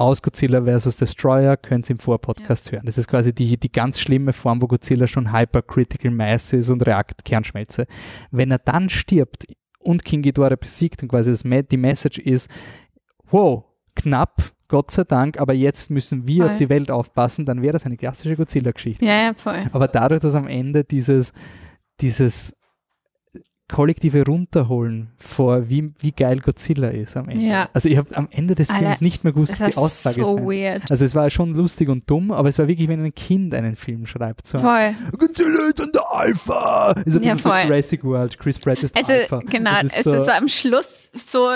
Speaker 1: aus Godzilla vs. Destroyer könnt ihr im Vorpodcast ja. hören. Das ist quasi die, die ganz schlimme Form, wo Godzilla schon Hypercritical Mass ist und Reakt Kernschmelze. Wenn er dann stirbt und King Ghidorah besiegt und quasi das, die Message ist, wow, knapp, Gott sei Dank, aber jetzt müssen wir voll. auf die Welt aufpassen, dann wäre das eine klassische Godzilla-Geschichte.
Speaker 2: Ja, ja, voll.
Speaker 1: Aber dadurch, dass am Ende dieses, dieses kollektive Runterholen vor, wie, wie geil Godzilla ist am Ende. Ja. Also ich habe am Ende des Films Alter, nicht mehr gewusst, was die Aussage so ist. Also es war schon lustig und dumm, aber es war wirklich, wenn ein Kind einen Film schreibt. So,
Speaker 2: voll.
Speaker 1: Godzilla ist dann der Alpha. Ist ja, so Jurassic World, Chris Pratt ist
Speaker 2: also,
Speaker 1: Alpha.
Speaker 2: Genau, es ist, so, ist so am Schluss so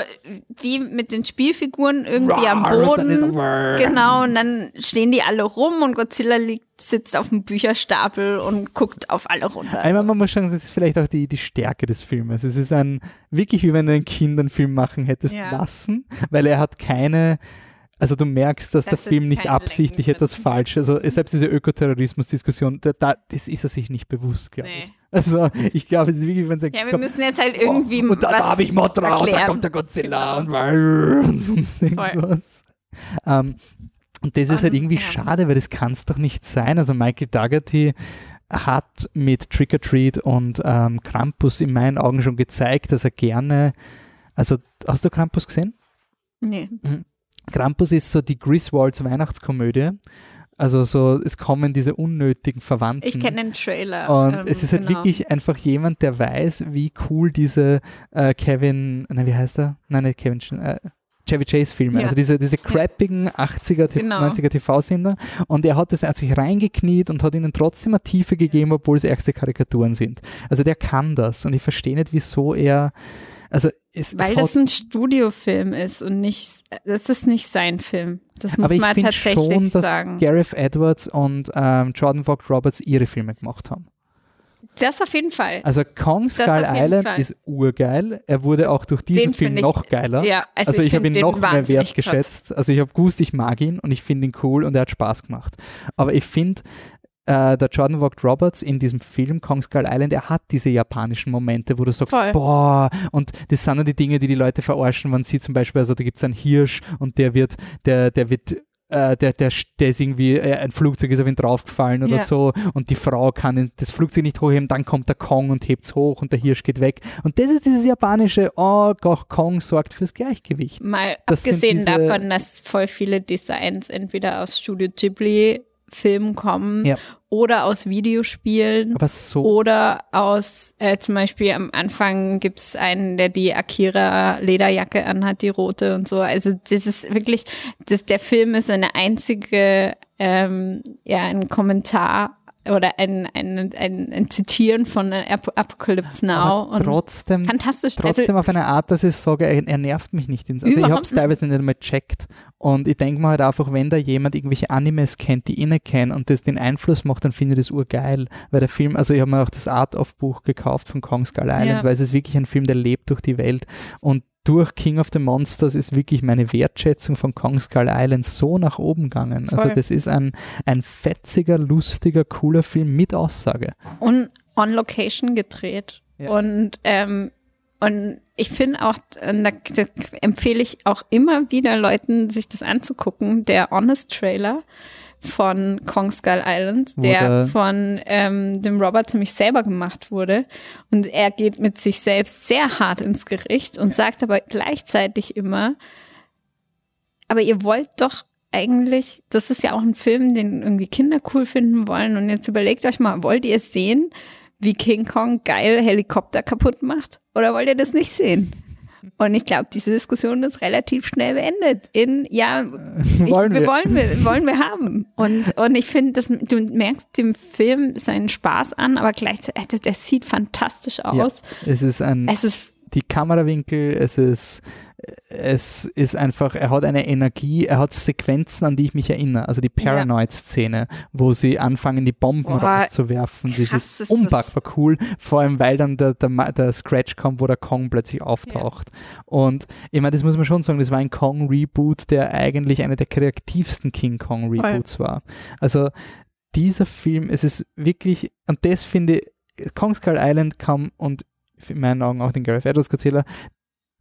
Speaker 2: wie mit den Spielfiguren irgendwie am Boden. Und genau, und dann stehen die alle rum und Godzilla liegt sitzt auf dem Bücherstapel und guckt auf alle runter.
Speaker 1: Einmal man muss sagen, das ist vielleicht auch die, die Stärke des Filmes. Es ist ein, wirklich wie wenn du ein Kind einen Film machen hättest ja. lassen, weil er hat keine, also du merkst, dass das der Film nicht absichtlich etwas falsch, also selbst diese Ökoterrorismus-Diskussion, da, da, das ist er sich nicht bewusst, glaube nee. ich. Also ich glaube, es ist wirklich, wenn
Speaker 2: sie Ja, wir müssen jetzt halt irgendwie oh,
Speaker 1: Und da, da habe ich Motra und da kommt der Godzilla genau. und, und sonst irgendwas. Ähm, und das ist halt irgendwie schade, weil das kann es doch nicht sein. Also Michael Dougherty hat mit Trick or Treat und ähm, Krampus in meinen Augen schon gezeigt, dass er gerne, also hast du Krampus gesehen?
Speaker 2: Nee. Mhm.
Speaker 1: Krampus ist so die Griswolds Weihnachtskomödie. Also so, es kommen diese unnötigen Verwandten.
Speaker 2: Ich kenne den Trailer.
Speaker 1: Und ähm, es ist halt genau. wirklich einfach jemand, der weiß, wie cool diese äh, Kevin, nein, wie heißt er? Nein, nicht Kevin, äh, Chevy Chase Filme, ja. also diese, diese crappigen 80er, genau. 90er TV-Sender. Und er hat das, er hat sich reingekniet und hat ihnen trotzdem eine Tiefe gegeben, obwohl es ärgste Karikaturen sind. Also der kann das und ich verstehe nicht, wieso er, also es,
Speaker 2: Weil
Speaker 1: es
Speaker 2: das ein Studiofilm ist und nicht, das ist nicht sein Film. Das muss man tatsächlich schon, dass sagen.
Speaker 1: Gareth Edwards und ähm, Jordan Vogt Roberts ihre Filme gemacht haben.
Speaker 2: Das auf jeden Fall.
Speaker 1: Also Kong Skull Island Fall. ist urgeil. Er wurde auch durch diesen den Film ich, noch geiler.
Speaker 2: Ja,
Speaker 1: also, also ich, ich habe ihn noch mehr wertgeschätzt. Krass. Also ich habe gewusst, ich mag ihn und ich finde ihn cool und er hat Spaß gemacht. Aber ich finde, äh, der Jordan Vogt Roberts in diesem Film Kong Skull Island, er hat diese japanischen Momente, wo du sagst, Voll. boah, und das sind dann die Dinge, die die Leute verarschen, man sieht zum Beispiel, also da gibt es einen Hirsch und der wird, der, der wird äh, der, der, der ist irgendwie, äh, ein Flugzeug ist auf ihn draufgefallen oder ja. so und die Frau kann das Flugzeug nicht hochheben, dann kommt der Kong und hebt es hoch und der Hirsch geht weg. Und das ist dieses japanische, oh, Kong sorgt fürs Gleichgewicht.
Speaker 2: Mal das abgesehen davon, dass voll viele Designs entweder aus Studio Ghibli Filmen kommen ja. oder aus Videospielen
Speaker 1: so
Speaker 2: oder aus, äh, zum Beispiel am Anfang gibt's einen, der die Akira Lederjacke anhat, die rote und so. Also das ist wirklich, das, der Film ist eine einzige, ähm, ja, ein Kommentar oder ein, ein, ein, ein Zitieren von Apocalypse Now.
Speaker 1: Aber trotzdem,
Speaker 2: fantastisch.
Speaker 1: Trotzdem also, auf eine Art, dass ich sage, er, er nervt mich nicht. Ins, also ich habe es teilweise nicht einmal checkt. Und ich denke mir halt einfach, wenn da jemand irgendwelche Animes kennt, die ich nicht kenne und das den Einfluss macht, dann finde ich das urgeil. Weil der Film, also ich habe mir auch das Art-of-Buch gekauft von Kong Skull Island, ja. weil es ist wirklich ein Film, der lebt durch die Welt. Und durch King of the Monsters ist wirklich meine Wertschätzung von Kong Skull Island so nach oben gegangen. Also Voll. Also das ist ein, ein fetziger, lustiger, cooler Film mit Aussage.
Speaker 2: Und on Location gedreht. Ja. Und, ähm, und ich finde auch, da, da empfehle ich auch immer wieder Leuten, sich das anzugucken, der Honest Trailer von Kong Skull Island, der von ähm, dem Robert ziemlich selber gemacht wurde. Und er geht mit sich selbst sehr hart ins Gericht und sagt aber gleichzeitig immer, aber ihr wollt doch eigentlich, das ist ja auch ein Film, den irgendwie Kinder cool finden wollen. Und jetzt überlegt euch mal, wollt ihr sehen, wie King Kong geil Helikopter kaputt macht? Oder wollt ihr das nicht sehen? Und ich glaube, diese Diskussion ist relativ schnell beendet. In ja, [LAUGHS] ich, wollen wir, wollen wir wollen wir haben. Und und ich finde, dass du merkst dem Film seinen Spaß an, aber gleichzeitig also der sieht fantastisch aus.
Speaker 1: Ja, es ist ein es ist die Kamerawinkel, es ist es ist einfach, er hat eine Energie, er hat Sequenzen, an die ich mich erinnere. Also die Paranoid-Szene, wo sie anfangen, die Bomben Boah, rauszuwerfen. Das ist unpackbar cool. Vor allem, weil dann der, der, der, Scratch kommt, wo der Kong plötzlich auftaucht. Ja. Und ich meine, das muss man schon sagen, das war ein Kong-Reboot, der eigentlich einer der kreativsten King Kong-Reboots oh war. Also dieser Film, es ist wirklich, und das finde ich, Kong Skull Island kam und in meinen Augen auch den Gareth Edwards Erzähler,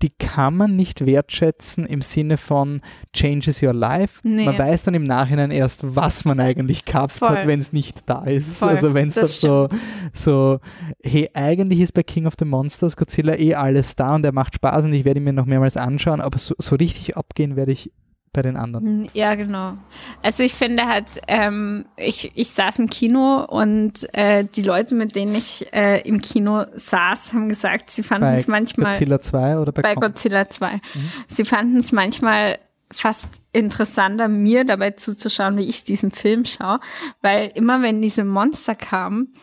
Speaker 1: die kann man nicht wertschätzen im Sinne von changes your life. Nee. Man weiß dann im Nachhinein erst, was man eigentlich gehabt Voll. hat, wenn es nicht da ist. Voll. Also wenn es dann so, so, hey, eigentlich ist bei King of the Monsters Godzilla eh alles da und er macht Spaß und ich werde ihn mir noch mehrmals anschauen, aber so, so richtig abgehen werde ich bei den anderen. Hm,
Speaker 2: ja, genau. Also ich finde halt, ähm, ich, ich saß im Kino und äh, die Leute, mit denen ich äh, im Kino saß, haben gesagt, sie fanden es manchmal.
Speaker 1: Bei Godzilla 2 oder bei,
Speaker 2: bei Godzilla 2. Mhm. Sie fanden es manchmal fast interessanter, mir dabei zuzuschauen, wie ich diesen Film schaue, weil immer wenn diese Monster kamen,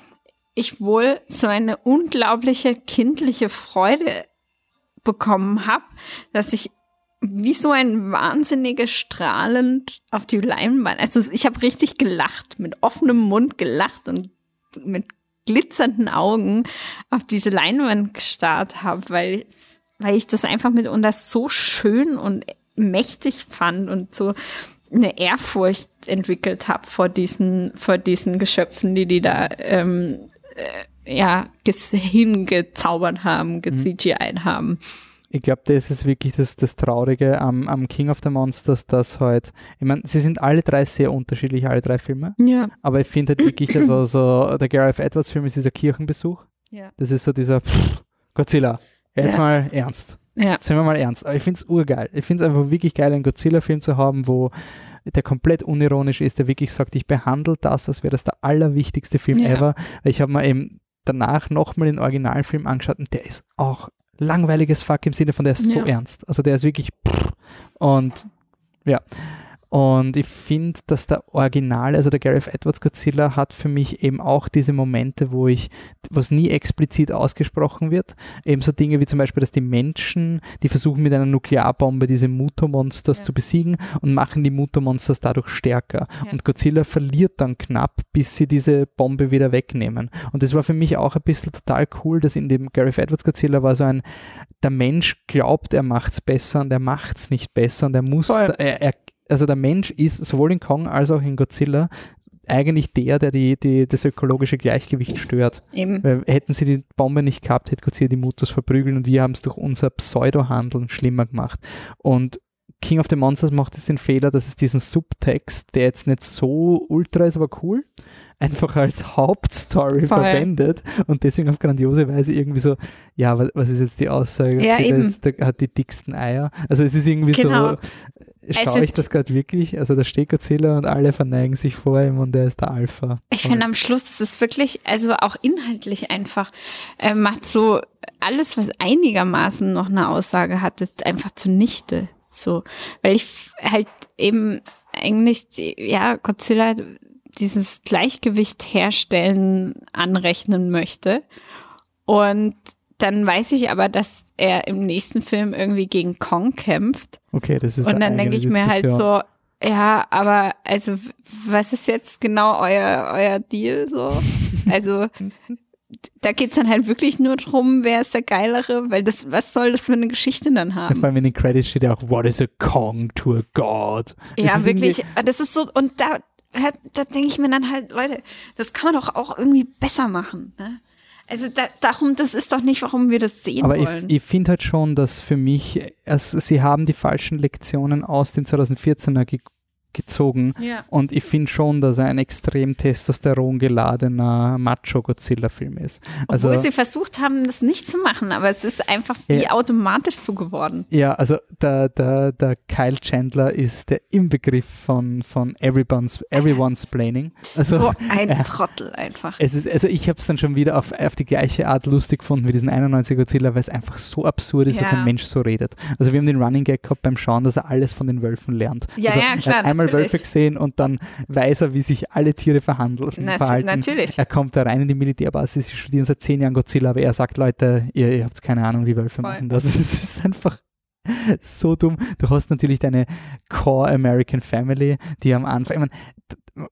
Speaker 2: ich wohl so eine unglaubliche kindliche Freude bekommen habe, dass ich wie so ein wahnsinniger strahlend auf die Leinwand. Also ich habe richtig gelacht, mit offenem Mund gelacht und mit glitzernden Augen auf diese Leinwand gestarrt habe, weil, weil ich das einfach mitunter so schön und mächtig fand und so eine Ehrfurcht entwickelt habe vor diesen, vor diesen Geschöpfen, die die da ähm, äh, ja hingezaubert haben, mhm. ge-CGI'd haben
Speaker 1: ich glaube, das ist wirklich das, das Traurige am, am King of the Monsters, dass halt, ich meine, sie sind alle drei sehr unterschiedlich, alle drei Filme.
Speaker 2: Ja.
Speaker 1: Aber ich finde halt wirklich, also [CLEARS THROAT] so, der Gareth Edwards Film ist dieser Kirchenbesuch.
Speaker 2: Ja.
Speaker 1: Das ist so dieser pff, Godzilla. Jetzt ja. mal ernst. Ja. Jetzt sind wir mal ernst. Aber ich finde es urgeil. Ich finde es einfach wirklich geil, einen Godzilla-Film zu haben, wo der komplett unironisch ist, der wirklich sagt, ich behandle das, als wäre das der allerwichtigste Film ja. ever. Ich habe mir eben danach nochmal den Originalfilm angeschaut und der ist auch langweiliges Fuck im Sinne von, der ist ja. so ernst. Also der ist wirklich und ja. Und ich finde, dass der Original, also der Gareth Edwards Godzilla, hat für mich eben auch diese Momente, wo ich, was nie explizit ausgesprochen wird, eben so Dinge wie zum Beispiel, dass die Menschen, die versuchen mit einer Nuklearbombe diese Mutomonsters ja. zu besiegen und machen die Mutomonsters dadurch stärker. Ja. Und Godzilla verliert dann knapp, bis sie diese Bombe wieder wegnehmen. Und das war für mich auch ein bisschen total cool, dass in dem Gareth Edwards Godzilla war so ein, der Mensch glaubt, er macht es besser und er macht es nicht besser und er muss, er, er, also der Mensch ist sowohl in Kong als auch in Godzilla eigentlich der, der die, die, das ökologische Gleichgewicht stört.
Speaker 2: Eben.
Speaker 1: Weil hätten sie die Bombe nicht gehabt, hätte Godzilla die Mutos verprügeln und wir haben es durch unser Pseudo-Handeln schlimmer gemacht. Und King of the Monsters macht jetzt den Fehler, dass es diesen Subtext, der jetzt nicht so ultra ist, aber cool, einfach als Hauptstory Voll. verwendet und deswegen auf grandiose Weise irgendwie so, ja, was ist jetzt die Aussage?
Speaker 2: Ja,
Speaker 1: okay, das, der hat die dicksten Eier. Also es ist irgendwie genau. so, schaue ich das gerade wirklich? Also da steht Godzilla und alle verneigen sich vor ihm und er ist der Alpha.
Speaker 2: Ich finde am Schluss, das ist wirklich, also auch inhaltlich einfach, äh, macht so alles, was einigermaßen noch eine Aussage hatte, einfach zunichte. So, weil ich halt eben eigentlich, ja, Godzilla dieses Gleichgewicht herstellen anrechnen möchte. Und dann weiß ich aber, dass er im nächsten Film irgendwie gegen Kong kämpft.
Speaker 1: Okay, das ist
Speaker 2: Und dann denke ich mir halt so, ja, aber also was ist jetzt genau euer euer Deal so? [LAUGHS] Also da geht's dann halt wirklich nur drum, wer ist der Geilere, weil das, was soll das für eine Geschichte dann haben?
Speaker 1: vor allem in den Credits steht ja auch, what is a Kong to a God?
Speaker 2: Das ja, wirklich, das ist so, und da, da denke ich mir dann halt, Leute, das kann man doch auch irgendwie besser machen. Ne? Also da, darum, das ist doch nicht, warum wir das sehen
Speaker 1: Aber
Speaker 2: wollen.
Speaker 1: Aber ich, ich finde halt schon, dass für mich, also sie haben die falschen Lektionen aus dem 2014er gezogen.
Speaker 2: Ja.
Speaker 1: Und ich finde schon, dass er ein extrem testosteron geladener Macho-Godzilla-Film ist. Also,
Speaker 2: Obwohl sie versucht haben, das nicht zu machen, aber es ist einfach wie
Speaker 1: Ja.
Speaker 2: automatisch so geworden.
Speaker 1: ja, also der, der, der Kyle Chandler ist der Inbegriff von, von everyone's, everyone's planning. Also,
Speaker 2: So ein
Speaker 1: ja.
Speaker 2: Trottel einfach.
Speaker 1: Es ist, also ich habe es dann schon wieder auf, auf die gleiche Art lustig gefunden wie diesen 91 Godzilla, weil es einfach so absurd ist, dass ein Mensch so redet. Also wir haben den Running Gag gehabt beim Schauen, dass er alles von den Wölfen lernt.
Speaker 2: Ja,
Speaker 1: also
Speaker 2: ja, klar,
Speaker 1: einmal
Speaker 2: natürlich.
Speaker 1: Wölfe gesehen und dann weiß er, wie sich alle Tiere verhandeln,
Speaker 2: Nat
Speaker 1: verhalten.
Speaker 2: natürlich.
Speaker 1: Er kommt da rein in die Militärbasis, sie studieren seit zehn Jahren Godzilla, aber er sagt, Leute, ihr, ihr habt keine Ahnung, wie Wölfe
Speaker 2: Voll.
Speaker 1: machen das. Es ist einfach so dumm. Du hast natürlich deine Core American Family, die am Anfang, ich meine,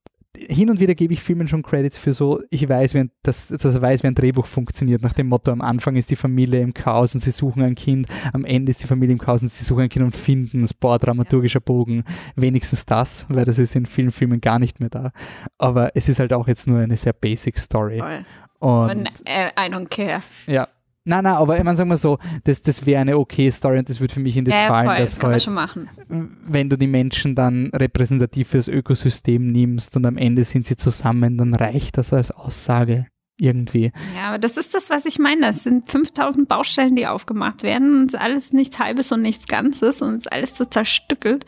Speaker 1: hin und wieder gebe ich Filmen schon Credits für so, ich weiß, wie ein, dass, dass weiß, wie ein Drehbuch funktioniert, nach dem Motto, am Anfang ist die Familie im Chaos und sie suchen ein Kind, am Ende ist die Familie im Chaos und sie suchen ein Kind und finden es, boah, dramaturgischer Bogen, wenigstens das, weil das ist in vielen Filmen gar nicht mehr da, aber es ist halt auch jetzt nur eine sehr basic Story
Speaker 2: Voll.
Speaker 1: und
Speaker 2: Und äh, I don't care.
Speaker 1: ja, nein, nein, aber ich meine, sagen wir so, das, das wäre eine okay Story und das würde für mich in das
Speaker 2: Ja,
Speaker 1: fallen,
Speaker 2: voll,
Speaker 1: dass
Speaker 2: das kann
Speaker 1: halt
Speaker 2: schon machen.
Speaker 1: wenn du die Menschen dann repräsentativ fürs Ökosystem nimmst und am Ende sind sie zusammen, dann reicht das als Aussage irgendwie.
Speaker 2: Ja, aber das ist das, was ich meine. Das sind 5000 Baustellen, die aufgemacht werden und es ist alles nichts Halbes und nichts Ganzes und es ist alles so zerstückelt.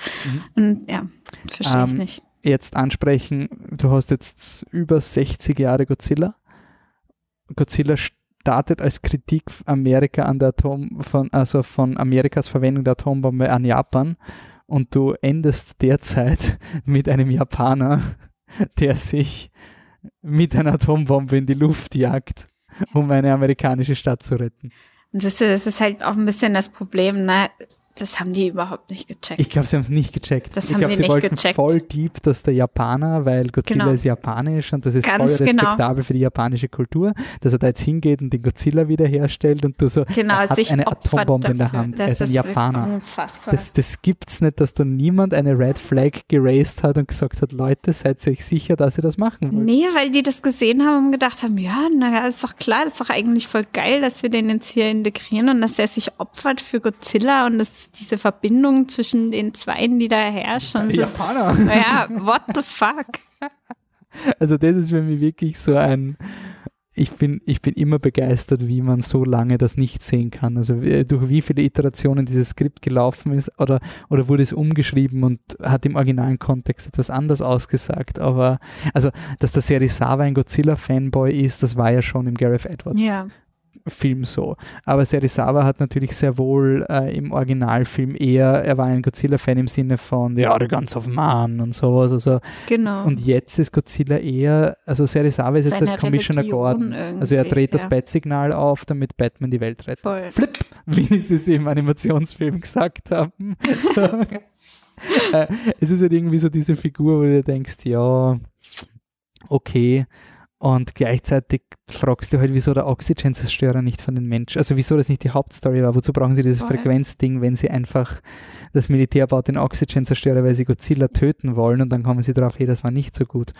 Speaker 2: Und ja, verstehe ich
Speaker 1: Ähm,
Speaker 2: nicht.
Speaker 1: Jetzt ansprechen, du hast jetzt über 60 Jahre Godzilla. Godzilla startet als Kritik Amerika an der Atom, von, also von Amerikas Verwendung der Atombombe an Japan und du endest derzeit [LAUGHS] mit einem Japaner, [LAUGHS] der sich mit einer Atombombe in die Luft jagt, um eine amerikanische Stadt zu retten.
Speaker 2: Das ist, das ist halt auch ein bisschen das Problem, ne? Das haben die überhaupt nicht gecheckt.
Speaker 1: Ich glaube, sie haben es nicht gecheckt.
Speaker 2: Das
Speaker 1: ich
Speaker 2: haben
Speaker 1: glaube,
Speaker 2: die
Speaker 1: sie
Speaker 2: nicht
Speaker 1: wollten
Speaker 2: gecheckt.
Speaker 1: voll deep, dass der Japaner, weil Godzilla
Speaker 2: Genau.
Speaker 1: ist japanisch und das ist
Speaker 2: Ganz
Speaker 1: voll
Speaker 2: genau.
Speaker 1: respektabel für die japanische Kultur, dass er da jetzt hingeht und den Godzilla wiederherstellt und du so,
Speaker 2: genau,
Speaker 1: er hat eine Atombombe in der
Speaker 2: dafür.
Speaker 1: Hand. Er
Speaker 2: Das
Speaker 1: ist ein
Speaker 2: ist wirklich
Speaker 1: Japaner.
Speaker 2: Unfassbar.
Speaker 1: Das, das gibt's nicht, dass da niemand eine Red Flag geraced hat und gesagt hat, Leute, seid ihr euch sicher, dass ihr das machen wollt?
Speaker 2: Nee, weil die das gesehen haben und gedacht haben, ja, na, ist doch klar, das ist doch eigentlich voll geil, dass wir den jetzt hier integrieren und dass er sich opfert für Godzilla und dass diese Verbindung zwischen den Zweien, die da herrscht. Und es ist,
Speaker 1: Japaner.
Speaker 2: naja, what the fuck?
Speaker 1: Also das ist für mich wirklich so ein, ich bin, ich bin immer begeistert, wie man so lange das nicht sehen kann. Also wie- durch wie viele Iterationen dieses Skript gelaufen ist oder, oder wurde es umgeschrieben und hat im originalen Kontext etwas anders ausgesagt. Aber also, dass der Serizawa ein Godzilla-Fanboy ist, das war ja schon im Gareth Edwards
Speaker 2: Ja,
Speaker 1: Film so. Aber Serizawa hat natürlich sehr wohl äh, im Originalfilm eher, er war ein Godzilla-Fan im Sinne von The Guns of Man und sowas. Also
Speaker 2: genau.
Speaker 1: und jetzt ist Godzilla eher, also Serizawa ist jetzt der Commissioner Gordon. Also er dreht das
Speaker 2: ja.
Speaker 1: Bat-Signal auf, damit Batman die Welt rettet.
Speaker 2: Voll.
Speaker 1: Flip, wie [LAUGHS] sie es im Animationsfilm gesagt haben. [LAUGHS] So. äh, es ist halt irgendwie so diese Figur, wo du denkst, ja, okay. Und gleichzeitig fragst du halt, wieso der Oxygen-Zerstörer nicht von den Menschen, also wieso das nicht die Hauptstory war. Wozu brauchen sie dieses
Speaker 2: Voll.
Speaker 1: Frequenzding, wenn sie einfach das Militär baut den Oxygen-Zerstörer, weil sie Godzilla töten wollen und dann kommen sie drauf, hey, das war nicht so gut.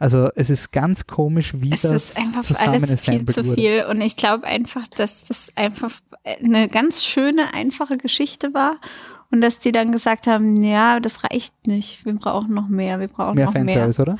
Speaker 1: Also es ist ganz komisch, wie
Speaker 2: Es
Speaker 1: das
Speaker 2: ist einfach
Speaker 1: zusammen
Speaker 2: alles viel zu
Speaker 1: wurde.
Speaker 2: viel und ich glaube einfach, dass das einfach eine ganz schöne, einfache Geschichte war und dass die dann gesagt haben, ja, das reicht nicht, wir brauchen noch mehr, wir brauchen
Speaker 1: Mehr
Speaker 2: noch mehr.
Speaker 1: Fanservice, oder?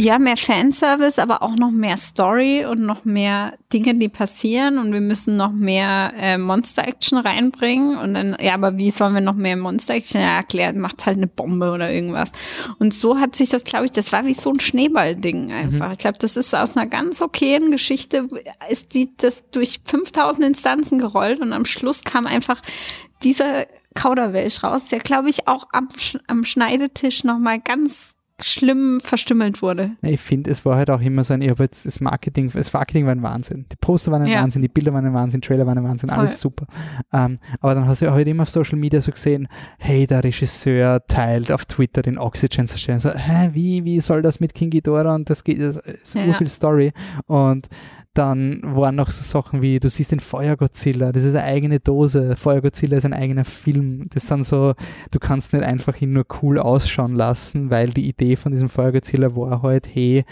Speaker 2: Ja, mehr Fanservice, aber auch noch mehr Story und noch mehr Dinge, die passieren und wir müssen noch mehr äh, Monster-Action reinbringen und dann, ja, aber wie sollen wir noch mehr Monster-Action? Ja, erklärt, macht halt eine Bombe oder irgendwas. Und so hat sich das, glaube ich, das war wie so ein Schneeballding einfach. Ich glaube, das ist aus einer ganz okayen Geschichte, ist die das durch 5000 Instanzen gerollt und am Schluss kam einfach dieser Kauderwelsch raus, der, glaube ich, auch am, am Schneidetisch nochmal ganz schlimm verstümmelt wurde.
Speaker 1: Ich finde, es war halt auch immer so ein, ich habe jetzt das Marketing, das Marketing war ein Wahnsinn. Die Poster waren ein
Speaker 2: Ja.
Speaker 1: Wahnsinn, die Bilder waren ein Wahnsinn, Trailer waren ein Wahnsinn, alles
Speaker 2: Voll.
Speaker 1: super. Ähm, aber dann hast du halt immer auf Social Media so gesehen, hey, der Regisseur teilt auf Twitter den Oxygen zerstören. So, hä, wie, wie soll das mit King Ghidorah und das geht, das ist
Speaker 2: Ja.
Speaker 1: ja. viel Story. Und dann waren noch so Sachen wie, du siehst den Feuer-Godzilla, das ist eine eigene Dose. Feuer-Godzilla ist ein eigener Film. Das sind so, du kannst nicht einfach ihn nur cool ausschauen lassen, weil die Idee von diesem Feuer-Godzilla war halt, hey,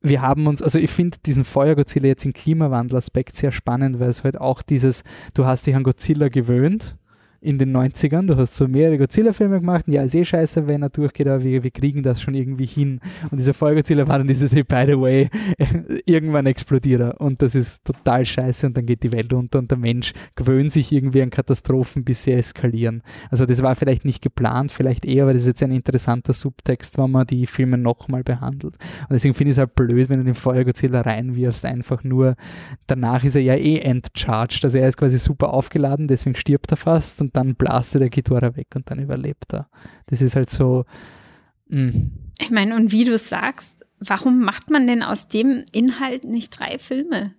Speaker 1: wir haben uns, also ich finde diesen Feuer-Godzilla jetzt im Klimawandel-Aspekt sehr spannend, weil es halt auch dieses, du hast dich an Godzilla gewöhnt in den 90ern. Du hast so mehrere Godzilla-Filme gemacht. Ja, ist eh scheiße, wenn er durchgeht, aber wir, wir kriegen das schon irgendwie hin. Und dieser Voll-Godzilla war dann dieses, hey, by the way, [LAUGHS] irgendwann explodiert er. Und das ist total scheiße und dann geht die Welt unter und der Mensch gewöhnt sich irgendwie an Katastrophen, bis sie eskalieren. Also das war vielleicht nicht geplant, vielleicht eher, aber das ist jetzt ein interessanter Subtext, wenn man die Filme nochmal behandelt. Und deswegen finde ich es halt blöd, wenn du den Feuer-Godzilla reinwirfst, einfach nur, danach ist er ja eh entcharged. Also er ist quasi super aufgeladen, deswegen stirbt er fast und dann blastet der Ghidorah weg und dann überlebt er. Das ist halt so.
Speaker 2: Mh. Mm. Ich meine, und wie du sagst, warum macht man denn aus dem Inhalt nicht drei Filme?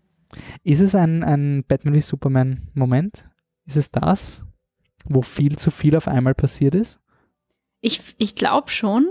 Speaker 1: Ist es ein, ein Batman wie Superman Moment? Ist es das, wo viel zu viel auf einmal passiert ist?
Speaker 2: Ich, ich glaube schon.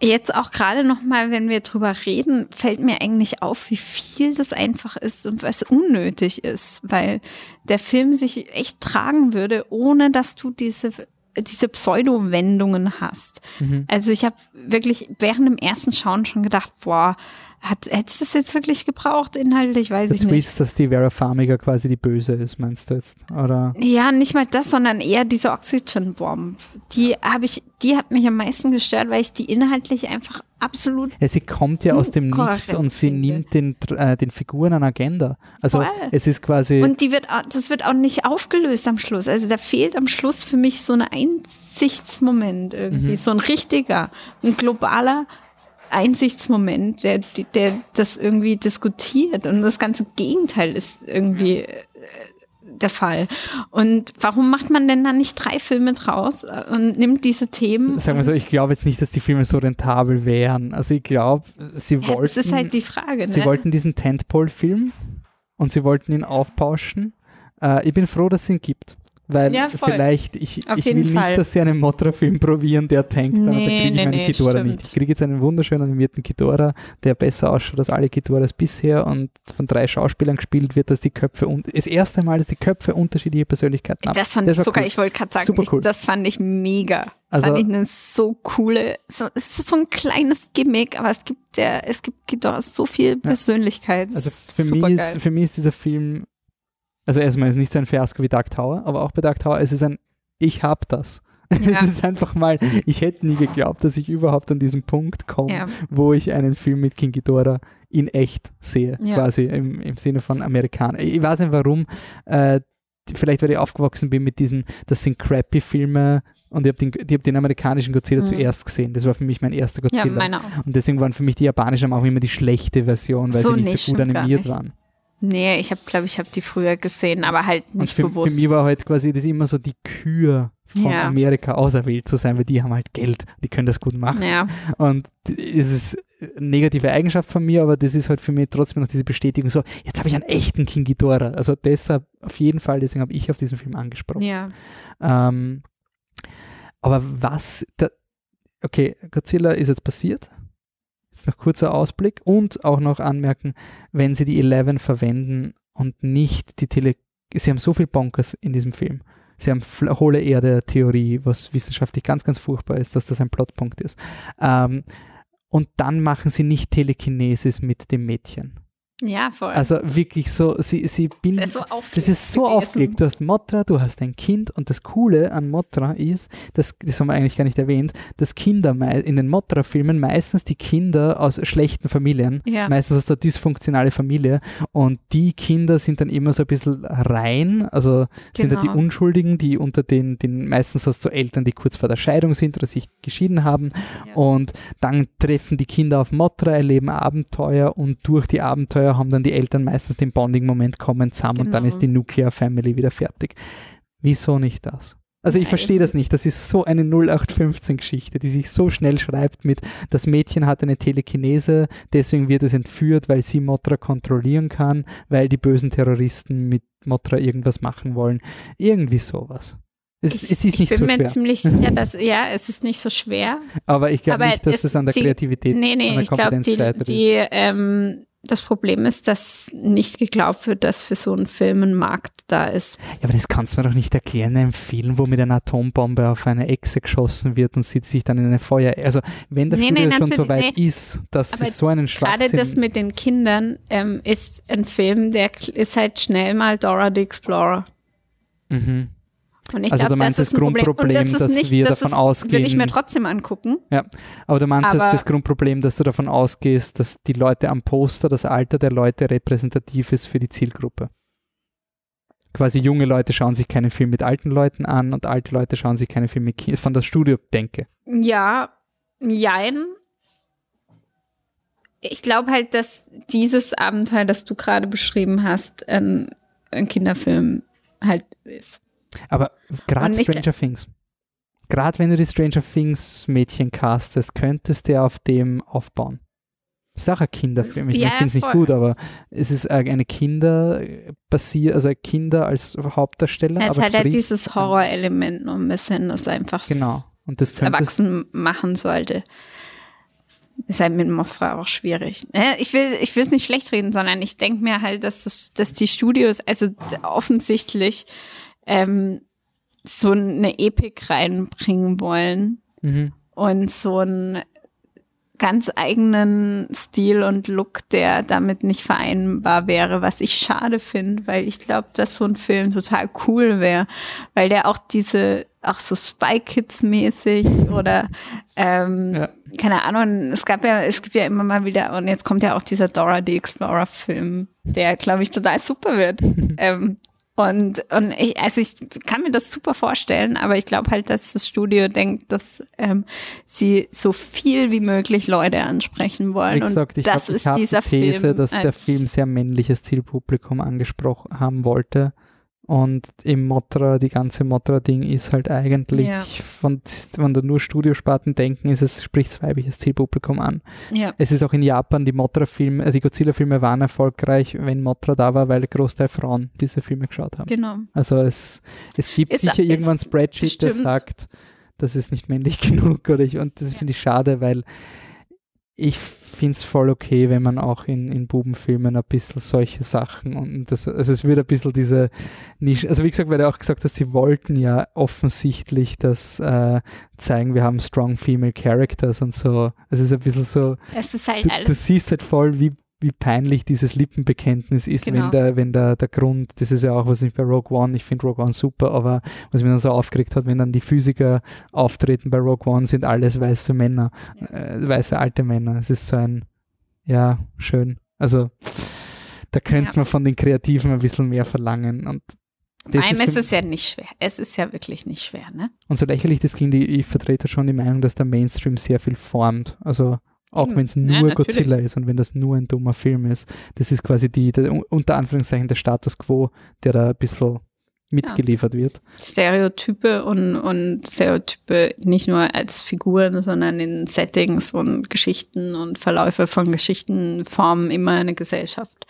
Speaker 2: Jetzt auch gerade nochmal, wenn wir drüber reden, fällt mir eigentlich auf, wie viel das einfach ist und was unnötig ist, weil der Film sich echt tragen würde, ohne dass du diese diese Pseudo-Wendungen hast. Mhm. Also ich habe wirklich während dem ersten Schauen schon gedacht, boah, hat, hättest du das jetzt wirklich gebraucht, inhaltlich? Weiß
Speaker 1: Der
Speaker 2: ich Twist,
Speaker 1: nicht. Dass die Vera Farmiga quasi die Böse ist, meinst du jetzt? Oder?
Speaker 2: Ja, nicht mal das, sondern eher diese Oxygen Bomb. Die habe ich, die hat mich am meisten gestört, weil ich die inhaltlich einfach absolut.
Speaker 1: Ja, sie kommt ja aus dem Nichts und sie nimmt den, äh, den Figuren eine Agenda. Also Voll. es ist quasi.
Speaker 2: Und die wird, das wird auch nicht aufgelöst am Schluss. Also da fehlt am Schluss für mich so ein Einsichtsmoment irgendwie, mhm. so ein richtiger, ein globaler Einsichtsmoment, der, der das irgendwie diskutiert und das ganze Gegenteil ist irgendwie äh, der Fall. Und warum macht man denn dann nicht drei Filme draus und nimmt diese Themen?
Speaker 1: Sagen wir so, ich glaube jetzt nicht, dass die Filme so rentabel wären. Also ich glaube, sie ja, wollten. Das
Speaker 2: ist halt die Frage.
Speaker 1: Ne? Sie wollten diesen Tentpole-Film und sie wollten ihn aufbauschen. Äh, ich bin froh, dass es ihn gibt. Weil ja, vielleicht, ich, ich will Fall. nicht, dass sie einen Motra-Film probieren, der tankt, nee, dann, kriege ich nee, meine nee, Kidora stimmt. nicht. Ich kriege jetzt einen wunderschön animierten Kidora, der besser ausschaut als alle Kidoras bisher und von drei Schauspielern gespielt wird, dass die Köpfe und das erste Mal, dass die Köpfe unterschiedliche Persönlichkeiten haben.
Speaker 2: Das fand das ich sogar, cool. ich wollte gerade sagen, Super cool. Ich, das fand ich mega. Also, fand ich eine so coole, so, es ist so ein kleines Gimmick, aber es gibt der, es gibt Kidoras so viel Persönlichkeit.
Speaker 1: Also für mich, ist, für mich ist dieser Film also erstmal ist es nicht so ein Fiasko wie Dark Tower, aber auch bei Dark Tower ist es ein Ich hab das. [LAUGHS] Ja. Es ist einfach mal, ich hätte nie geglaubt, dass ich überhaupt an diesen Punkt komme, ja. wo ich einen Film mit King Ghidorah in echt sehe, ja. quasi im, im Sinne von Amerikaner. Ich weiß nicht warum, äh, vielleicht weil ich aufgewachsen bin mit diesem, das sind crappy Filme und ich habe den, hab den amerikanischen Godzilla mhm. zuerst gesehen. Das war für mich mein erster Godzilla. Ja. Und deswegen waren für mich die japanischen auch immer die schlechte Version, weil so sie nicht, nicht so gut animiert waren.
Speaker 2: Nee, ich habe, glaube ich, habe die früher gesehen, aber halt nicht für, bewusst.
Speaker 1: Für mich war halt quasi das immer so die Kür von ja. Amerika auserwählt zu sein, weil die haben halt Geld, die können das gut machen. Ja. Und es ist eine negative Eigenschaft von mir, aber das ist halt für mich trotzdem noch diese Bestätigung so, jetzt habe ich einen echten King Ghidorah. Also deshalb auf jeden Fall, deswegen habe ich auf diesen Film angesprochen. Ja. Ähm, aber was, da, okay, Godzilla ist jetzt passiert, Jetzt noch kurzer Ausblick und auch noch anmerken, wenn sie die 11 verwenden und nicht die Tele... Sie haben so viel Bonkers in diesem Film. Sie haben hohle Erde-Theorie, was wissenschaftlich ganz, ganz furchtbar ist, dass das ein Plotpunkt ist. Ähm, und dann machen sie nicht Telekinesis mit dem Mädchen.
Speaker 2: Ja, voll.
Speaker 1: Also wirklich so, sie, sie bilden. Das ist so aufgelegt. Das ist so aufgelegt. Du hast Motra, du hast ein Kind und das Coole an Motra ist, das, das haben wir eigentlich gar nicht erwähnt, dass Kinder in den Motra-Filmen meistens die Kinder aus schlechten Familien, ja. meistens aus der dysfunktionalen Familie und die Kinder sind dann immer so ein bisschen rein, also sind genau. da die. Unschuldigen, die unter den, den meistens hast du Eltern, die kurz vor der Scheidung sind oder sich geschieden haben ja. und dann treffen die Kinder auf Motra, erleben Abenteuer und durch die Abenteuer Abenteuer haben dann die Eltern meistens den Bonding-Moment kommen zusammen genau. und dann ist die Nuclear Family wieder fertig. Wieso nicht das? Also ich verstehe das nicht. Das ist so eine 0815-Geschichte, die sich so schnell schreibt mit, das Mädchen hat eine Telekinese, deswegen wird es entführt, weil sie Motra kontrollieren kann, weil die bösen Terroristen mit Motra irgendwas machen wollen. Irgendwie sowas. Es,
Speaker 2: ich,
Speaker 1: es ist nicht so schwer.
Speaker 2: Ich bin mir ziemlich sicher, dass, ja, es ist nicht so schwer.
Speaker 1: Aber ich glaube nicht, dass es, das an der Kreativität,
Speaker 2: nee, nee, an der ich glaube, die, die ähm, das Problem ist, dass nicht geglaubt wird, dass für so einen Film ein Markt da ist.
Speaker 1: Ja, aber das kannst du mir doch nicht erklären in einem Film, wo mit einer Atombombe auf eine Echse geschossen wird und sie sich dann in eine Feuer. Also wenn der nee, Studio nee, schon so weit nee. ist, dass aber sie so einen Schwachsinn...
Speaker 2: Gerade das mit den Kindern ähm, ist ein Film, der ist halt schnell mal Dora the Explorer. Mhm. Und ich
Speaker 1: also
Speaker 2: glaube,
Speaker 1: du meinst
Speaker 2: das
Speaker 1: das. Grundproblem,
Speaker 2: Und das
Speaker 1: dass
Speaker 2: nicht,
Speaker 1: wir
Speaker 2: das
Speaker 1: davon
Speaker 2: ist,
Speaker 1: ausgehen.
Speaker 2: Will ich mir trotzdem angucken.
Speaker 1: Ja, aber du meinst das,
Speaker 2: Aber-
Speaker 1: das Grundproblem, dass du davon ausgehst, dass die Leute am Poster, das Alter der Leute repräsentativ ist für die Zielgruppe. Quasi junge Leute schauen sich keinen Film mit alten Leuten an und alte Leute schauen sich keinen Film mit Kindern. Von der Studio denke.
Speaker 2: Ja, jein. Ich glaube halt, dass dieses Abenteuer, das du gerade beschrieben hast, ein, ein Kinderfilm halt ist.
Speaker 1: Aber gerade Stranger Things. Gerade wenn du die Stranger Things Mädchen castest, könntest du auf dem aufbauen. Das ist auch ein Kinderfilm. Ich
Speaker 2: Ja,
Speaker 1: finde es nicht gut, aber es ist eine Kinder basiert, also Kinder als Hauptdarsteller.
Speaker 2: Es
Speaker 1: aber
Speaker 2: hat halt dieses Horrorelement noch ein bisschen, das einfach
Speaker 1: Genau. Und das
Speaker 2: erwachsen machen sollte. Ist halt mit Mothra auch schwierig. Ich will, ich will es nicht schlecht reden, sondern ich denke mir halt, dass, das, dass die Studios, also offensichtlich ähm, so eine Epik reinbringen wollen
Speaker 1: mhm.
Speaker 2: und so einen ganz eigenen Stil und Look, der damit nicht vereinbar wäre, was ich schade finde, weil ich glaube, dass so ein Film total cool wäre, weil der auch diese, auch so Spy Kids mäßig oder ähm,
Speaker 1: Ja.
Speaker 2: keine Ahnung, es gab ja, es gibt ja immer mal wieder, und jetzt kommt ja auch dieser Dora the Explorer Film, der, glaube ich, total super wird. [LAUGHS] ähm, und, und ich, also ich kann mir das super vorstellen, aber ich glaube halt, dass das Studio denkt, dass ähm, sie so viel wie möglich Leute ansprechen wollen.
Speaker 1: Wie gesagt, ich
Speaker 2: das
Speaker 1: habe
Speaker 2: ist
Speaker 1: hab
Speaker 2: dieser
Speaker 1: die These,
Speaker 2: Film
Speaker 1: dass der Film sehr männliches Zielpublikum angesprochen haben wollte. Und im Motra, die ganze Motra-Ding ist halt eigentlich,
Speaker 2: Ja.
Speaker 1: von, wenn du nur Studiosparten denken, ist es, spricht weibliches Zielpublikum an.
Speaker 2: Ja,
Speaker 1: Es ist auch in Japan, die Motra-Filme, äh, die Godzilla-Filme waren erfolgreich, wenn Motra da war, weil Großteil Frauen diese Filme geschaut haben.
Speaker 2: genau.
Speaker 1: Also es, es gibt
Speaker 2: Ist-
Speaker 1: sicher
Speaker 2: ist
Speaker 1: irgendwann ein Spreadsheet, der sagt, das ist nicht männlich [LAUGHS] genug. Oder ich, und das
Speaker 2: Ja.
Speaker 1: finde ich schade, weil ich finde es voll okay, wenn man auch in, in Bubenfilmen ein bisschen solche Sachen und das, also es wird ein bisschen diese Nische, also wie gesagt, weil du auch gesagt hast, sie wollten ja offensichtlich das äh, zeigen, wir haben strong female characters und so. Es ist ein bisschen so,
Speaker 2: Es ist halt
Speaker 1: du, du siehst halt voll, wie, wie peinlich dieses Lippenbekenntnis ist,
Speaker 2: Genau.
Speaker 1: wenn der, wenn der, der Grund, das ist ja auch, was ich bei Rogue One, ich finde Rogue One super, aber was mich dann so aufgeregt hat, wenn dann die Physiker auftreten bei Rogue One, sind alles weiße Männer,
Speaker 2: Ja.
Speaker 1: äh, weiße alte Männer. Es ist so ein, ja, schön. Also, da könnte
Speaker 2: Ja.
Speaker 1: man von den Kreativen ein bisschen mehr verlangen und
Speaker 2: allem
Speaker 1: für-
Speaker 2: ist es ja nicht schwer. Es ist ja wirklich nicht schwer, ne?
Speaker 1: und so lächerlich das klingt, ich, ich vertrete schon die Meinung, dass der Mainstream sehr viel formt. Also auch
Speaker 2: Eben.
Speaker 1: wenn es
Speaker 2: Ja,
Speaker 1: nur
Speaker 2: natürlich.
Speaker 1: Godzilla ist und wenn das nur ein dummer Film ist. Das ist quasi die, der, unter Anführungszeichen der Status quo, der da ein bisschen mitgeliefert wird.
Speaker 2: Stereotype und, und Stereotype nicht nur als Figuren, sondern in Settings und Geschichten und Verläufe von Geschichten formen immer eine Gesellschaft,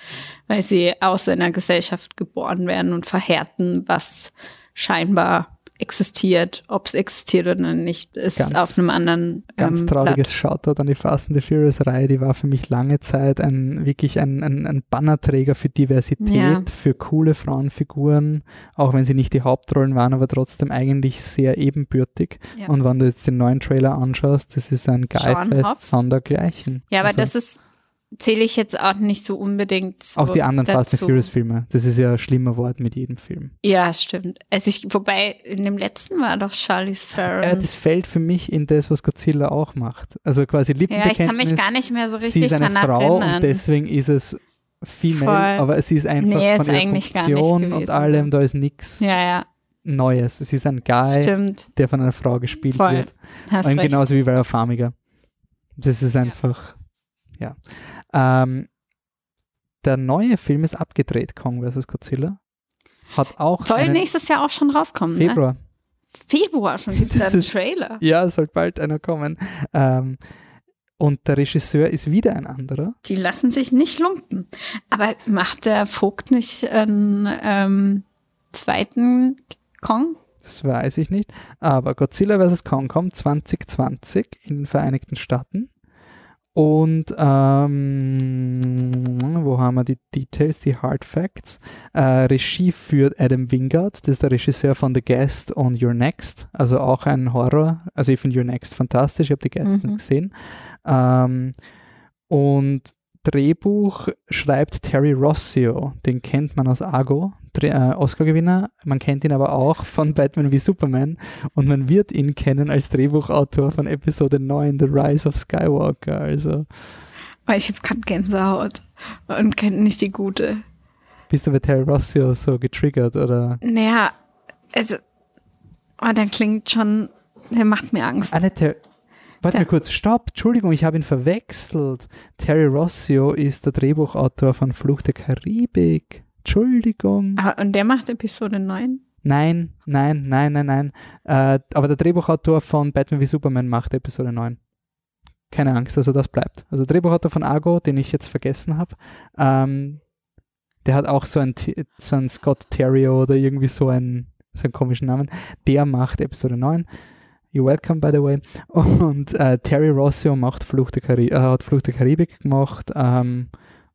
Speaker 2: weil sie aus einer Gesellschaft geboren werden und verhärten, was scheinbar existiert. Ob es existiert oder nicht, ist
Speaker 1: Ganz-
Speaker 2: auf einem anderen
Speaker 1: Ganz
Speaker 2: ähm,
Speaker 1: trauriges
Speaker 2: Blatt.
Speaker 1: Shoutout an die Fast and the Furious Reihe, die war für mich lange Zeit ein wirklich ein, ein, ein Bannerträger für Diversität,
Speaker 2: Ja.
Speaker 1: für coole Frauenfiguren, auch wenn sie nicht die Hauptrollen waren, aber trotzdem eigentlich sehr ebenbürtig.
Speaker 2: Ja.
Speaker 1: Und wenn du jetzt den neuen Trailer anschaust, das ist ein Geifest sondergleichen.
Speaker 2: Ja, aber
Speaker 1: Also-
Speaker 2: das ist, zähle ich jetzt auch nicht so unbedingt so
Speaker 1: Auch die anderen Fast and
Speaker 2: dazu.
Speaker 1: Furious Filme. Das ist ja ein schlimmer Wort mit jedem Film.
Speaker 2: Ja, stimmt. Also ich, wobei in dem letzten war doch Charlize Theron.
Speaker 1: Äh, das fällt für mich in das, was Godzilla auch macht. Also quasi
Speaker 2: ja,
Speaker 1: Lippenbekenntnis.
Speaker 2: ich kann mich gar nicht mehr so
Speaker 1: Sie
Speaker 2: richtig
Speaker 1: ist eine Frau
Speaker 2: erinnern.
Speaker 1: und deswegen ist es female,
Speaker 2: Voll.
Speaker 1: aber es ist einfach
Speaker 2: Nee,
Speaker 1: von
Speaker 2: ist
Speaker 1: ihrer Funktion und allem, da ist nichts
Speaker 2: ja, ja,
Speaker 1: Neues. Es ist ein Guy,
Speaker 2: stimmt.
Speaker 1: der von einer Frau gespielt
Speaker 2: Voll.
Speaker 1: wird.
Speaker 2: Hast
Speaker 1: Und
Speaker 2: recht.
Speaker 1: genauso wie der Farmiger. Das ist einfach, ja. Ähm, der neue Film ist abgedreht, Kong vs. Godzilla. Hat auch
Speaker 2: Soll nächstes Jahr auch schon rauskommen, ne?
Speaker 1: Februar.
Speaker 2: Februar schon [LAUGHS] gibt es
Speaker 1: Das
Speaker 2: einen
Speaker 1: ist-
Speaker 2: Trailer.
Speaker 1: Ja, es soll bald einer kommen. Ähm, und der Regisseur ist wieder ein anderer.
Speaker 2: Die lassen sich nicht lumpen. Aber macht der Vogt nicht einen ähm, zweiten Kong?
Speaker 1: Das weiß ich nicht. Aber Godzilla vs. Kong kommt 2020 in den Vereinigten Staaten. Und ähm, wo haben wir die Details, die Hard Facts? Äh, Regie führt Adam Wingard, das ist der Regisseur von The Guest und Your Next, also auch ein Horror. Also ich finde Your Next fantastisch, ich habe The Guest
Speaker 2: Mhm.
Speaker 1: nicht gesehen. Ähm, und Drehbuch schreibt Terry Rossio, den kennt man aus Argo, Oscar-Gewinner. Man kennt ihn aber auch von Batman wie Superman und man wird ihn kennen als Drehbuchautor von Episode 9, The Rise of Skywalker. Also.
Speaker 2: Ich habe gerade Gänsehaut und kenne nicht die gute.
Speaker 1: Bist du bei Terry Rossio so getriggert oder?
Speaker 2: Naja, also, oh, der klingt schon, der macht mir Angst.
Speaker 1: Ah, nicht Ter Warte mal kurz, stopp, Entschuldigung, ich habe ihn verwechselt. Terry Rossio ist der Drehbuchautor von Fluch der Karibik. Entschuldigung.
Speaker 2: Ah, und der macht Episode 9?
Speaker 1: Nein, nein, nein, nein, nein. Äh, aber der Drehbuchautor von Batman wie Superman macht Episode 9. Keine Angst, also das bleibt. Also der Drehbuchautor von Argo, den ich jetzt vergessen habe, ähm, der hat auch so einen, so einen Scott Terrio oder irgendwie so einen, so einen komischen Namen. Der macht Episode 9. You're welcome, by the way. Und äh, Terry Rossio macht Fluch der äh, hat Fluch der Karibik gemacht ähm,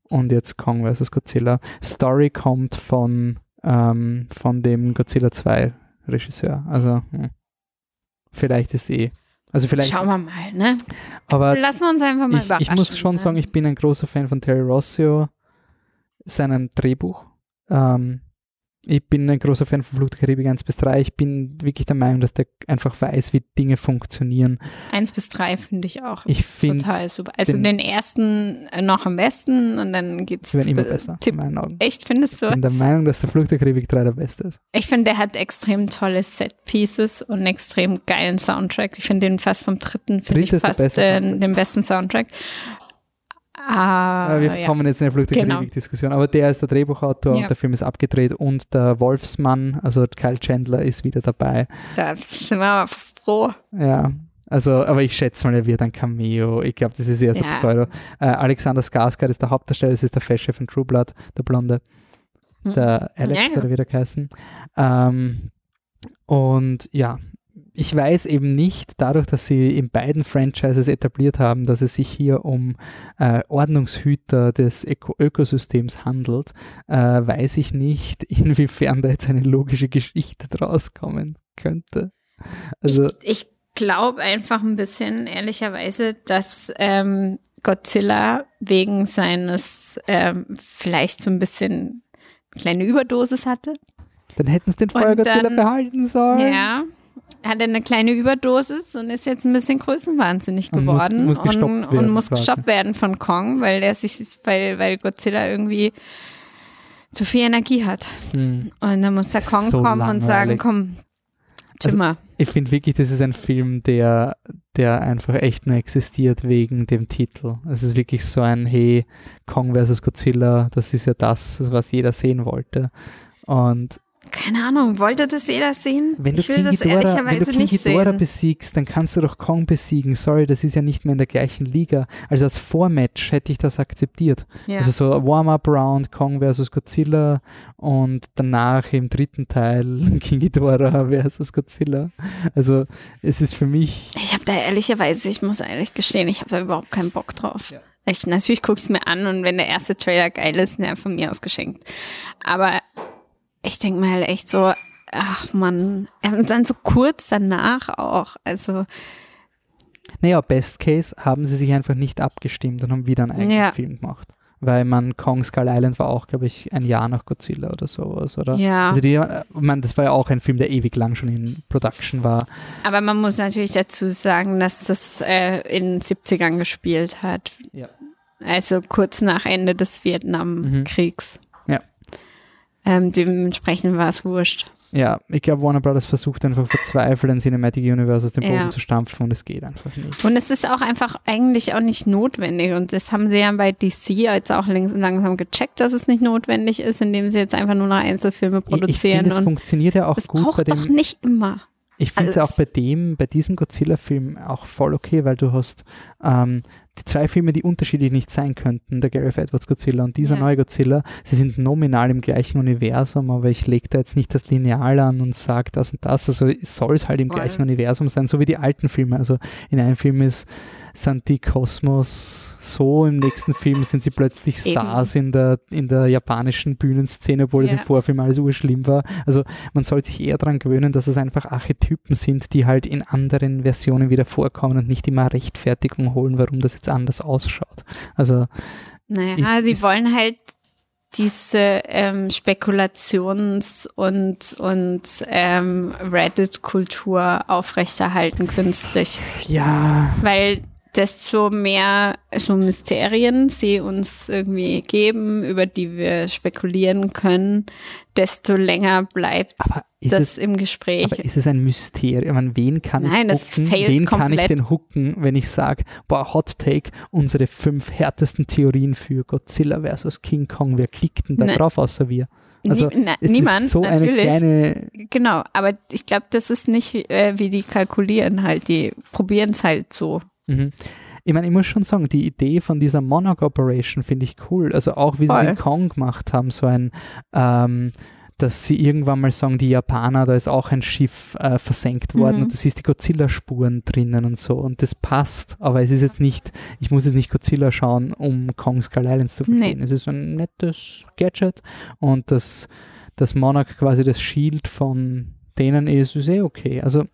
Speaker 1: und jetzt Kong vs. Godzilla. Story kommt von, ähm, von dem Godzilla 2 Regisseur. Also hm. vielleicht ist eh. Also vielleicht.
Speaker 2: Schauen wir mal, ne?
Speaker 1: Aber
Speaker 2: lassen wir uns einfach mal
Speaker 1: ich, überraschen. Ich muss schon ne? sagen, ich bin ein großer Fan von Terry Rossio, seinem Drehbuch. Ähm, ich bin ein großer Fan von Flucht der Karibik 1 bis 3. Ich bin wirklich der Meinung, dass der einfach weiß, wie Dinge funktionieren.
Speaker 2: 1 bis 3 finde ich auch
Speaker 1: ich
Speaker 2: total super. Also den, den, ersten noch am besten und dann geht's
Speaker 1: werden immer besser,
Speaker 2: Tipp. in meinen Augen. Echt, findest du?
Speaker 1: Ich bin der Meinung, dass der Flucht der Karibik 3 der beste ist.
Speaker 2: Ich finde, der hat extrem tolle Set-Pieces und einen extrem geilen Soundtrack. Ich finde den fast vom dritten, finde ich fast äh, den besten Soundtrack.
Speaker 1: Ah, wir ja. kommen jetzt in eine Flucht der genau. Karibik-Diskussion, aber der ist der Drehbuchautor ja. und der Film ist abgedreht und der Wolfsmann, also Kyle Chandler, ist wieder dabei.
Speaker 2: Da sind wir froh.
Speaker 1: Ja, also, aber ich schätze mal, er wird ein Cameo. Ich glaube, das ist eher so ja. Pseudo. Äh, Alexander Skarsgård ist der Hauptdarsteller, das ist der Festchef von True Blood, der Blonde. Hm. Der Alex, ja. oder wie der heißen. Ähm, und ja, ich weiß eben nicht, dadurch, dass sie in beiden Franchises etabliert haben, dass es sich hier um äh, Ordnungshüter des Öko Ökosystems handelt, äh, weiß ich nicht, [LAUGHS] inwiefern da jetzt eine logische Geschichte draus kommen könnte.
Speaker 2: Also, ich, ich glaube einfach ein bisschen, ehrlicherweise, dass ähm, Godzilla wegen seines ähm, vielleicht so ein bisschen kleine Überdosis hatte.
Speaker 1: Dann hätten sie den vorher Godzilla behalten sollen.
Speaker 2: Ja, hat eine kleine Überdosis und ist jetzt ein bisschen größenwahnsinnig geworden
Speaker 1: und muss, muss und,
Speaker 2: werden, und muss gestoppt werden von Kong, weil der sich, weil, weil Godzilla irgendwie zu viel Energie hat. Hm. Und dann muss der Kong so kommen langweilig. und sagen, komm, Jimmer. Also,
Speaker 1: ich finde wirklich, das ist ein Film, der, der einfach echt nur existiert wegen dem Titel. Es ist wirklich so ein, hey, Kong versus Godzilla, das ist ja das, was jeder sehen wollte. Und
Speaker 2: keine Ahnung, wollte das jeder sehen?
Speaker 1: Wenn
Speaker 2: ich will das ehrlicherweise wenn du nicht
Speaker 1: sehen. besiegst, dann kannst du doch Kong besiegen. Sorry, das ist ja nicht mehr in der gleichen Liga. Also als Vormatch hätte ich das akzeptiert. Ja. Also so Warm-Up-Round, Kong versus Godzilla und danach im dritten Teil [LAUGHS] King Ghidorah versus Godzilla. Also es ist für mich...
Speaker 2: Ich habe da ehrlicherweise, ich muss ehrlich gestehen, ich habe da überhaupt keinen Bock drauf. Ja. Ich, natürlich gucke ich es mir an und wenn der erste Trailer geil ist, ne, von mir aus geschenkt. Aber ich denke mal echt so, ach man, und dann so kurz danach auch, also.
Speaker 1: Naja, Best Case haben sie sich einfach nicht abgestimmt und haben wieder einen eigenen ja. Film gemacht. Weil man Kong Skull Island war auch, glaube ich, ein Jahr nach Godzilla oder sowas, oder?
Speaker 2: Ja.
Speaker 1: Also die, man, das war ja auch ein Film, der ewig lang schon in Production war.
Speaker 2: Aber man muss natürlich dazu sagen, dass das äh, in den 70ern gespielt hat.
Speaker 1: Ja.
Speaker 2: Also kurz nach Ende des Vietnamkriegs.
Speaker 1: Mhm.
Speaker 2: Ähm, dementsprechend war es wurscht.
Speaker 1: Ja, ich glaube, Warner Brothers versucht einfach verzweifelt ein Cinematic Universe aus dem Boden ja. zu stampfen und es geht einfach nicht.
Speaker 2: Und es ist auch einfach eigentlich auch nicht notwendig und das haben sie ja bei DC jetzt auch langsam gecheckt, dass es nicht notwendig ist, indem sie jetzt einfach nur noch Einzelfilme produzieren. Ich, ich
Speaker 1: finde, es funktioniert ja auch
Speaker 2: es
Speaker 1: gut.
Speaker 2: Braucht bei dem, doch nicht immer.
Speaker 1: Ich finde es auch bei dem, bei diesem Godzilla-Film auch voll okay, weil du hast ähm, die zwei Filme, die unterschiedlich nicht sein könnten, der Gareth Edwards Godzilla und dieser ja. neue Godzilla, sie sind nominal im gleichen Universum, aber ich lege da jetzt nicht das Lineal an und sage das und das. Also soll es halt im Voll. gleichen Universum sein, so wie die alten Filme. Also in einem Film ist sind die Kosmos so, im nächsten Film sind sie plötzlich Stars in der, in der japanischen Bühnenszene, obwohl ja. es im Vorfilm alles urschlimm war. Also man soll sich eher daran gewöhnen, dass es einfach Archetypen sind, die halt in anderen Versionen wieder vorkommen und nicht immer Rechtfertigung holen, warum das jetzt anders ausschaut. Also
Speaker 2: naja, ist, sie ist, wollen halt diese ähm, Spekulations- und, und ähm, Reddit-Kultur aufrechterhalten künstlich.
Speaker 1: Ja.
Speaker 2: Weil desto mehr so Mysterien sie uns irgendwie geben, über die wir spekulieren können, desto länger bleibt das
Speaker 1: es,
Speaker 2: im Gespräch.
Speaker 1: Aber ist es ein Mysterium? Meine, wen kann
Speaker 2: Nein,
Speaker 1: ich hooken? Wen komplett. kann ich denn hooken, wenn ich sage, boah, Hot Take, unsere fünf härtesten Theorien für Godzilla versus King Kong, wer klickt denn da Nein. drauf außer wir?
Speaker 2: Also Nie, na, niemand, so natürlich. Genau, aber ich glaube, das ist nicht, äh, wie die kalkulieren halt. Die probieren es halt so.
Speaker 1: Mhm. Ich meine, ich muss schon sagen, die Idee von dieser Monarch Operation finde ich cool. Also auch wie sie es in Kong gemacht haben, so ein ähm, dass sie irgendwann mal sagen, die Japaner, da ist auch ein Schiff äh, versenkt worden mhm. und du siehst die Godzilla-Spuren drinnen und so und das passt, aber es ist jetzt nicht, ich muss jetzt nicht Godzilla schauen, um Kong Skull Islands zu verstehen. Nee. Es ist ein nettes Gadget und das, das Monarch quasi das Shield von denen ist, ist eh okay. Also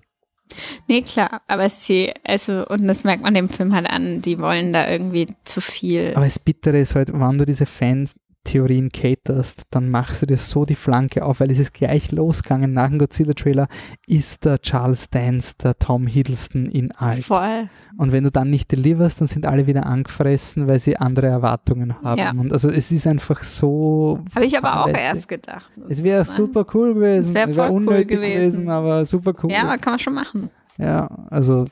Speaker 2: Nee, klar, aber sie, also, und das merkt man dem Film halt an, die wollen da irgendwie zu viel.
Speaker 1: Aber das Bittere ist halt, wann du diese Fans, Theorien caterst, dann machst du dir so die Flanke auf, weil es ist gleich losgegangen nach dem Godzilla-Trailer, ist der Charles Dance, der Tom Hiddleston in alt.
Speaker 2: Voll.
Speaker 1: Und wenn du dann nicht deliverst, dann sind alle wieder angefressen, weil sie andere Erwartungen haben. Ja. Und also es ist einfach so.
Speaker 2: Habe ich aber auch erst gedacht.
Speaker 1: Es wäre super cool gewesen. Es wäre voll cool gewesen. gewesen. aber super cool.
Speaker 2: Ja, aber kann man schon machen.
Speaker 1: Ja, also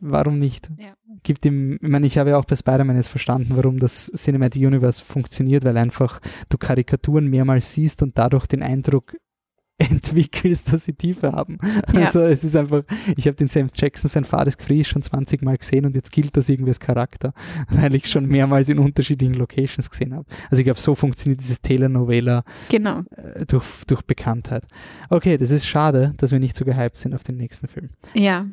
Speaker 1: warum nicht? Ja. Gibt ihm, ich meine, ich habe ja auch bei Spider-Man jetzt verstanden, warum das Cinematic Universe funktioniert, weil einfach du Karikaturen mehrmals siehst und dadurch den Eindruck [LAUGHS] entwickelst, dass sie Tiefe haben. Ja. Also es ist einfach, ich habe den Sam Jackson, sein Fades Free schon 20 Mal gesehen und jetzt gilt das irgendwie als Charakter, [LAUGHS] weil ich schon mehrmals in unterschiedlichen Locations gesehen habe. Also ich glaube, so funktioniert dieses Telenovela
Speaker 2: genau.
Speaker 1: Äh, durch, durch Bekanntheit. Okay, das ist schade, dass wir nicht so gehypt sind auf den nächsten Film.
Speaker 2: Ja.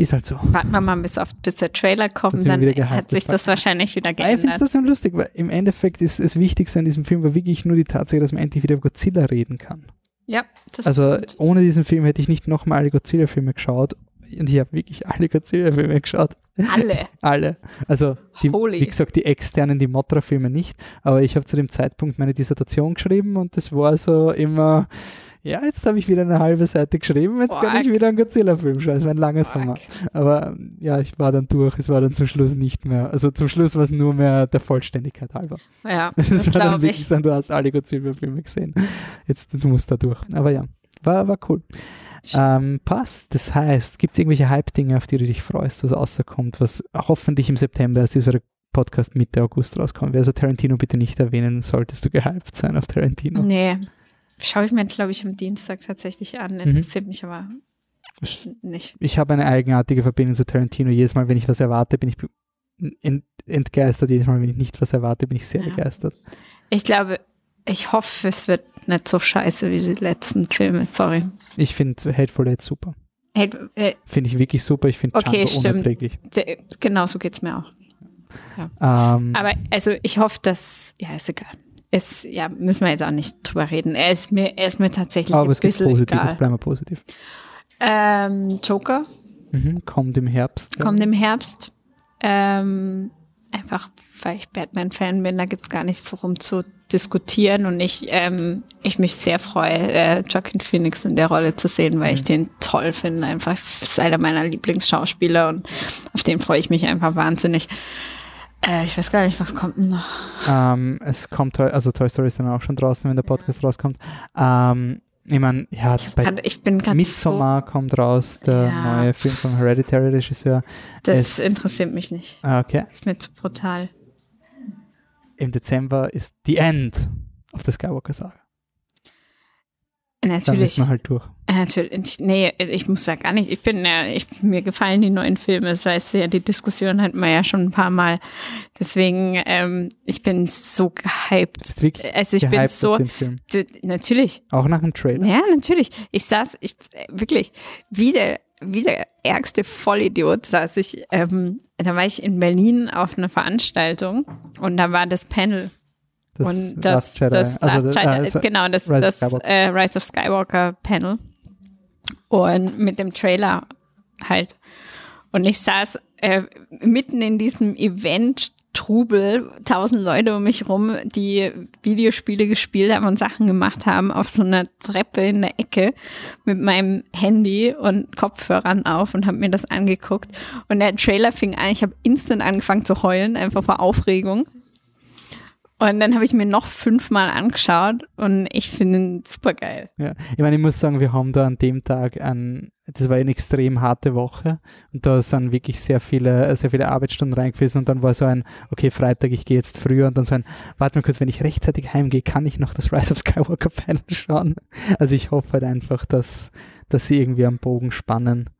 Speaker 1: Ist halt so.
Speaker 2: Warten wir mal, bis, auf, bis der Trailer kommt, dann hat sich das, wahrscheinlich wieder geändert.
Speaker 1: Ich finde das so lustig, weil im Endeffekt ist das Wichtigste an diesem Film war wirklich nur die Tatsache, dass man endlich wieder über Godzilla reden kann.
Speaker 2: Ja,
Speaker 1: das Also stimmt. ohne diesen Film hätte ich nicht nochmal alle Godzilla-Filme geschaut. Und ich habe wirklich alle Godzilla-Filme geschaut.
Speaker 2: Alle? [LAUGHS]
Speaker 1: alle. Also, die, wie gesagt, die externen, die Motra-Filme nicht. Aber ich habe zu dem Zeitpunkt meine Dissertation geschrieben und das war so immer ja, jetzt habe ich wieder eine halbe Seite geschrieben, jetzt Ork. kann ich wieder einen Godzilla-Film schauen. Es war ein langer Ork. Sommer. Aber ja, ich war dann durch. Es war dann zum Schluss nicht mehr. Also zum Schluss war es nur mehr der Vollständigkeit halber.
Speaker 2: Ja, [LAUGHS] das, das
Speaker 1: war dann wirklich so, du hast alle Godzilla-Filme gesehen. Jetzt, jetzt musst du da durch. Aber ja, war, war cool. Ähm, passt. Das heißt, gibt es irgendwelche Hype-Dinge, auf die du dich freust, was außerkommt, was hoffentlich im September, als dieser Podcast Mitte August rauskommt. Wer also Tarantino bitte nicht erwähnen, solltest du gehypt sein auf Tarantino.
Speaker 2: Nee, Schaue ich mir, glaube ich, am Dienstag tatsächlich an. Mhm. Interessiert mhm. mich aber nicht.
Speaker 1: Ich habe eine eigenartige Verbindung zu Tarantino. Jedes Mal, wenn ich was erwarte, bin ich ent entgeistert. Jedes Mal, wenn ich nicht was erwarte, bin ich sehr ja. begeistert.
Speaker 2: Ich glaube, ich hoffe, es wird nicht so scheiße wie die letzten Filme. Sorry.
Speaker 1: Ich finde Hateful Eight super. Hate, äh, finde ich wirklich super. Ich finde
Speaker 2: okay,
Speaker 1: Django unerträglich.
Speaker 2: Genau so geht es mir auch. Ja. Ähm, aber also ich hoffe, dass, ja, ist egal ist, ja, müssen wir jetzt auch nicht drüber reden. Er ist mir, er ist mir tatsächlich
Speaker 1: Aber es gibt Positives, bleiben wir positiv.
Speaker 2: Ähm, Joker.
Speaker 1: Mhm, kommt im Herbst.
Speaker 2: Kommt im Herbst. Ähm, einfach, weil ich Batman-Fan bin, da gibt's gar nichts so rum zu diskutieren und ich, ähm, ich mich sehr freue, äh, Joaquin Phoenix in der Rolle zu sehen, weil mhm. ich den toll finde. Einfach ist einer meiner Lieblingsschauspieler und auf den freue ich mich einfach wahnsinnig. Äh, ich weiß gar nicht, was kommt noch.
Speaker 1: Ähm, es kommt, also Toy Story ist dann auch schon draußen, wenn der Podcast ja. rauskommt. Ähm, ich meine, ja,
Speaker 2: ich, bei ich bin
Speaker 1: Midsommar so kommt raus, der ja. neue Film vom Hereditary-Regisseur.
Speaker 2: Das es, interessiert mich nicht.
Speaker 1: Ah, okay.
Speaker 2: Das ist mir zu brutal.
Speaker 1: Im Dezember ist The End of the Skywalker Saga.
Speaker 2: Natürlich.
Speaker 1: Da halt durch.
Speaker 2: Natürlich. Nee, ich muss da gar nicht. Ich bin ja, ich, mir gefallen die neuen Filme. Das heißt ja, die Diskussion hatten wir ja schon ein paar Mal. Deswegen, ähm, ich bin so gehypt.
Speaker 1: Bist wirklich
Speaker 2: also ich bin so. Natürlich.
Speaker 1: Auch nach dem Trailer.
Speaker 2: Ja, natürlich. Ich saß, ich wirklich, wie der, wie der ärgste Vollidiot saß ich, ähm, da war ich in Berlin auf einer Veranstaltung und da war das Panel das und das, Last das also Last Jedi, also, genau, das, Rise, das of äh, Rise of Skywalker Panel. Und mit dem Trailer halt. Und ich saß äh, mitten in diesem Event Trubel, tausend Leute um mich rum, die Videospiele gespielt haben und Sachen gemacht haben, auf so einer Treppe in der Ecke mit meinem Handy und Kopfhörern auf und habe mir das angeguckt. Und der Trailer fing an, ich habe instant angefangen zu heulen, einfach vor Aufregung. Und dann habe ich mir noch fünfmal angeschaut und ich finde ihn super geil.
Speaker 1: Ja, ich meine, ich muss sagen, wir haben da an dem Tag ein, das war eine extrem harte Woche und da sind wirklich sehr viele, sehr viele Arbeitsstunden reingeflossen und dann war so ein, okay, Freitag, ich gehe jetzt früher und dann so ein, warte mal kurz, wenn ich rechtzeitig heimgehe, kann ich noch das Rise of Skywalker Panel [LAUGHS] schauen? Also ich hoffe halt einfach, dass, dass sie irgendwie am Bogen spannen.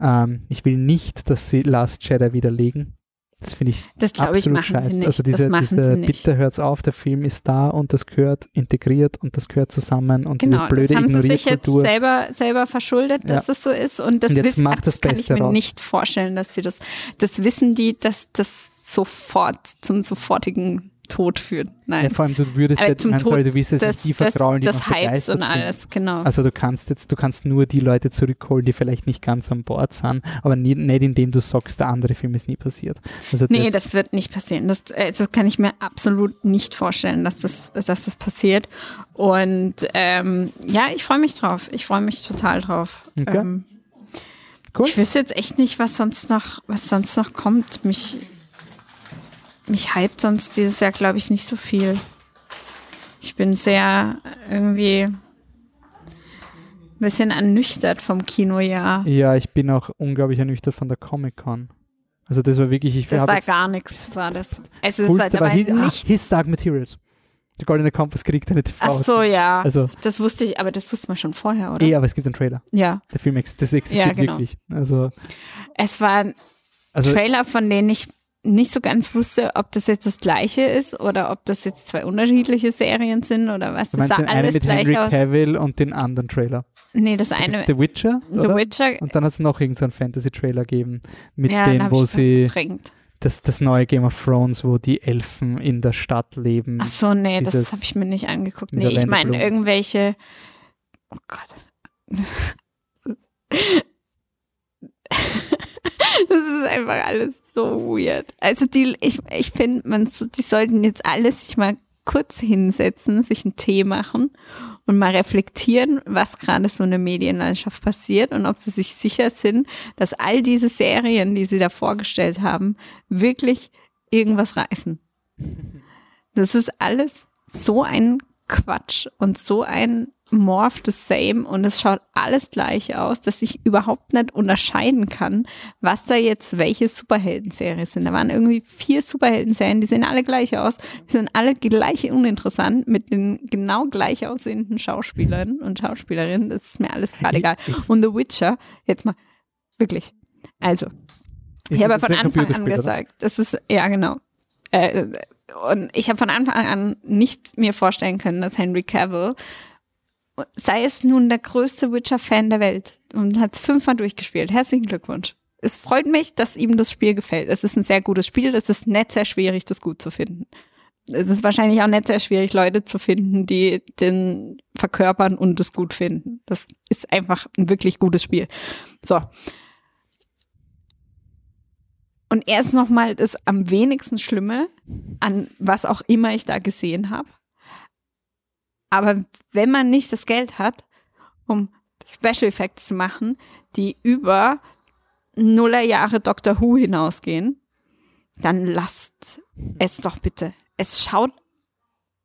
Speaker 1: Ähm, ich will nicht, dass sie Last Jedi widerlegen das finde ich
Speaker 2: das absolut ich, machen scheiße.
Speaker 1: Sie nicht. Also diese, diese bitte hört's auf, der Film ist da und das gehört integriert und das gehört zusammen und
Speaker 2: genau,
Speaker 1: diese blöde
Speaker 2: das haben sie
Speaker 1: sich
Speaker 2: jetzt selber, selber verschuldet, dass ja. das so ist und das,
Speaker 1: und
Speaker 2: wissen,
Speaker 1: macht das,
Speaker 2: das
Speaker 1: kann
Speaker 2: ich mir
Speaker 1: raus.
Speaker 2: nicht vorstellen, dass sie das, das wissen die, dass das sofort zum sofortigen Tod führt. Nein. Ja,
Speaker 1: vor allem, du würdest
Speaker 2: jetzt,
Speaker 1: zum Tod, du willst jetzt
Speaker 2: das,
Speaker 1: die vertrauen, die
Speaker 2: das, das Hypes und alles,
Speaker 1: sind.
Speaker 2: genau.
Speaker 1: Also du kannst jetzt, du kannst nur die Leute zurückholen, die vielleicht nicht ganz an Bord sind, aber nie, nicht indem du sagst, der andere Film ist nie passiert. Also
Speaker 2: nee, das, das wird nicht passieren. Das also kann ich mir absolut nicht vorstellen, dass das, dass das passiert. Und ähm, ja, ich freue mich drauf. Ich freue mich total drauf. Okay. Ähm, cool. Ich wüsste jetzt echt nicht, was sonst noch, was sonst noch kommt. Mich mich hypt sonst dieses Jahr, glaube ich, nicht so viel. Ich bin sehr irgendwie ein bisschen ernüchtert vom Kinojahr.
Speaker 1: Ja, ich bin auch unglaublich ernüchtert von der Comic-Con. Also das war wirklich, ich
Speaker 2: Das war gar nichts, war das.
Speaker 1: Also das war, war his, nicht his Dark Materials. Der Goldene Kompass kriegt eine TV.
Speaker 2: Ach so, ja. Also, das wusste ich, aber das wusste man schon vorher, oder?
Speaker 1: Eh, aber es gibt einen Trailer.
Speaker 2: Ja.
Speaker 1: Der Film, das existiert ja, genau. wirklich. Also,
Speaker 2: es war ein also, Trailer, von denen ich nicht so ganz wusste, ob das jetzt das gleiche ist oder ob das jetzt zwei unterschiedliche Serien sind oder was.
Speaker 1: Du das sah den alles mit gleich Henry aus. Cavill und den anderen Trailer.
Speaker 2: Nee, das eine.
Speaker 1: The Witcher.
Speaker 2: The oder? Witcher.
Speaker 1: Und dann hat es noch irgendeinen so Fantasy-Trailer gegeben, mit ja, denen, wo sie. Das, das neue Game of Thrones, wo die Elfen in der Stadt leben.
Speaker 2: Ach so, nee, Dieses, das habe ich mir nicht angeguckt. Nee, ich meine irgendwelche. Oh Gott. [LAUGHS] das ist einfach alles so weird. Also die, ich, ich finde, man, die sollten jetzt alle sich mal kurz hinsetzen, sich einen Tee machen und mal reflektieren, was gerade so in der Medienlandschaft passiert und ob sie sich sicher sind, dass all diese Serien, die sie da vorgestellt haben, wirklich irgendwas reißen. Das ist alles so ein Quatsch und so ein morph the same und es schaut alles gleich aus, dass ich überhaupt nicht unterscheiden kann, was da jetzt welche Superhelden-Serie sind. Da waren irgendwie vier Superhelden-Serien, die sehen alle gleich aus, die sind alle gleich uninteressant mit den genau gleich aussehenden Schauspielern und Schauspielerinnen. Das ist mir alles gerade egal. Und The Witcher, jetzt mal, wirklich. Also, ich habe von Anfang an gesagt, das ist, ja genau. Äh, und ich habe von Anfang an nicht mir vorstellen können, dass Henry Cavill sei es nun der größte Witcher-Fan der Welt und hat es fünfmal durchgespielt. Herzlichen Glückwunsch. Es freut mich, dass ihm das Spiel gefällt. Es ist ein sehr gutes Spiel. Es ist nicht sehr schwierig, das gut zu finden. Es ist wahrscheinlich auch nicht sehr schwierig, Leute zu finden, die den verkörpern und das gut finden. Das ist einfach ein wirklich gutes Spiel. So. Und erst nochmal das am wenigsten Schlimme, an was auch immer ich da gesehen habe. Aber wenn man nicht das Geld hat, um Special Effects zu machen, die über Nullerjahre Doctor Who hinausgehen, dann lasst es doch bitte. Es schaut,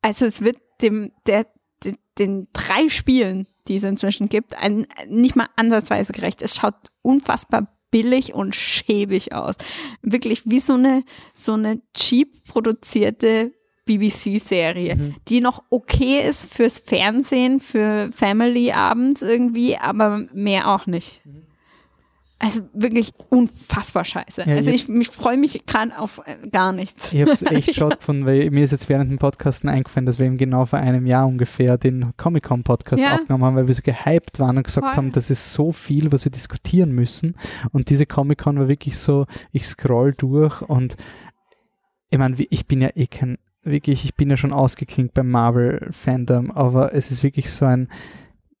Speaker 2: also es wird dem, der, den, den drei Spielen, die es inzwischen gibt, ein, nicht mal ansatzweise gerecht. Es schaut unfassbar billig und schäbig aus. Wirklich wie so eine, so eine cheap produzierte BBC-Serie, mhm. die noch okay ist fürs Fernsehen, für Family-Abend irgendwie, aber mehr auch nicht. Mhm. Also wirklich unfassbar scheiße. Ja, also ich, ich freue mich gerade auf äh, gar nichts.
Speaker 1: Ich habe es [LAUGHS] echt schade von, weil mir ist jetzt während dem Podcasten eingefallen, dass wir eben genau vor einem Jahr ungefähr den Comic-Con-Podcast ja. aufgenommen haben, weil wir so gehypt waren und gesagt Voll. haben, das ist so viel, was wir diskutieren müssen. Und diese Comic-Con war wirklich so, ich scroll durch und ich meine, ich bin ja eh kein wirklich, ich bin ja schon ausgeklinkt beim Marvel-Fandom, aber es ist wirklich so ein,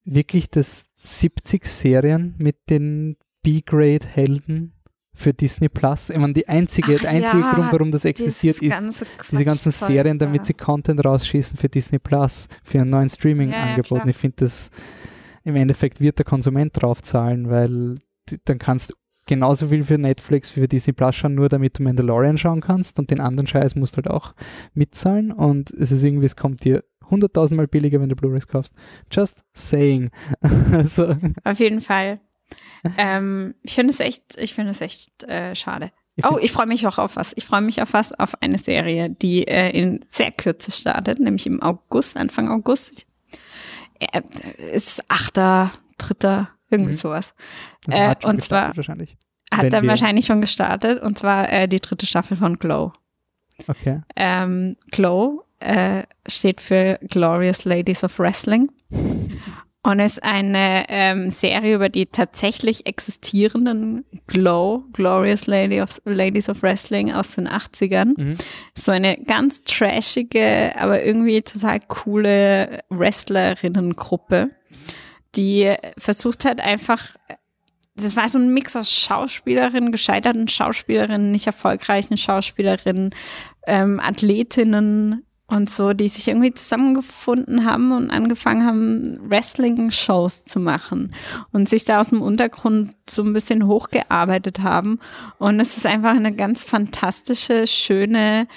Speaker 1: wirklich das 70 Serien mit den B-Grade-Helden für Disney Plus. Ich meine, die einzige, Ach, der einzige ja, Grund, warum das existiert, ist diese ganzen Serien, damit sie Content rausschießen für Disney Plus, für ein neues Streaming-Angebot. Ja, ich finde, das im Endeffekt wird der Konsument drauf zahlen, weil dann kannst du genauso viel für Netflix wie für Disney Plus schauen, nur damit du Mandalorian schauen kannst und den anderen Scheiß musst du halt auch mitzahlen und es ist irgendwie, es kommt dir hunderttausendmal billiger, wenn du Blu-rays kaufst. Just saying. [LAUGHS]
Speaker 2: also. Auf jeden Fall. ähm, ich finde es echt, ich finde es echt äh, schade. Ich oh, ich freue mich auch auf was. Ich freue mich auf was, auf eine Serie, die äh, in sehr Kürze startet, nämlich im August, Anfang August. Äh, ist achter, dritter, irgendwie mhm. sowas. Äh, und zwar wahrscheinlich. hat dann wahrscheinlich schon gestartet und zwar äh, die dritte Staffel von Glow.
Speaker 1: Okay.
Speaker 2: Ähm, Glow äh, steht für Glorious Ladies of Wrestling und ist eine ähm, Serie über die tatsächlich existierenden Glow, Glorious Lady of, Ladies of Wrestling aus den 80ern. Mhm. So eine ganz trashige, aber irgendwie total coole Wrestlerinnengruppe, die versucht hat einfach das war so ein Mix aus Schauspielerinnen, gescheiterten Schauspielerinnen, nicht erfolgreichen Schauspielerinnen, ähm, Athletinnen, und so, die sich irgendwie zusammengefunden haben und angefangen haben, Wrestling-Shows zu machen und sich da aus dem Untergrund so ein bisschen hochgearbeitet haben. Und es ist einfach eine ganz fantastische, schöne,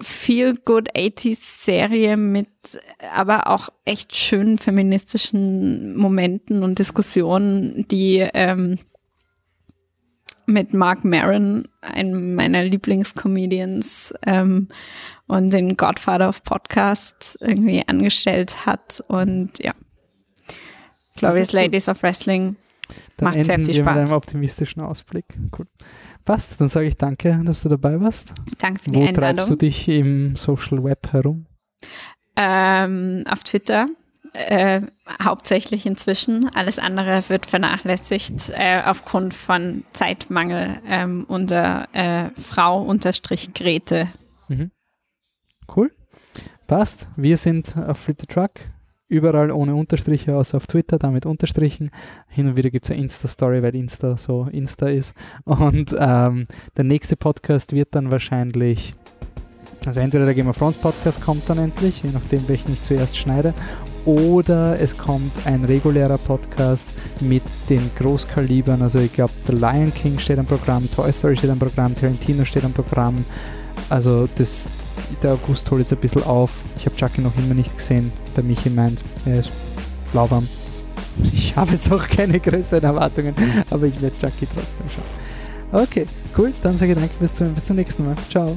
Speaker 2: feel good 80s Serie mit aber auch echt schönen feministischen Momenten und Diskussionen, die ähm, mit Mark Maron, einem meiner Lieblingscomedians, ähm, und den Godfather of Podcasts irgendwie angestellt hat. Und ja, Glorious Ladies of Wrestling
Speaker 1: dann macht sehr viel Spaß. Wir mit einem optimistischen Ausblick. Cool. Passt, dann sage ich danke, dass du dabei warst.
Speaker 2: Danke für die Wo Einladung. Wo treibst
Speaker 1: du dich im Social Web herum?
Speaker 2: Ähm, auf Twitter äh, hauptsächlich inzwischen. Alles andere wird vernachlässigt äh, aufgrund von Zeitmangel ähm, unter äh, Frau unterstrich Grete. Mhm.
Speaker 1: Cool. Passt. Wir sind auf Flip the Truck. Überall ohne Unterstriche, außer auf Twitter, damit Unterstrichen. Hin und wieder gibt es eine Insta-Story, weil Insta so Insta ist. Und ähm, der nächste Podcast wird dann wahrscheinlich also entweder der Game of Thrones Podcast kommt dann endlich, je nachdem welchen ich zuerst schneide, oder es kommt ein regulärer Podcast mit den Großkalibern. Also ich glaube, The Lion King steht am Programm, Toy Story steht am Programm, Tarantino steht am Programm. Also das, der August holt jetzt ein bisschen auf. Ich habe Chucky noch immer nicht gesehen. Der Michi meint, er ist lauwarm. Ich habe jetzt auch keine größeren Erwartungen, aber ich werde Chucky trotzdem schauen. Okay, cool. Dann sage ich danke bis zum, bis zum nächsten Mal. Ciao.